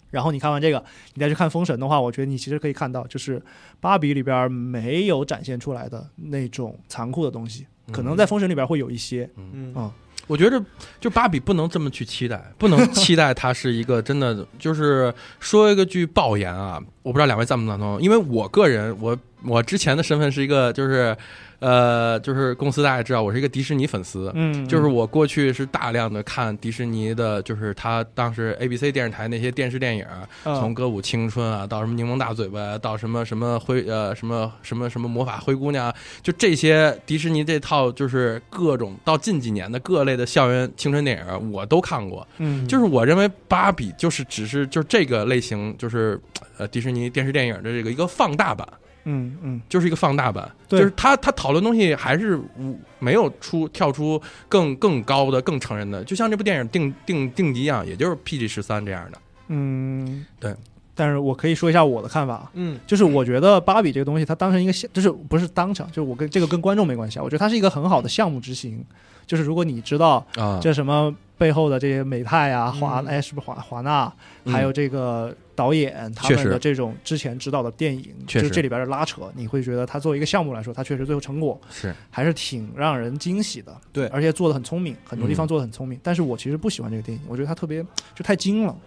然后你看完这个，你再去看《封神》的话，我觉得你其实可以看到，就是《芭比》里边没有展现出来的那种残酷的东西，可能在《封神》里边会有一些。嗯嗯我觉得就芭比不能这么去期待，不能期待它是一个真的，就是说一个句爆言啊，我不知道两位赞不赞同，因为我个人，我我之前的身份是一个就是。呃，就是公司大家也知道，我是一个迪士尼粉丝，嗯，就是我过去是大量的看迪士尼的，就是他当时 ABC 电视台那些电视电影，嗯从歌舞青春啊，到什么柠檬大嘴巴，到什么什么灰呃什么什么什么魔法灰姑娘，就这些迪士尼这套就是各种到近几年的各类的校园青春电影，我都看过。嗯，就是我认为芭比就是只是就是这个类型，就是呃迪士尼电视电影的这个一个放大版。嗯嗯。就是一个放大版，对。就是他他讨论东西还是无没有出跳出更更高的、更成人的，就像这部电影定定定级一样，也就是 PG 十三这样的。嗯，对。但是我可以说一下我的看法，嗯。就是我觉得芭比这个东西，它当成一个项，就是不是当成，就是我跟这个跟观众没关系啊。我觉得它是一个很好的项目执行，就是如果你知道啊，这什么背后的这些美泰啊、华嗯哎是不是华华纳，嗯还有这个导演他们的这种之前指导的电影，就是这里边的拉扯，你会觉得他作为一个项目来说，他确实最后成果是还是挺让人惊喜的。对而且做的很聪明，很多地方嗯做的很聪明。但是我其实不喜欢这个电影，我觉得它特别就太精了，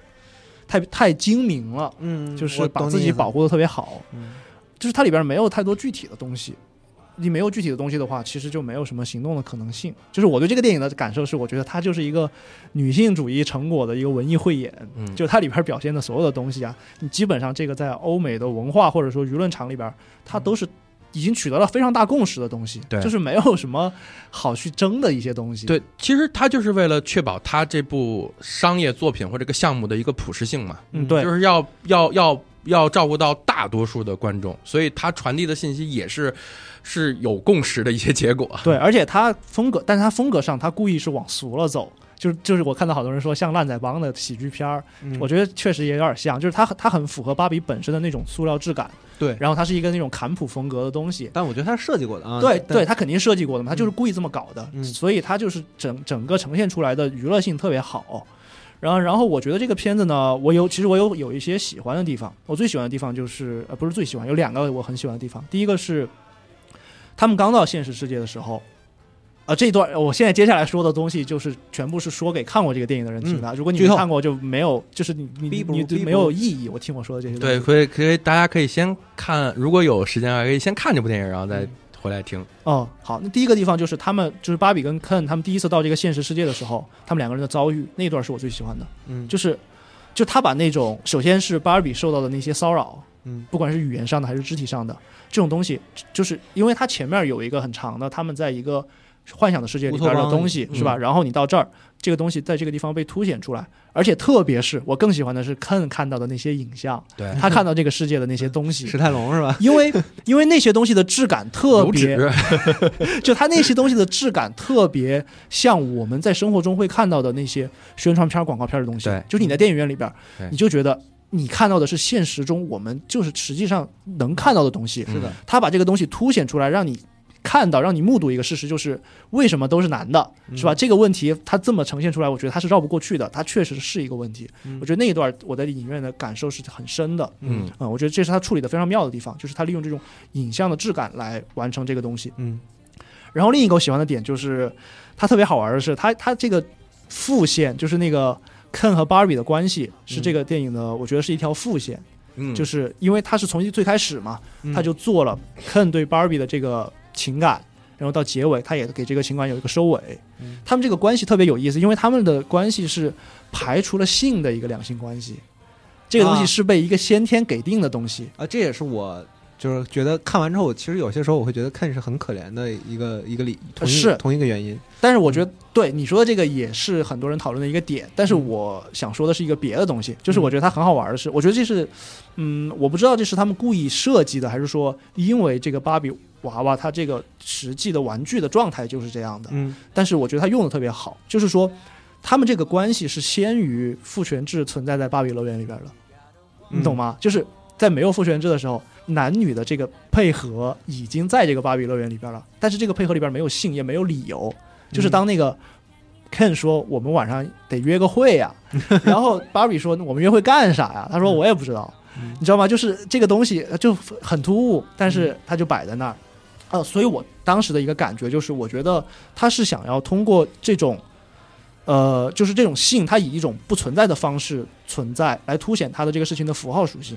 太太精明了，嗯，就是把自己保护的特别好。嗯就是它里边没有太多具体的东西。你没有具体的东西的话，其实就没有什么行动的可能性。就是我对这个电影的感受是，我觉得它就是一个女性主义成果的一个文艺汇演。嗯，就它里边表现的所有的东西啊，你基本上这个在欧美的文化或者说舆论场里边，它都是已经取得了非常大共识的东西，对就是没有什么好去争的一些东西。对，其实它就是为了确保它这部商业作品或这个项目的一个普适性嘛，嗯，对，就是要要要要照顾到大多数的观众，所以他传递的信息也是 <laughs> 是有共识的一些结果。<laughs> 对，而且他风格，但是他风格上，他故意是往俗了走。就是就是我看到好多人说像烂仔帮的喜剧片儿，嗯我觉得确实也有点像，就是它它很符合芭比本身的那种塑料质感，对然后它是一个那种坎普风格的东西，但我觉得他是设计过的啊，对对，，它肯定设计过的嘛，它就是故意这么搞的，嗯所以它就是整整个呈现出来的娱乐性特别好。然后，然后我觉得这个片子呢，我有其实我有有一些喜欢的地方。我最喜欢的地方就是呃，不是最喜欢，有两个我很喜欢的地方。第一个是他们刚到现实世界的时候，啊，这一段我现在接下来说的东西就是全部是说给看过这个电影的人听的。如果你没看过，就没有，就是你你你就没有意义。我听我说的这些东西，对，可以可以，大家可以先看，如果有时间的话，可以先看这部电影，然后再回来听。哦，好，那第一个地方就是他们，就是芭比跟 Ken 他们第一次到这个现实世界的时候，他们两个人的遭遇，那一段是我最喜欢的，嗯。就是，就他把那种首先是芭比受到的那些骚扰，嗯。不管是语言上的还是肢体上的这种东西，就是因为他前面有一个很长的，他们在一个幻想的世界里边的东西，嗯是吧？然后你到这儿，这个东西在这个地方被凸显出来，而且特别是我更喜欢的是 Ken 看到的那些影像，对，他看到这个世界的那些东西 <laughs> 史。泰龙是吧？<laughs> 因为因为那些东西的质感特别，<laughs> 就他那些东西的质感特别像我们在生活中会看到的那些宣传片儿、广告片儿的东西对。就是你在电影院里边儿，你就觉得你看到的是现实中我们就是实际上能看到的东西。是的，他把这个东西凸显出来，让你看到，让你目睹一个事实，就是为什么都是男的，是吧？这个问题他这么呈现出来，我觉得他是绕不过去的，它确实是一个问题。嗯我觉得那一段我在影院的感受是很深的。嗯嗯，我觉得这是他处理的非常妙的地方，就是他利用这种影像的质感来完成这个东西。嗯然后另一个我喜欢的点就是，他特别好玩的是，他他这个副线就是那个 Ken 和 Barbie 的关系是这个电影的，我觉得是一条副线，嗯，就是因为他是从最开始嘛，嗯他就做了 Ken 对 Barbie 的这个情感，然后到结尾他也给这个情感有一个收尾。嗯他们这个关系特别有意思，因为他们的关系是排除了性的一个两性关系，这个东西啊是被一个先天给定的东西。啊，这也是我就是觉得看完之后，我其实有些时候我会觉得 Ken 是很可怜的一个一个理，同一是同一个原因。但是我觉得，对你说的这个也是很多人讨论的一个点。但是我想说的是一个别的东西，就是我觉得它很好玩的是，我觉得这是，嗯，我不知道这是他们故意设计的，还是说因为这个芭比娃娃它这个实际的玩具的状态就是这样的。嗯但是我觉得它用的特别好，就是说他们这个关系是先于父权制存在在芭比乐园里边的，你懂吗？就是在没有父权制的时候，男女的这个配合已经在这个芭比乐园里边了，但是这个配合里边没有性，也没有理由。就是当那个 Ken 说我们晚上得约个会呀、<laughs> 然后芭比说我们约会干啥呀？他说我也不知道，你知道吗？就是这个东西就很突兀，但是它就摆在那儿。呃，所以我当时的一个感觉就是，我觉得他是想要通过这种，呃，就是这种性，它以一种不存在的方式存在，来凸显它的这个事情的符号属性。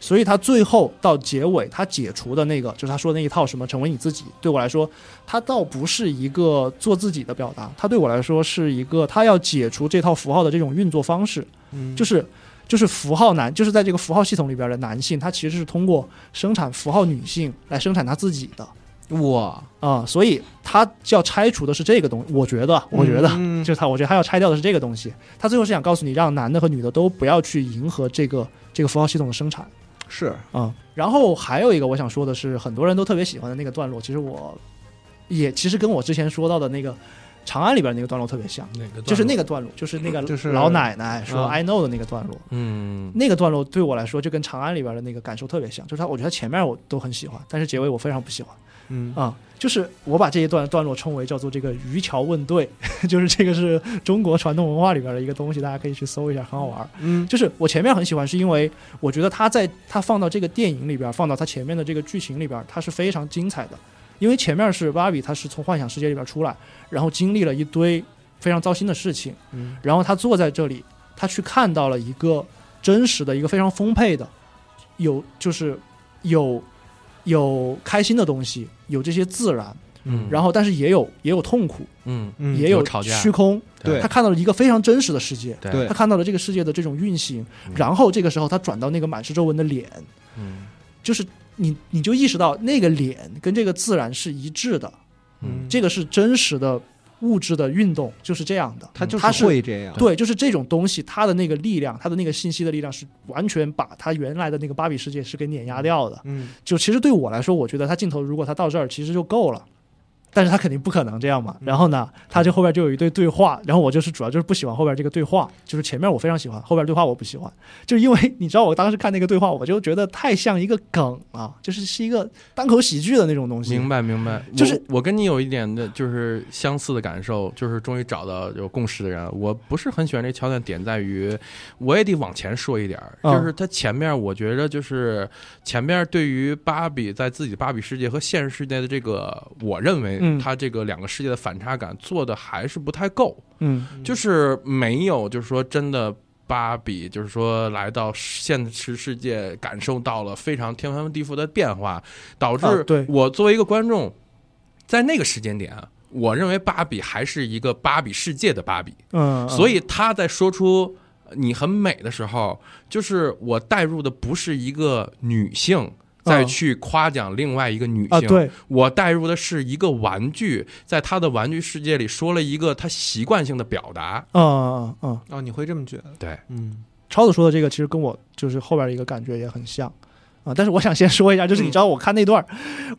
所以他最后到结尾，他解除的那个，就是他说的那一套什么成为你自己，对我来说，他倒不是一个做自己的表达，他对我来说是一个他要解除这套符号的这种运作方式，嗯就是就是符号男，就是在这个符号系统里边的男性，他其实是通过生产符号女性来生产他自己的。哇，啊、所以他要拆除的是这个东西。我觉得，我觉得，嗯就是他，我觉得他要拆掉的是这个东西。他最后是想告诉你，让男的和女的都不要去迎合这个这个符号系统的生产是。啊、然后还有一个我想说的是，很多人都特别喜欢的那个段落，其实我也其实跟我之前说到的那个长安里边那个段落特别像，就是那个个段落，就是那个就是老奶奶说啊。“I know” 的那个段落。嗯。那个段落对我来说，就跟长安里边的那个感受特别像，就是它，我觉得前面我都很喜欢，但是结尾我非常不喜欢。嗯啊、就是我把这一段段落称为叫做这个渔樵问对，<laughs> 就是这个是中国传统文化里边的一个东西，大家可以去搜一下，很好玩。嗯就是我前面很喜欢，是因为我觉得他在他放到这个电影里边，放到他前面的这个剧情里边，它是非常精彩的。因为前面是芭比，她是从幻想世界里边出来，然后经历了一堆非常糟心的事情，嗯然后他坐在这里，他去看到了一个真实的一个非常丰沛的，有就是有有开心的东西，有这些自然，嗯，然后但是也有也有痛苦，嗯。嗯。也有吵架。虚空。对。他看到了一个非常真实的世界，对。对他看到了这个世界的这种运行嗯，然后这个时候他转到那个满是皱纹的脸，嗯。就是你你就意识到那个脸跟这个自然是一致的，嗯。这个是真实的物质的运动，就是这样的。它就是会这样，对，就是这种东西，它的那个力量，它的那个信息的力量，是完全把它原来的那个芭比世界是给碾压掉的。嗯就其实对我来说，我觉得它镜头如果它到这儿，其实就够了。但是他肯定不可能这样嘛。然后呢，他就后边就有一对对话，然后我就是主要就是不喜欢后边这个对话，就是前面我非常喜欢，后边对话我不喜欢，就因为你知道我当时看那个对话，我就觉得太像一个梗啊，就是是一个单口喜剧的那种东西。明白明白，就是我我跟你有一点的就是相似的感受，就是终于找到有共识的人。我不是很喜欢这桥段，点在于我也得往前说一点就是他前面我觉得就是前面对于芭比在自己的芭比世界和现实世界的这个，我认为嗯他这个两个世界的反差感做的还是不太够，嗯就是没有就是说真的。芭比就是说来到现实世界，感受到了非常天翻地覆的变化，导致我作为一个观众，在那个时间点，我认为芭比还是一个芭比世界的芭比，嗯，所以他在说出你很美的时候，就是我带入的不是一个女性。再去夸奖另外一个女性，啊，对，我带入的是一个玩具，在他的玩具世界里说了一个他习惯性的表达。嗯嗯嗯，哦，你会这么觉得？对，嗯超子说的这个其实跟我就是后边的一个感觉也很像啊。但是我想先说一下，就是你知道我看那段儿，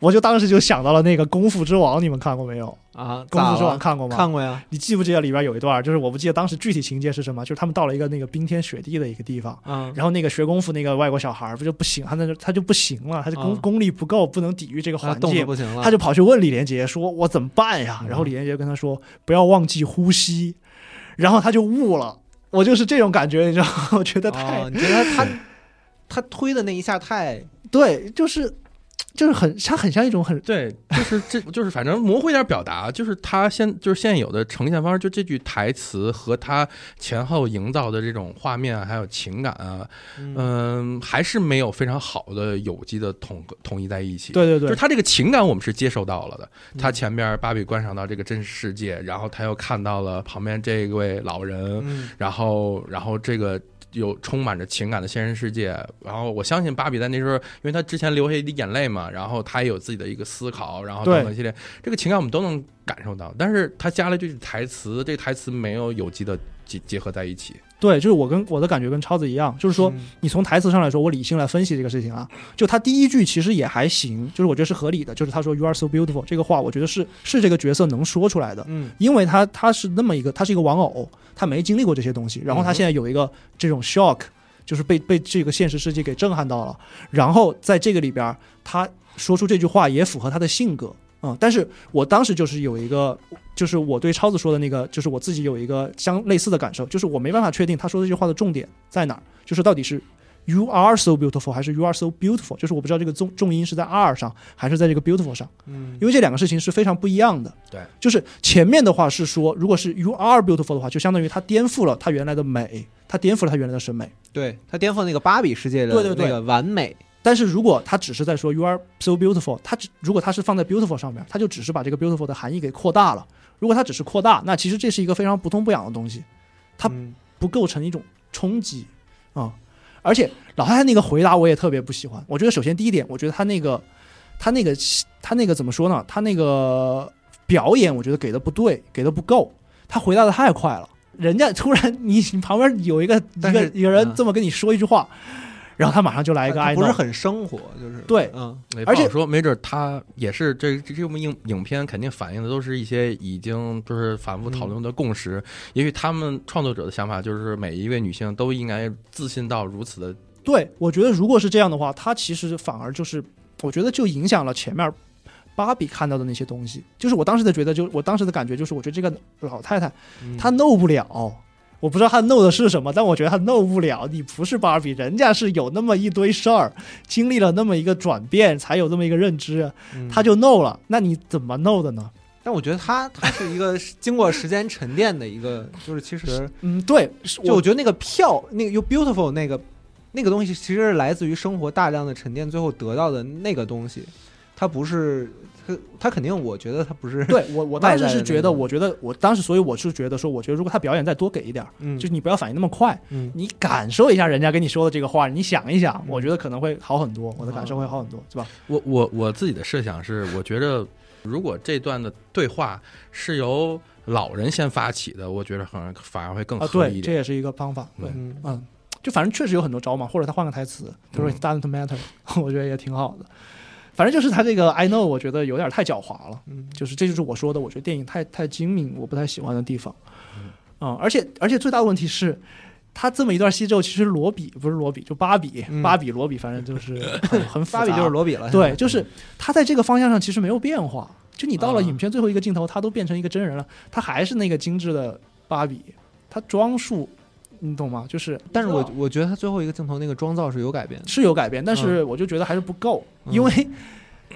我就当时就想到了那个《功夫之王》，你们看过没有？啊，《功夫之王》看过吗？看过呀，你记不记得里边有一段儿，就是我不记得当时具体情节是什么，就是他们到了一个那个冰天雪地的一个地方。嗯，然后那个学功夫那个外国小孩儿不就不行，他那他就不行了，他就功、啊功力不够，不能抵御这个环境他动作，不行了，他就跑去问李连杰说：“我怎么办呀？”嗯然后李连杰跟他说：“不要忘记呼吸。”然后他就悟了。我就是这种感觉，你知道吗？<laughs> 我觉得太、哦，你觉得他 <laughs> 他推的那一下太对，就是就是很它很像一种很对，就是这就是反正模糊一点表达，<laughs> 就是他现就是现有的呈现方式，就这句台词和他前后营造的这种画面还有情感啊，嗯，还是没有非常好的有机的统统一在一起。对对对，就是他这个情感我们是接受到了的。他前边芭比观赏到这个真实世界，然后他又看到了旁边这位老人，然后然后这个。有充满着情感的现实世界，然后我相信芭比在那时候，因为她之前流下一滴眼泪嘛，然后她也有自己的一个思考，然后等等系列，这个情感我们都能感受到。但是她加了句台词，这台词没有有机的结结合在一起。对，就是我跟我的感觉跟超子一样，就是说你从台词上来说，我理性来分析这个事情啊，就他第一句其实也还行，就是我觉得是合理的，就是他说 “You are so beautiful” 这个话，我觉得是是这个角色能说出来的，嗯，因为他他是那么一个，他是一个玩偶，他没经历过这些东西，然后他现在有一个这种 shock。就是被被这个现实世界给震撼到了，然后在这个里边，他说出这句话也符合他的性格，嗯，但是我当时就是有一个，就是我对超子说的那个，就是我自己有一个相类似的感受，就是我没办法确定他说这句话的重点在哪儿，就是到底是 you are so beautiful 还是 you are so beautiful，就是我不知道这个重重音是在 are 上还是在这个 beautiful 上，嗯，因为这两个事情是非常不一样的，对，就是前面的话是说，如果是 you are beautiful 的话，就相当于他颠覆了他原来的美。他颠覆了他原来的审美，对他颠覆了那个芭比世界的那个完美。但是如果他只是在说 “you are so beautiful”，他只如果他是放在 “beautiful” 上面，他就只是把这个 “beautiful” 的含义给扩大了。如果他只是扩大，那其实这是一个非常不痛不痒的东西，它不构成一种冲击啊。而且老太太那个回答我也特别不喜欢。我觉得首先第一点，我觉得他那个他那个他那个怎么说呢？他那个表演我觉得给的不对，给的不够。他回答的太快了。人家突然，你你旁边有一个一个一个人这么跟你说一句话，然后他马上就来一个，不是很生活，就是对，嗯，而且说没准他也是这这部影影片肯定反映的都是一些已经就是反复讨论的共识，也许他们创作者的想法就是每一位女性都应该自信到如此的。对，我觉得如果是这样的话，他其实反而就是，我觉得就影响了前面。芭比看到的那些东西，就是我当时的觉得，就我当时的感觉就是，我觉得这个老太太她 know 不了，我不知道他 know 的是什么，但我觉得他 know 不了。你不是芭比，人家是有那么一堆事儿，经历了那么一个转变，才有这么一个认知，他就 know 了。那你怎么 know 的呢？但我觉得他他是一个经过时间沉淀的一个，就是其实，嗯，对，就我觉得那个票，那个 you beautiful 那个那个东西，其实是来自于生活大量的沉淀，最后得到的那个东西。它不是他，他肯定，我觉得他不是。对我，我当时是觉得，我觉得我当时，所以我是觉得说，我觉得如果他表演再多给一点，嗯，就是你不要反应那么快，嗯，你感受一下人家跟你说的这个话，你想一想，我觉得可能会好很多，我的感受会好很多，是吧？我我我自己的设想是，我觉得如果这段的对话是由老人先发起的，我觉得可能反而会更合理一点。这也是一个方法，对，嗯，就反正确实有很多招嘛，或者他换个台词，他说 doesn't matter，<laughs> 我觉得也挺好的。反正就是他这个 I know，我觉得有点太狡猾了。嗯，就是这就是我说的，我觉得电影太太精明，我不太喜欢的地方。嗯，而且而且最大的问题是，他这么一段戏之后，其实罗比不是罗比，就芭比，芭比罗比，反正就是很 <laughs> 芭比就是罗比了。对，就是他在这个方向上其实没有变化。就你到了影片最后一个镜头，他都变成一个真人了，他还是那个精致的芭比，他装束。你懂吗？就是，但是我我觉得他最后一个镜头那个妆造是有改变，是有改变，但是我就觉得还是不够，因为，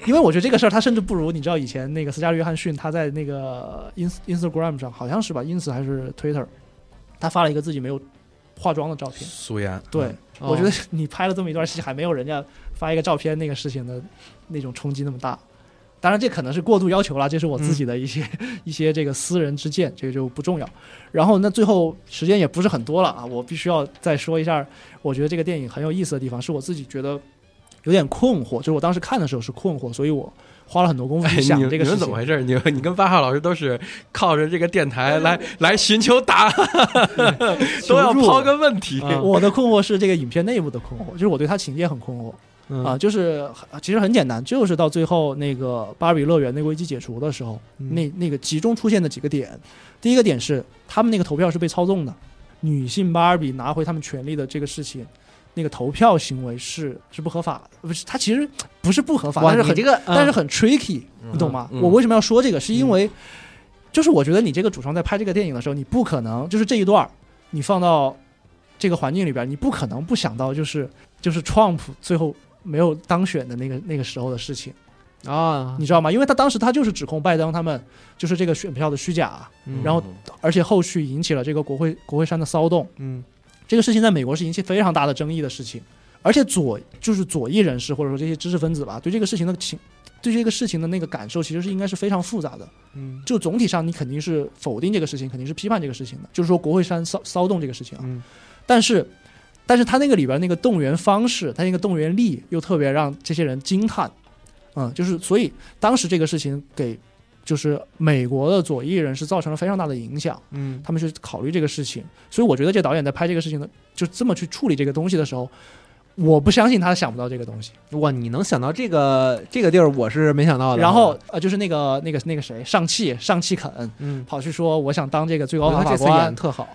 因为我觉得这个事儿他甚至不如你知道以前那个斯嘉丽约翰逊他在那个 ins Instagram 上好像是吧，ins 还是 Twitter，他发了一个自己没有化妆的照片，素颜。对，我觉得你拍了这么一段戏，还没有人家发一个照片那个事情的那种冲击那么大。当然，这可能是过度要求了，这是我自己的一些 <laughs> 一些这个私人之见，这个就不重要。然后，那最后时间也不是很多了啊，我必须要再说一下，我觉得这个电影很有意思的地方，是我自己觉得有点困惑，就是我当时看的时候是困惑，所以我花了很多功夫去想这个事情。怎么回事？你你跟八号老师都是靠着这个电台来来寻求答案，<laughs> 都要抛个问题。我的困惑是这个影片内部的困惑，就是我对他情节很困惑。啊，就是其实很简单，就是到最后那个芭比乐园那个危机解除的时候，那那个集中出现的几个点，第一个点是他们那个投票是被操纵的，女性芭比拿回他们权利的这个事情，那个投票行为是是不合法的，不是它其实不是不合法，但是很这个但是很 tricky，你懂吗？我为什么要说这个？是因为就是我觉得你这个主创在拍这个电影的时候，你不可能就是这一段你放到这个环境里边，你不可能不想到就是就是 Trump 最后。没有当选的那个那个时候的事情，啊，你知道吗？因为他当时他就是指控拜登他们就是这个选票的虚假，嗯然后而且后续引起了这个国会国会山的骚动。嗯这个事情在美国是引起非常大的争议的事情，而且左就是左翼人士或者说这些知识分子吧，对这个事情的情，对这个事情的那个感受其实是应该是非常复杂的。嗯就总体上你肯定是否定这个事情，肯定是批判这个事情的，就是说国会山骚骚动这个事情啊。嗯但是，但是他那个里边那个动员方式，他那个动员力又特别让这些人惊叹，嗯，就是所以当时这个事情给就是美国的左翼人士造成了非常大的影响。嗯他们去考虑这个事情，所以我觉得这导演在拍这个事情的，就这么去处理这个东西的时候，我不相信他想不到这个东西。哇，你能想到这个这个地儿，我是没想到的。然后呃，就是那个那个那个谁，上汽上汽肯嗯，跑去说我想当这个最高我觉得他这次法法官演，特好。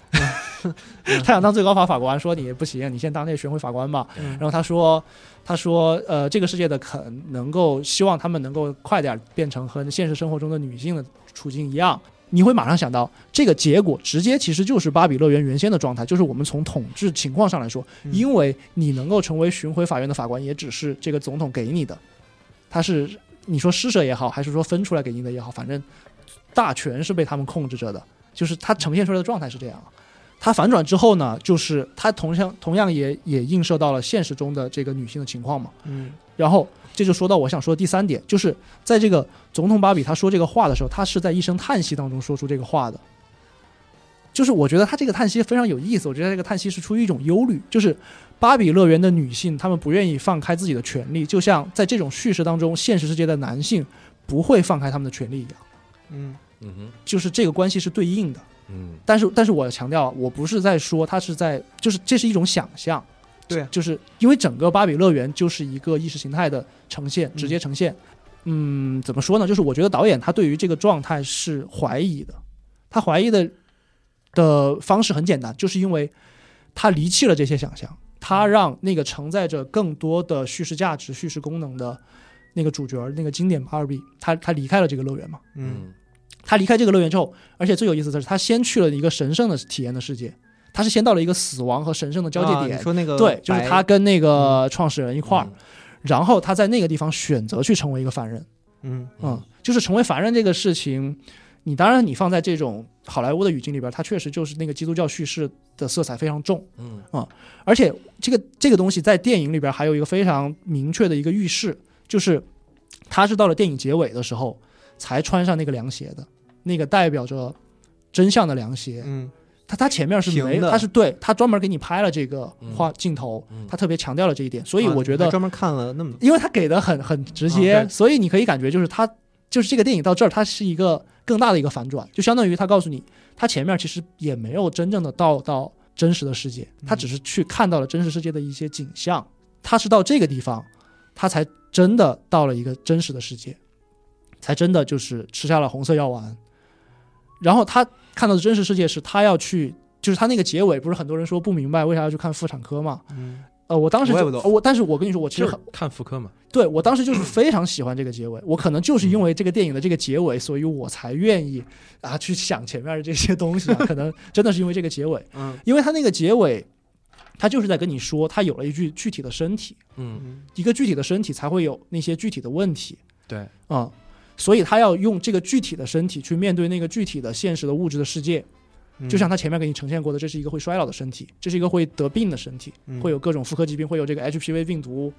<laughs> 他想当最高法法官，说你不行，你先当那个巡回法官吧。嗯然后他说，他说，呃，这个世界的肯能够希望他们能够快点变成和现实生活中的女性的处境一样。你会马上想到，这个结果直接其实就是巴比乐园原先的状态，就是我们从统治情况上来说，嗯因为你能够成为巡回法院的法官，也只是这个总统给你的，他是你说施舍也好，还是说分出来给你的也好，反正大权是被他们控制着的，就是它呈现出来的状态是这样。它反转之后呢，就是它同样同样也也映射到了现实中的这个女性的情况嘛。嗯然后这就说到我想说的第三点，就是在这个总统巴比他说这个话的时候，他是在一声叹息当中说出这个话的。就是我觉得他这个叹息非常有意思，我觉得这个叹息是出于一种忧虑，就是芭比乐园的女性，她们不愿意放开自己的权利，就像在这种叙事当中，现实世界的男性不会放开他们的权利一样，嗯嗯哼，就是这个关系是对应的。嗯但是，但是我强调，我不是在说他是在，就是这是一种想象，对就是因为整个芭比乐园就是一个意识形态的呈现，直接呈现。嗯，怎么说呢？就是我觉得导演他对于这个状态是怀疑的，他怀疑的的方式很简单，就是因为他离弃了这些想象，他让那个承载着更多的叙事价值、叙事功能的那个主角，那个经典巴尔比，他他离开了这个乐园嘛。嗯他离开这个乐园之后，而且最有意思的是，他先去了一个神圣的体验的世界，他是先到了一个死亡和神圣的交界点。啊，说那个对，就是他跟那个创始人一块儿，嗯。然后他在那个地方选择去成为一个凡人，嗯嗯，就是成为凡人这个事情，你当然你放在这种好莱坞的语境里边，它确实就是那个基督教叙事的色彩非常重，嗯而且这个这个东西在电影里边还有一个非常明确的一个预示，就是他是到了电影结尾的时候才穿上那个凉鞋的，那个代表着真相的凉鞋。嗯。他他前面是没，他是对他专门给你拍了这个嗯。画镜头嗯，他特别强调了这一点，所以啊我觉得还专门看了那么因为他给的很很直接，啊所以你可以感觉就是他就是这个电影到这儿，它是一个更大的一个反转，就相当于他告诉你，他前面其实也没有真正的到到真实的世界，他只是去看到了真实世界的一些景象，他是到这个地方，他才真的到了一个真实的世界，才真的就是吃下了红色药丸，然后他看到的真实世界是他要去。就是他那个结尾，不是很多人说不明白为啥要去看妇产科嘛？嗯。呃，我当时就我但是我跟你说，我其实很看妇科嘛，对我当时就是非常喜欢这个结尾，我可能就是因为这个电影的这个结尾，所以我才愿意啊去想前面的这些东西、啊，<laughs> 可能真的是因为这个结尾，嗯。因为他那个结尾，他就是在跟你说，他有了一具具体的身体，嗯嗯。一个具体的身体才会有那些具体的问题。对，啊、所以他要用这个具体的身体去面对那个具体的现实的物质的世界，嗯。就像他前面给你呈现过的，这是一个会衰老的身体，这是一个会得病的身体，嗯会有各种妇科疾病，会有这个 HPV 病毒，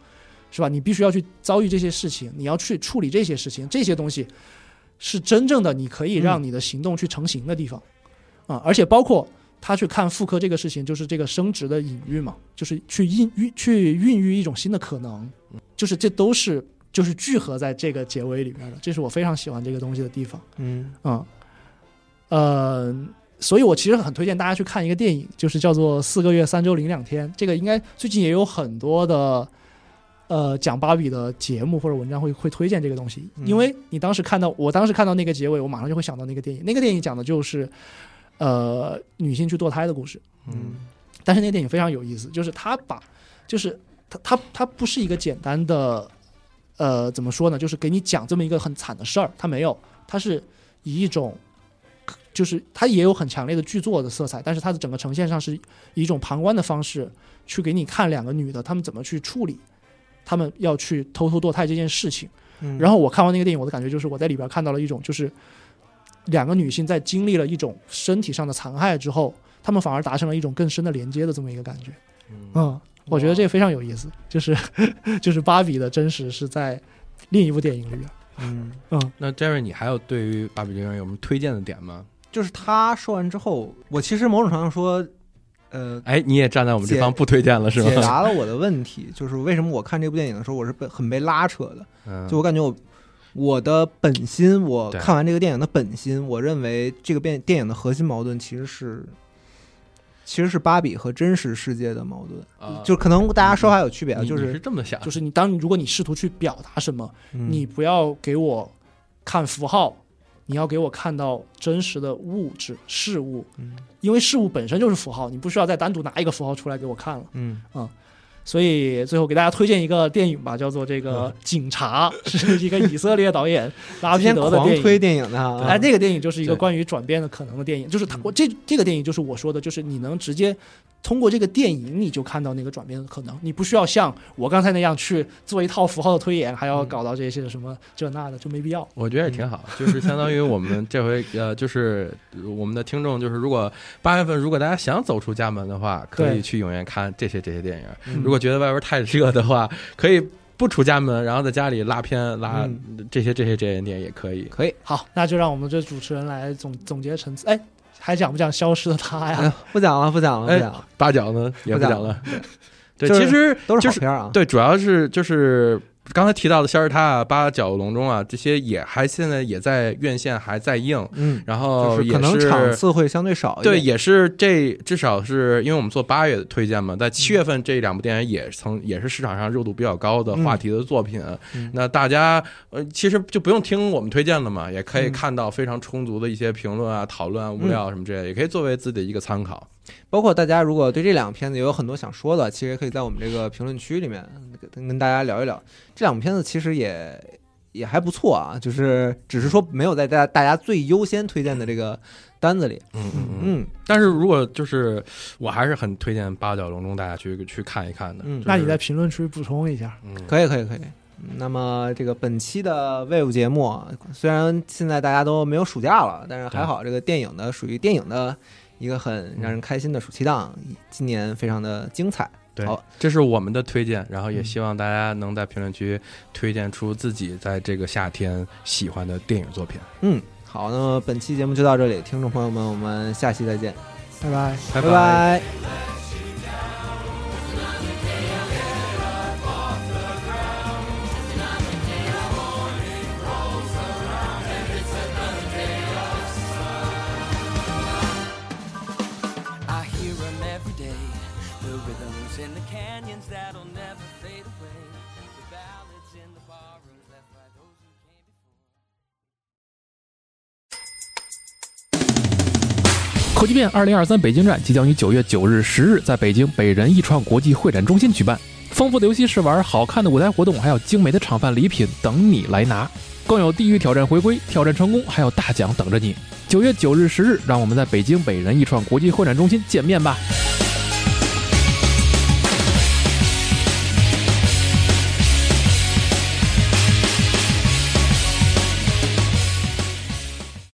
是吧？你必须要去遭遇这些事情，你要去处理这些事情，这些东西是真正的你可以让你的行动去成型的地方。啊、而且包括他去看妇科这个事情，就是这个生殖的隐喻嘛，就是去孕孕去孕育一种新的可能，就是这都是就是聚合在这个结尾里面的，这是我非常喜欢这个东西的地方。嗯嗯，呃，所以我其实很推荐大家去看一个电影，就是叫做《四个月三周零两天》。这个应该最近也有很多的呃讲芭比的节目或者文章会会推荐这个东西，嗯因为你当时看到我当时看到那个结尾，我马上就会想到那个电影。那个电影讲的就是呃女性去堕胎的故事，嗯但是那个电影非常有意思，就是他把就是他他他不是一个简单的呃怎么说呢，就是给你讲这么一个很惨的事儿，他没有，他是以一种就是他也有很强烈的剧作的色彩，但是他的整个呈现上是以一种旁观的方式去给你看两个女的她们怎么去处理她们要去偷偷堕胎这件事情。嗯然后我看完那个电影，我的感觉就是我在里边看到了一种，就是两个女性在经历了一种身体上的残害之后，她们反而达成了一种更深的连接的这么一个感觉。嗯，我觉得这个非常有意思，就是 <laughs> 就是芭比的真实是在另一部电影里边。嗯，嗯，那 Jerry，你还有对于芭比这个人有什么推荐的点吗？就是他说完之后，我其实某种程度上说，呃，哎，你也站在我们这方不推荐了是吗解？答了我的问题，就是为什么我看这部电影的时候，我是被很被拉扯的。嗯，就我感觉我我的本心，我看完这个电影的本心，我认为这个电电影的核心矛盾其实是其实是芭比和真实世界的矛盾，啊。就可能大家说法有区别啊，就是是这么想，就是你当你如果你试图去表达什么，嗯。你不要给我看符号，你要给我看到真实的物质事物，嗯。因为事物本身就是符号，你不需要再单独拿一个符号出来给我看了。嗯所以最后给大家推荐一个电影吧，叫做这个《警察》，<laughs> 是一个以色列导演 <laughs> 拉皮之前狂德的电影。推电影的啊，哎，那个电影就是一个关于转变的可能的电影，就是它嗯。我这这个电影就是我说的，就是你能直接通过这个电影你就看到那个转变的可能，你不需要像我刚才那样去做一套符号的推演，还要嗯搞到这些什么这那的，就没必要。我觉得也挺好，就是相当于我们这回呃，就是我们的听众，就是如果八月份如果大家想走出家门的话，可以去影院看这些这些电影。嗯如果觉得外边太热的话，可以不出家门，然后在家里拉片拉嗯这些这些这些电影也可以。可以，好，那就让我们这主持人来总总结陈词。哎，还讲不讲消失的他哎呀？<laughs> 不讲了，不讲了，哎不讲了，八角呢也不讲讲了，对，其实都是好片啊。对，主要是就是刚才提到的《消失他》啊、《八角笼中》啊，这些也还现在也在院线还在映，嗯，然后可能场次会相对少一点对，也是这至少是因为我们做八月的推荐嘛，在七月份这两部电影也曾也是市场上热度比较高的话题的作品。嗯那大家呃其实就不用听我们推荐了嘛，也可以嗯看到非常充足的一些评论啊、讨论啊、物料什么之类的，也可以作为自己的一个参考。包括大家如果对这两个片子也有很多想说的，其实也可以在我们这个评论区里面跟跟大家聊一聊。这两部片子其实也也还不错啊，就是只是说没有在大家大家最优先推荐的这个单子里。嗯嗯嗯。嗯但是如果就是我还是很推荐《八角笼中》大家去去看一看的。嗯就是那你在评论区补充一下。嗯可以可以可以。那么这个本期的 Wave 节目啊，虽然现在大家都没有暑假了，但是还好这个电影的属于电影的一个很让人开心的暑期档，今年非常的精彩。对好，这是我们的推荐，然后也嗯希望大家能在评论区推荐出自己在这个夏天喜欢的电影作品。嗯，好，那么本期节目就到这里，听众朋友们，我们下期再见，拜拜。拜拜科技变二零二三北京站即将于九月九日、十日在北京北人艺创国际会展中心举办。丰富的游戏试玩、好看的舞台活动，还有精美的场饭礼品等你来拿。更有地狱挑战回归、挑战成功，还有大奖等着你。九月九日、十日，让我们在北京北人艺创国际会展中心见面吧！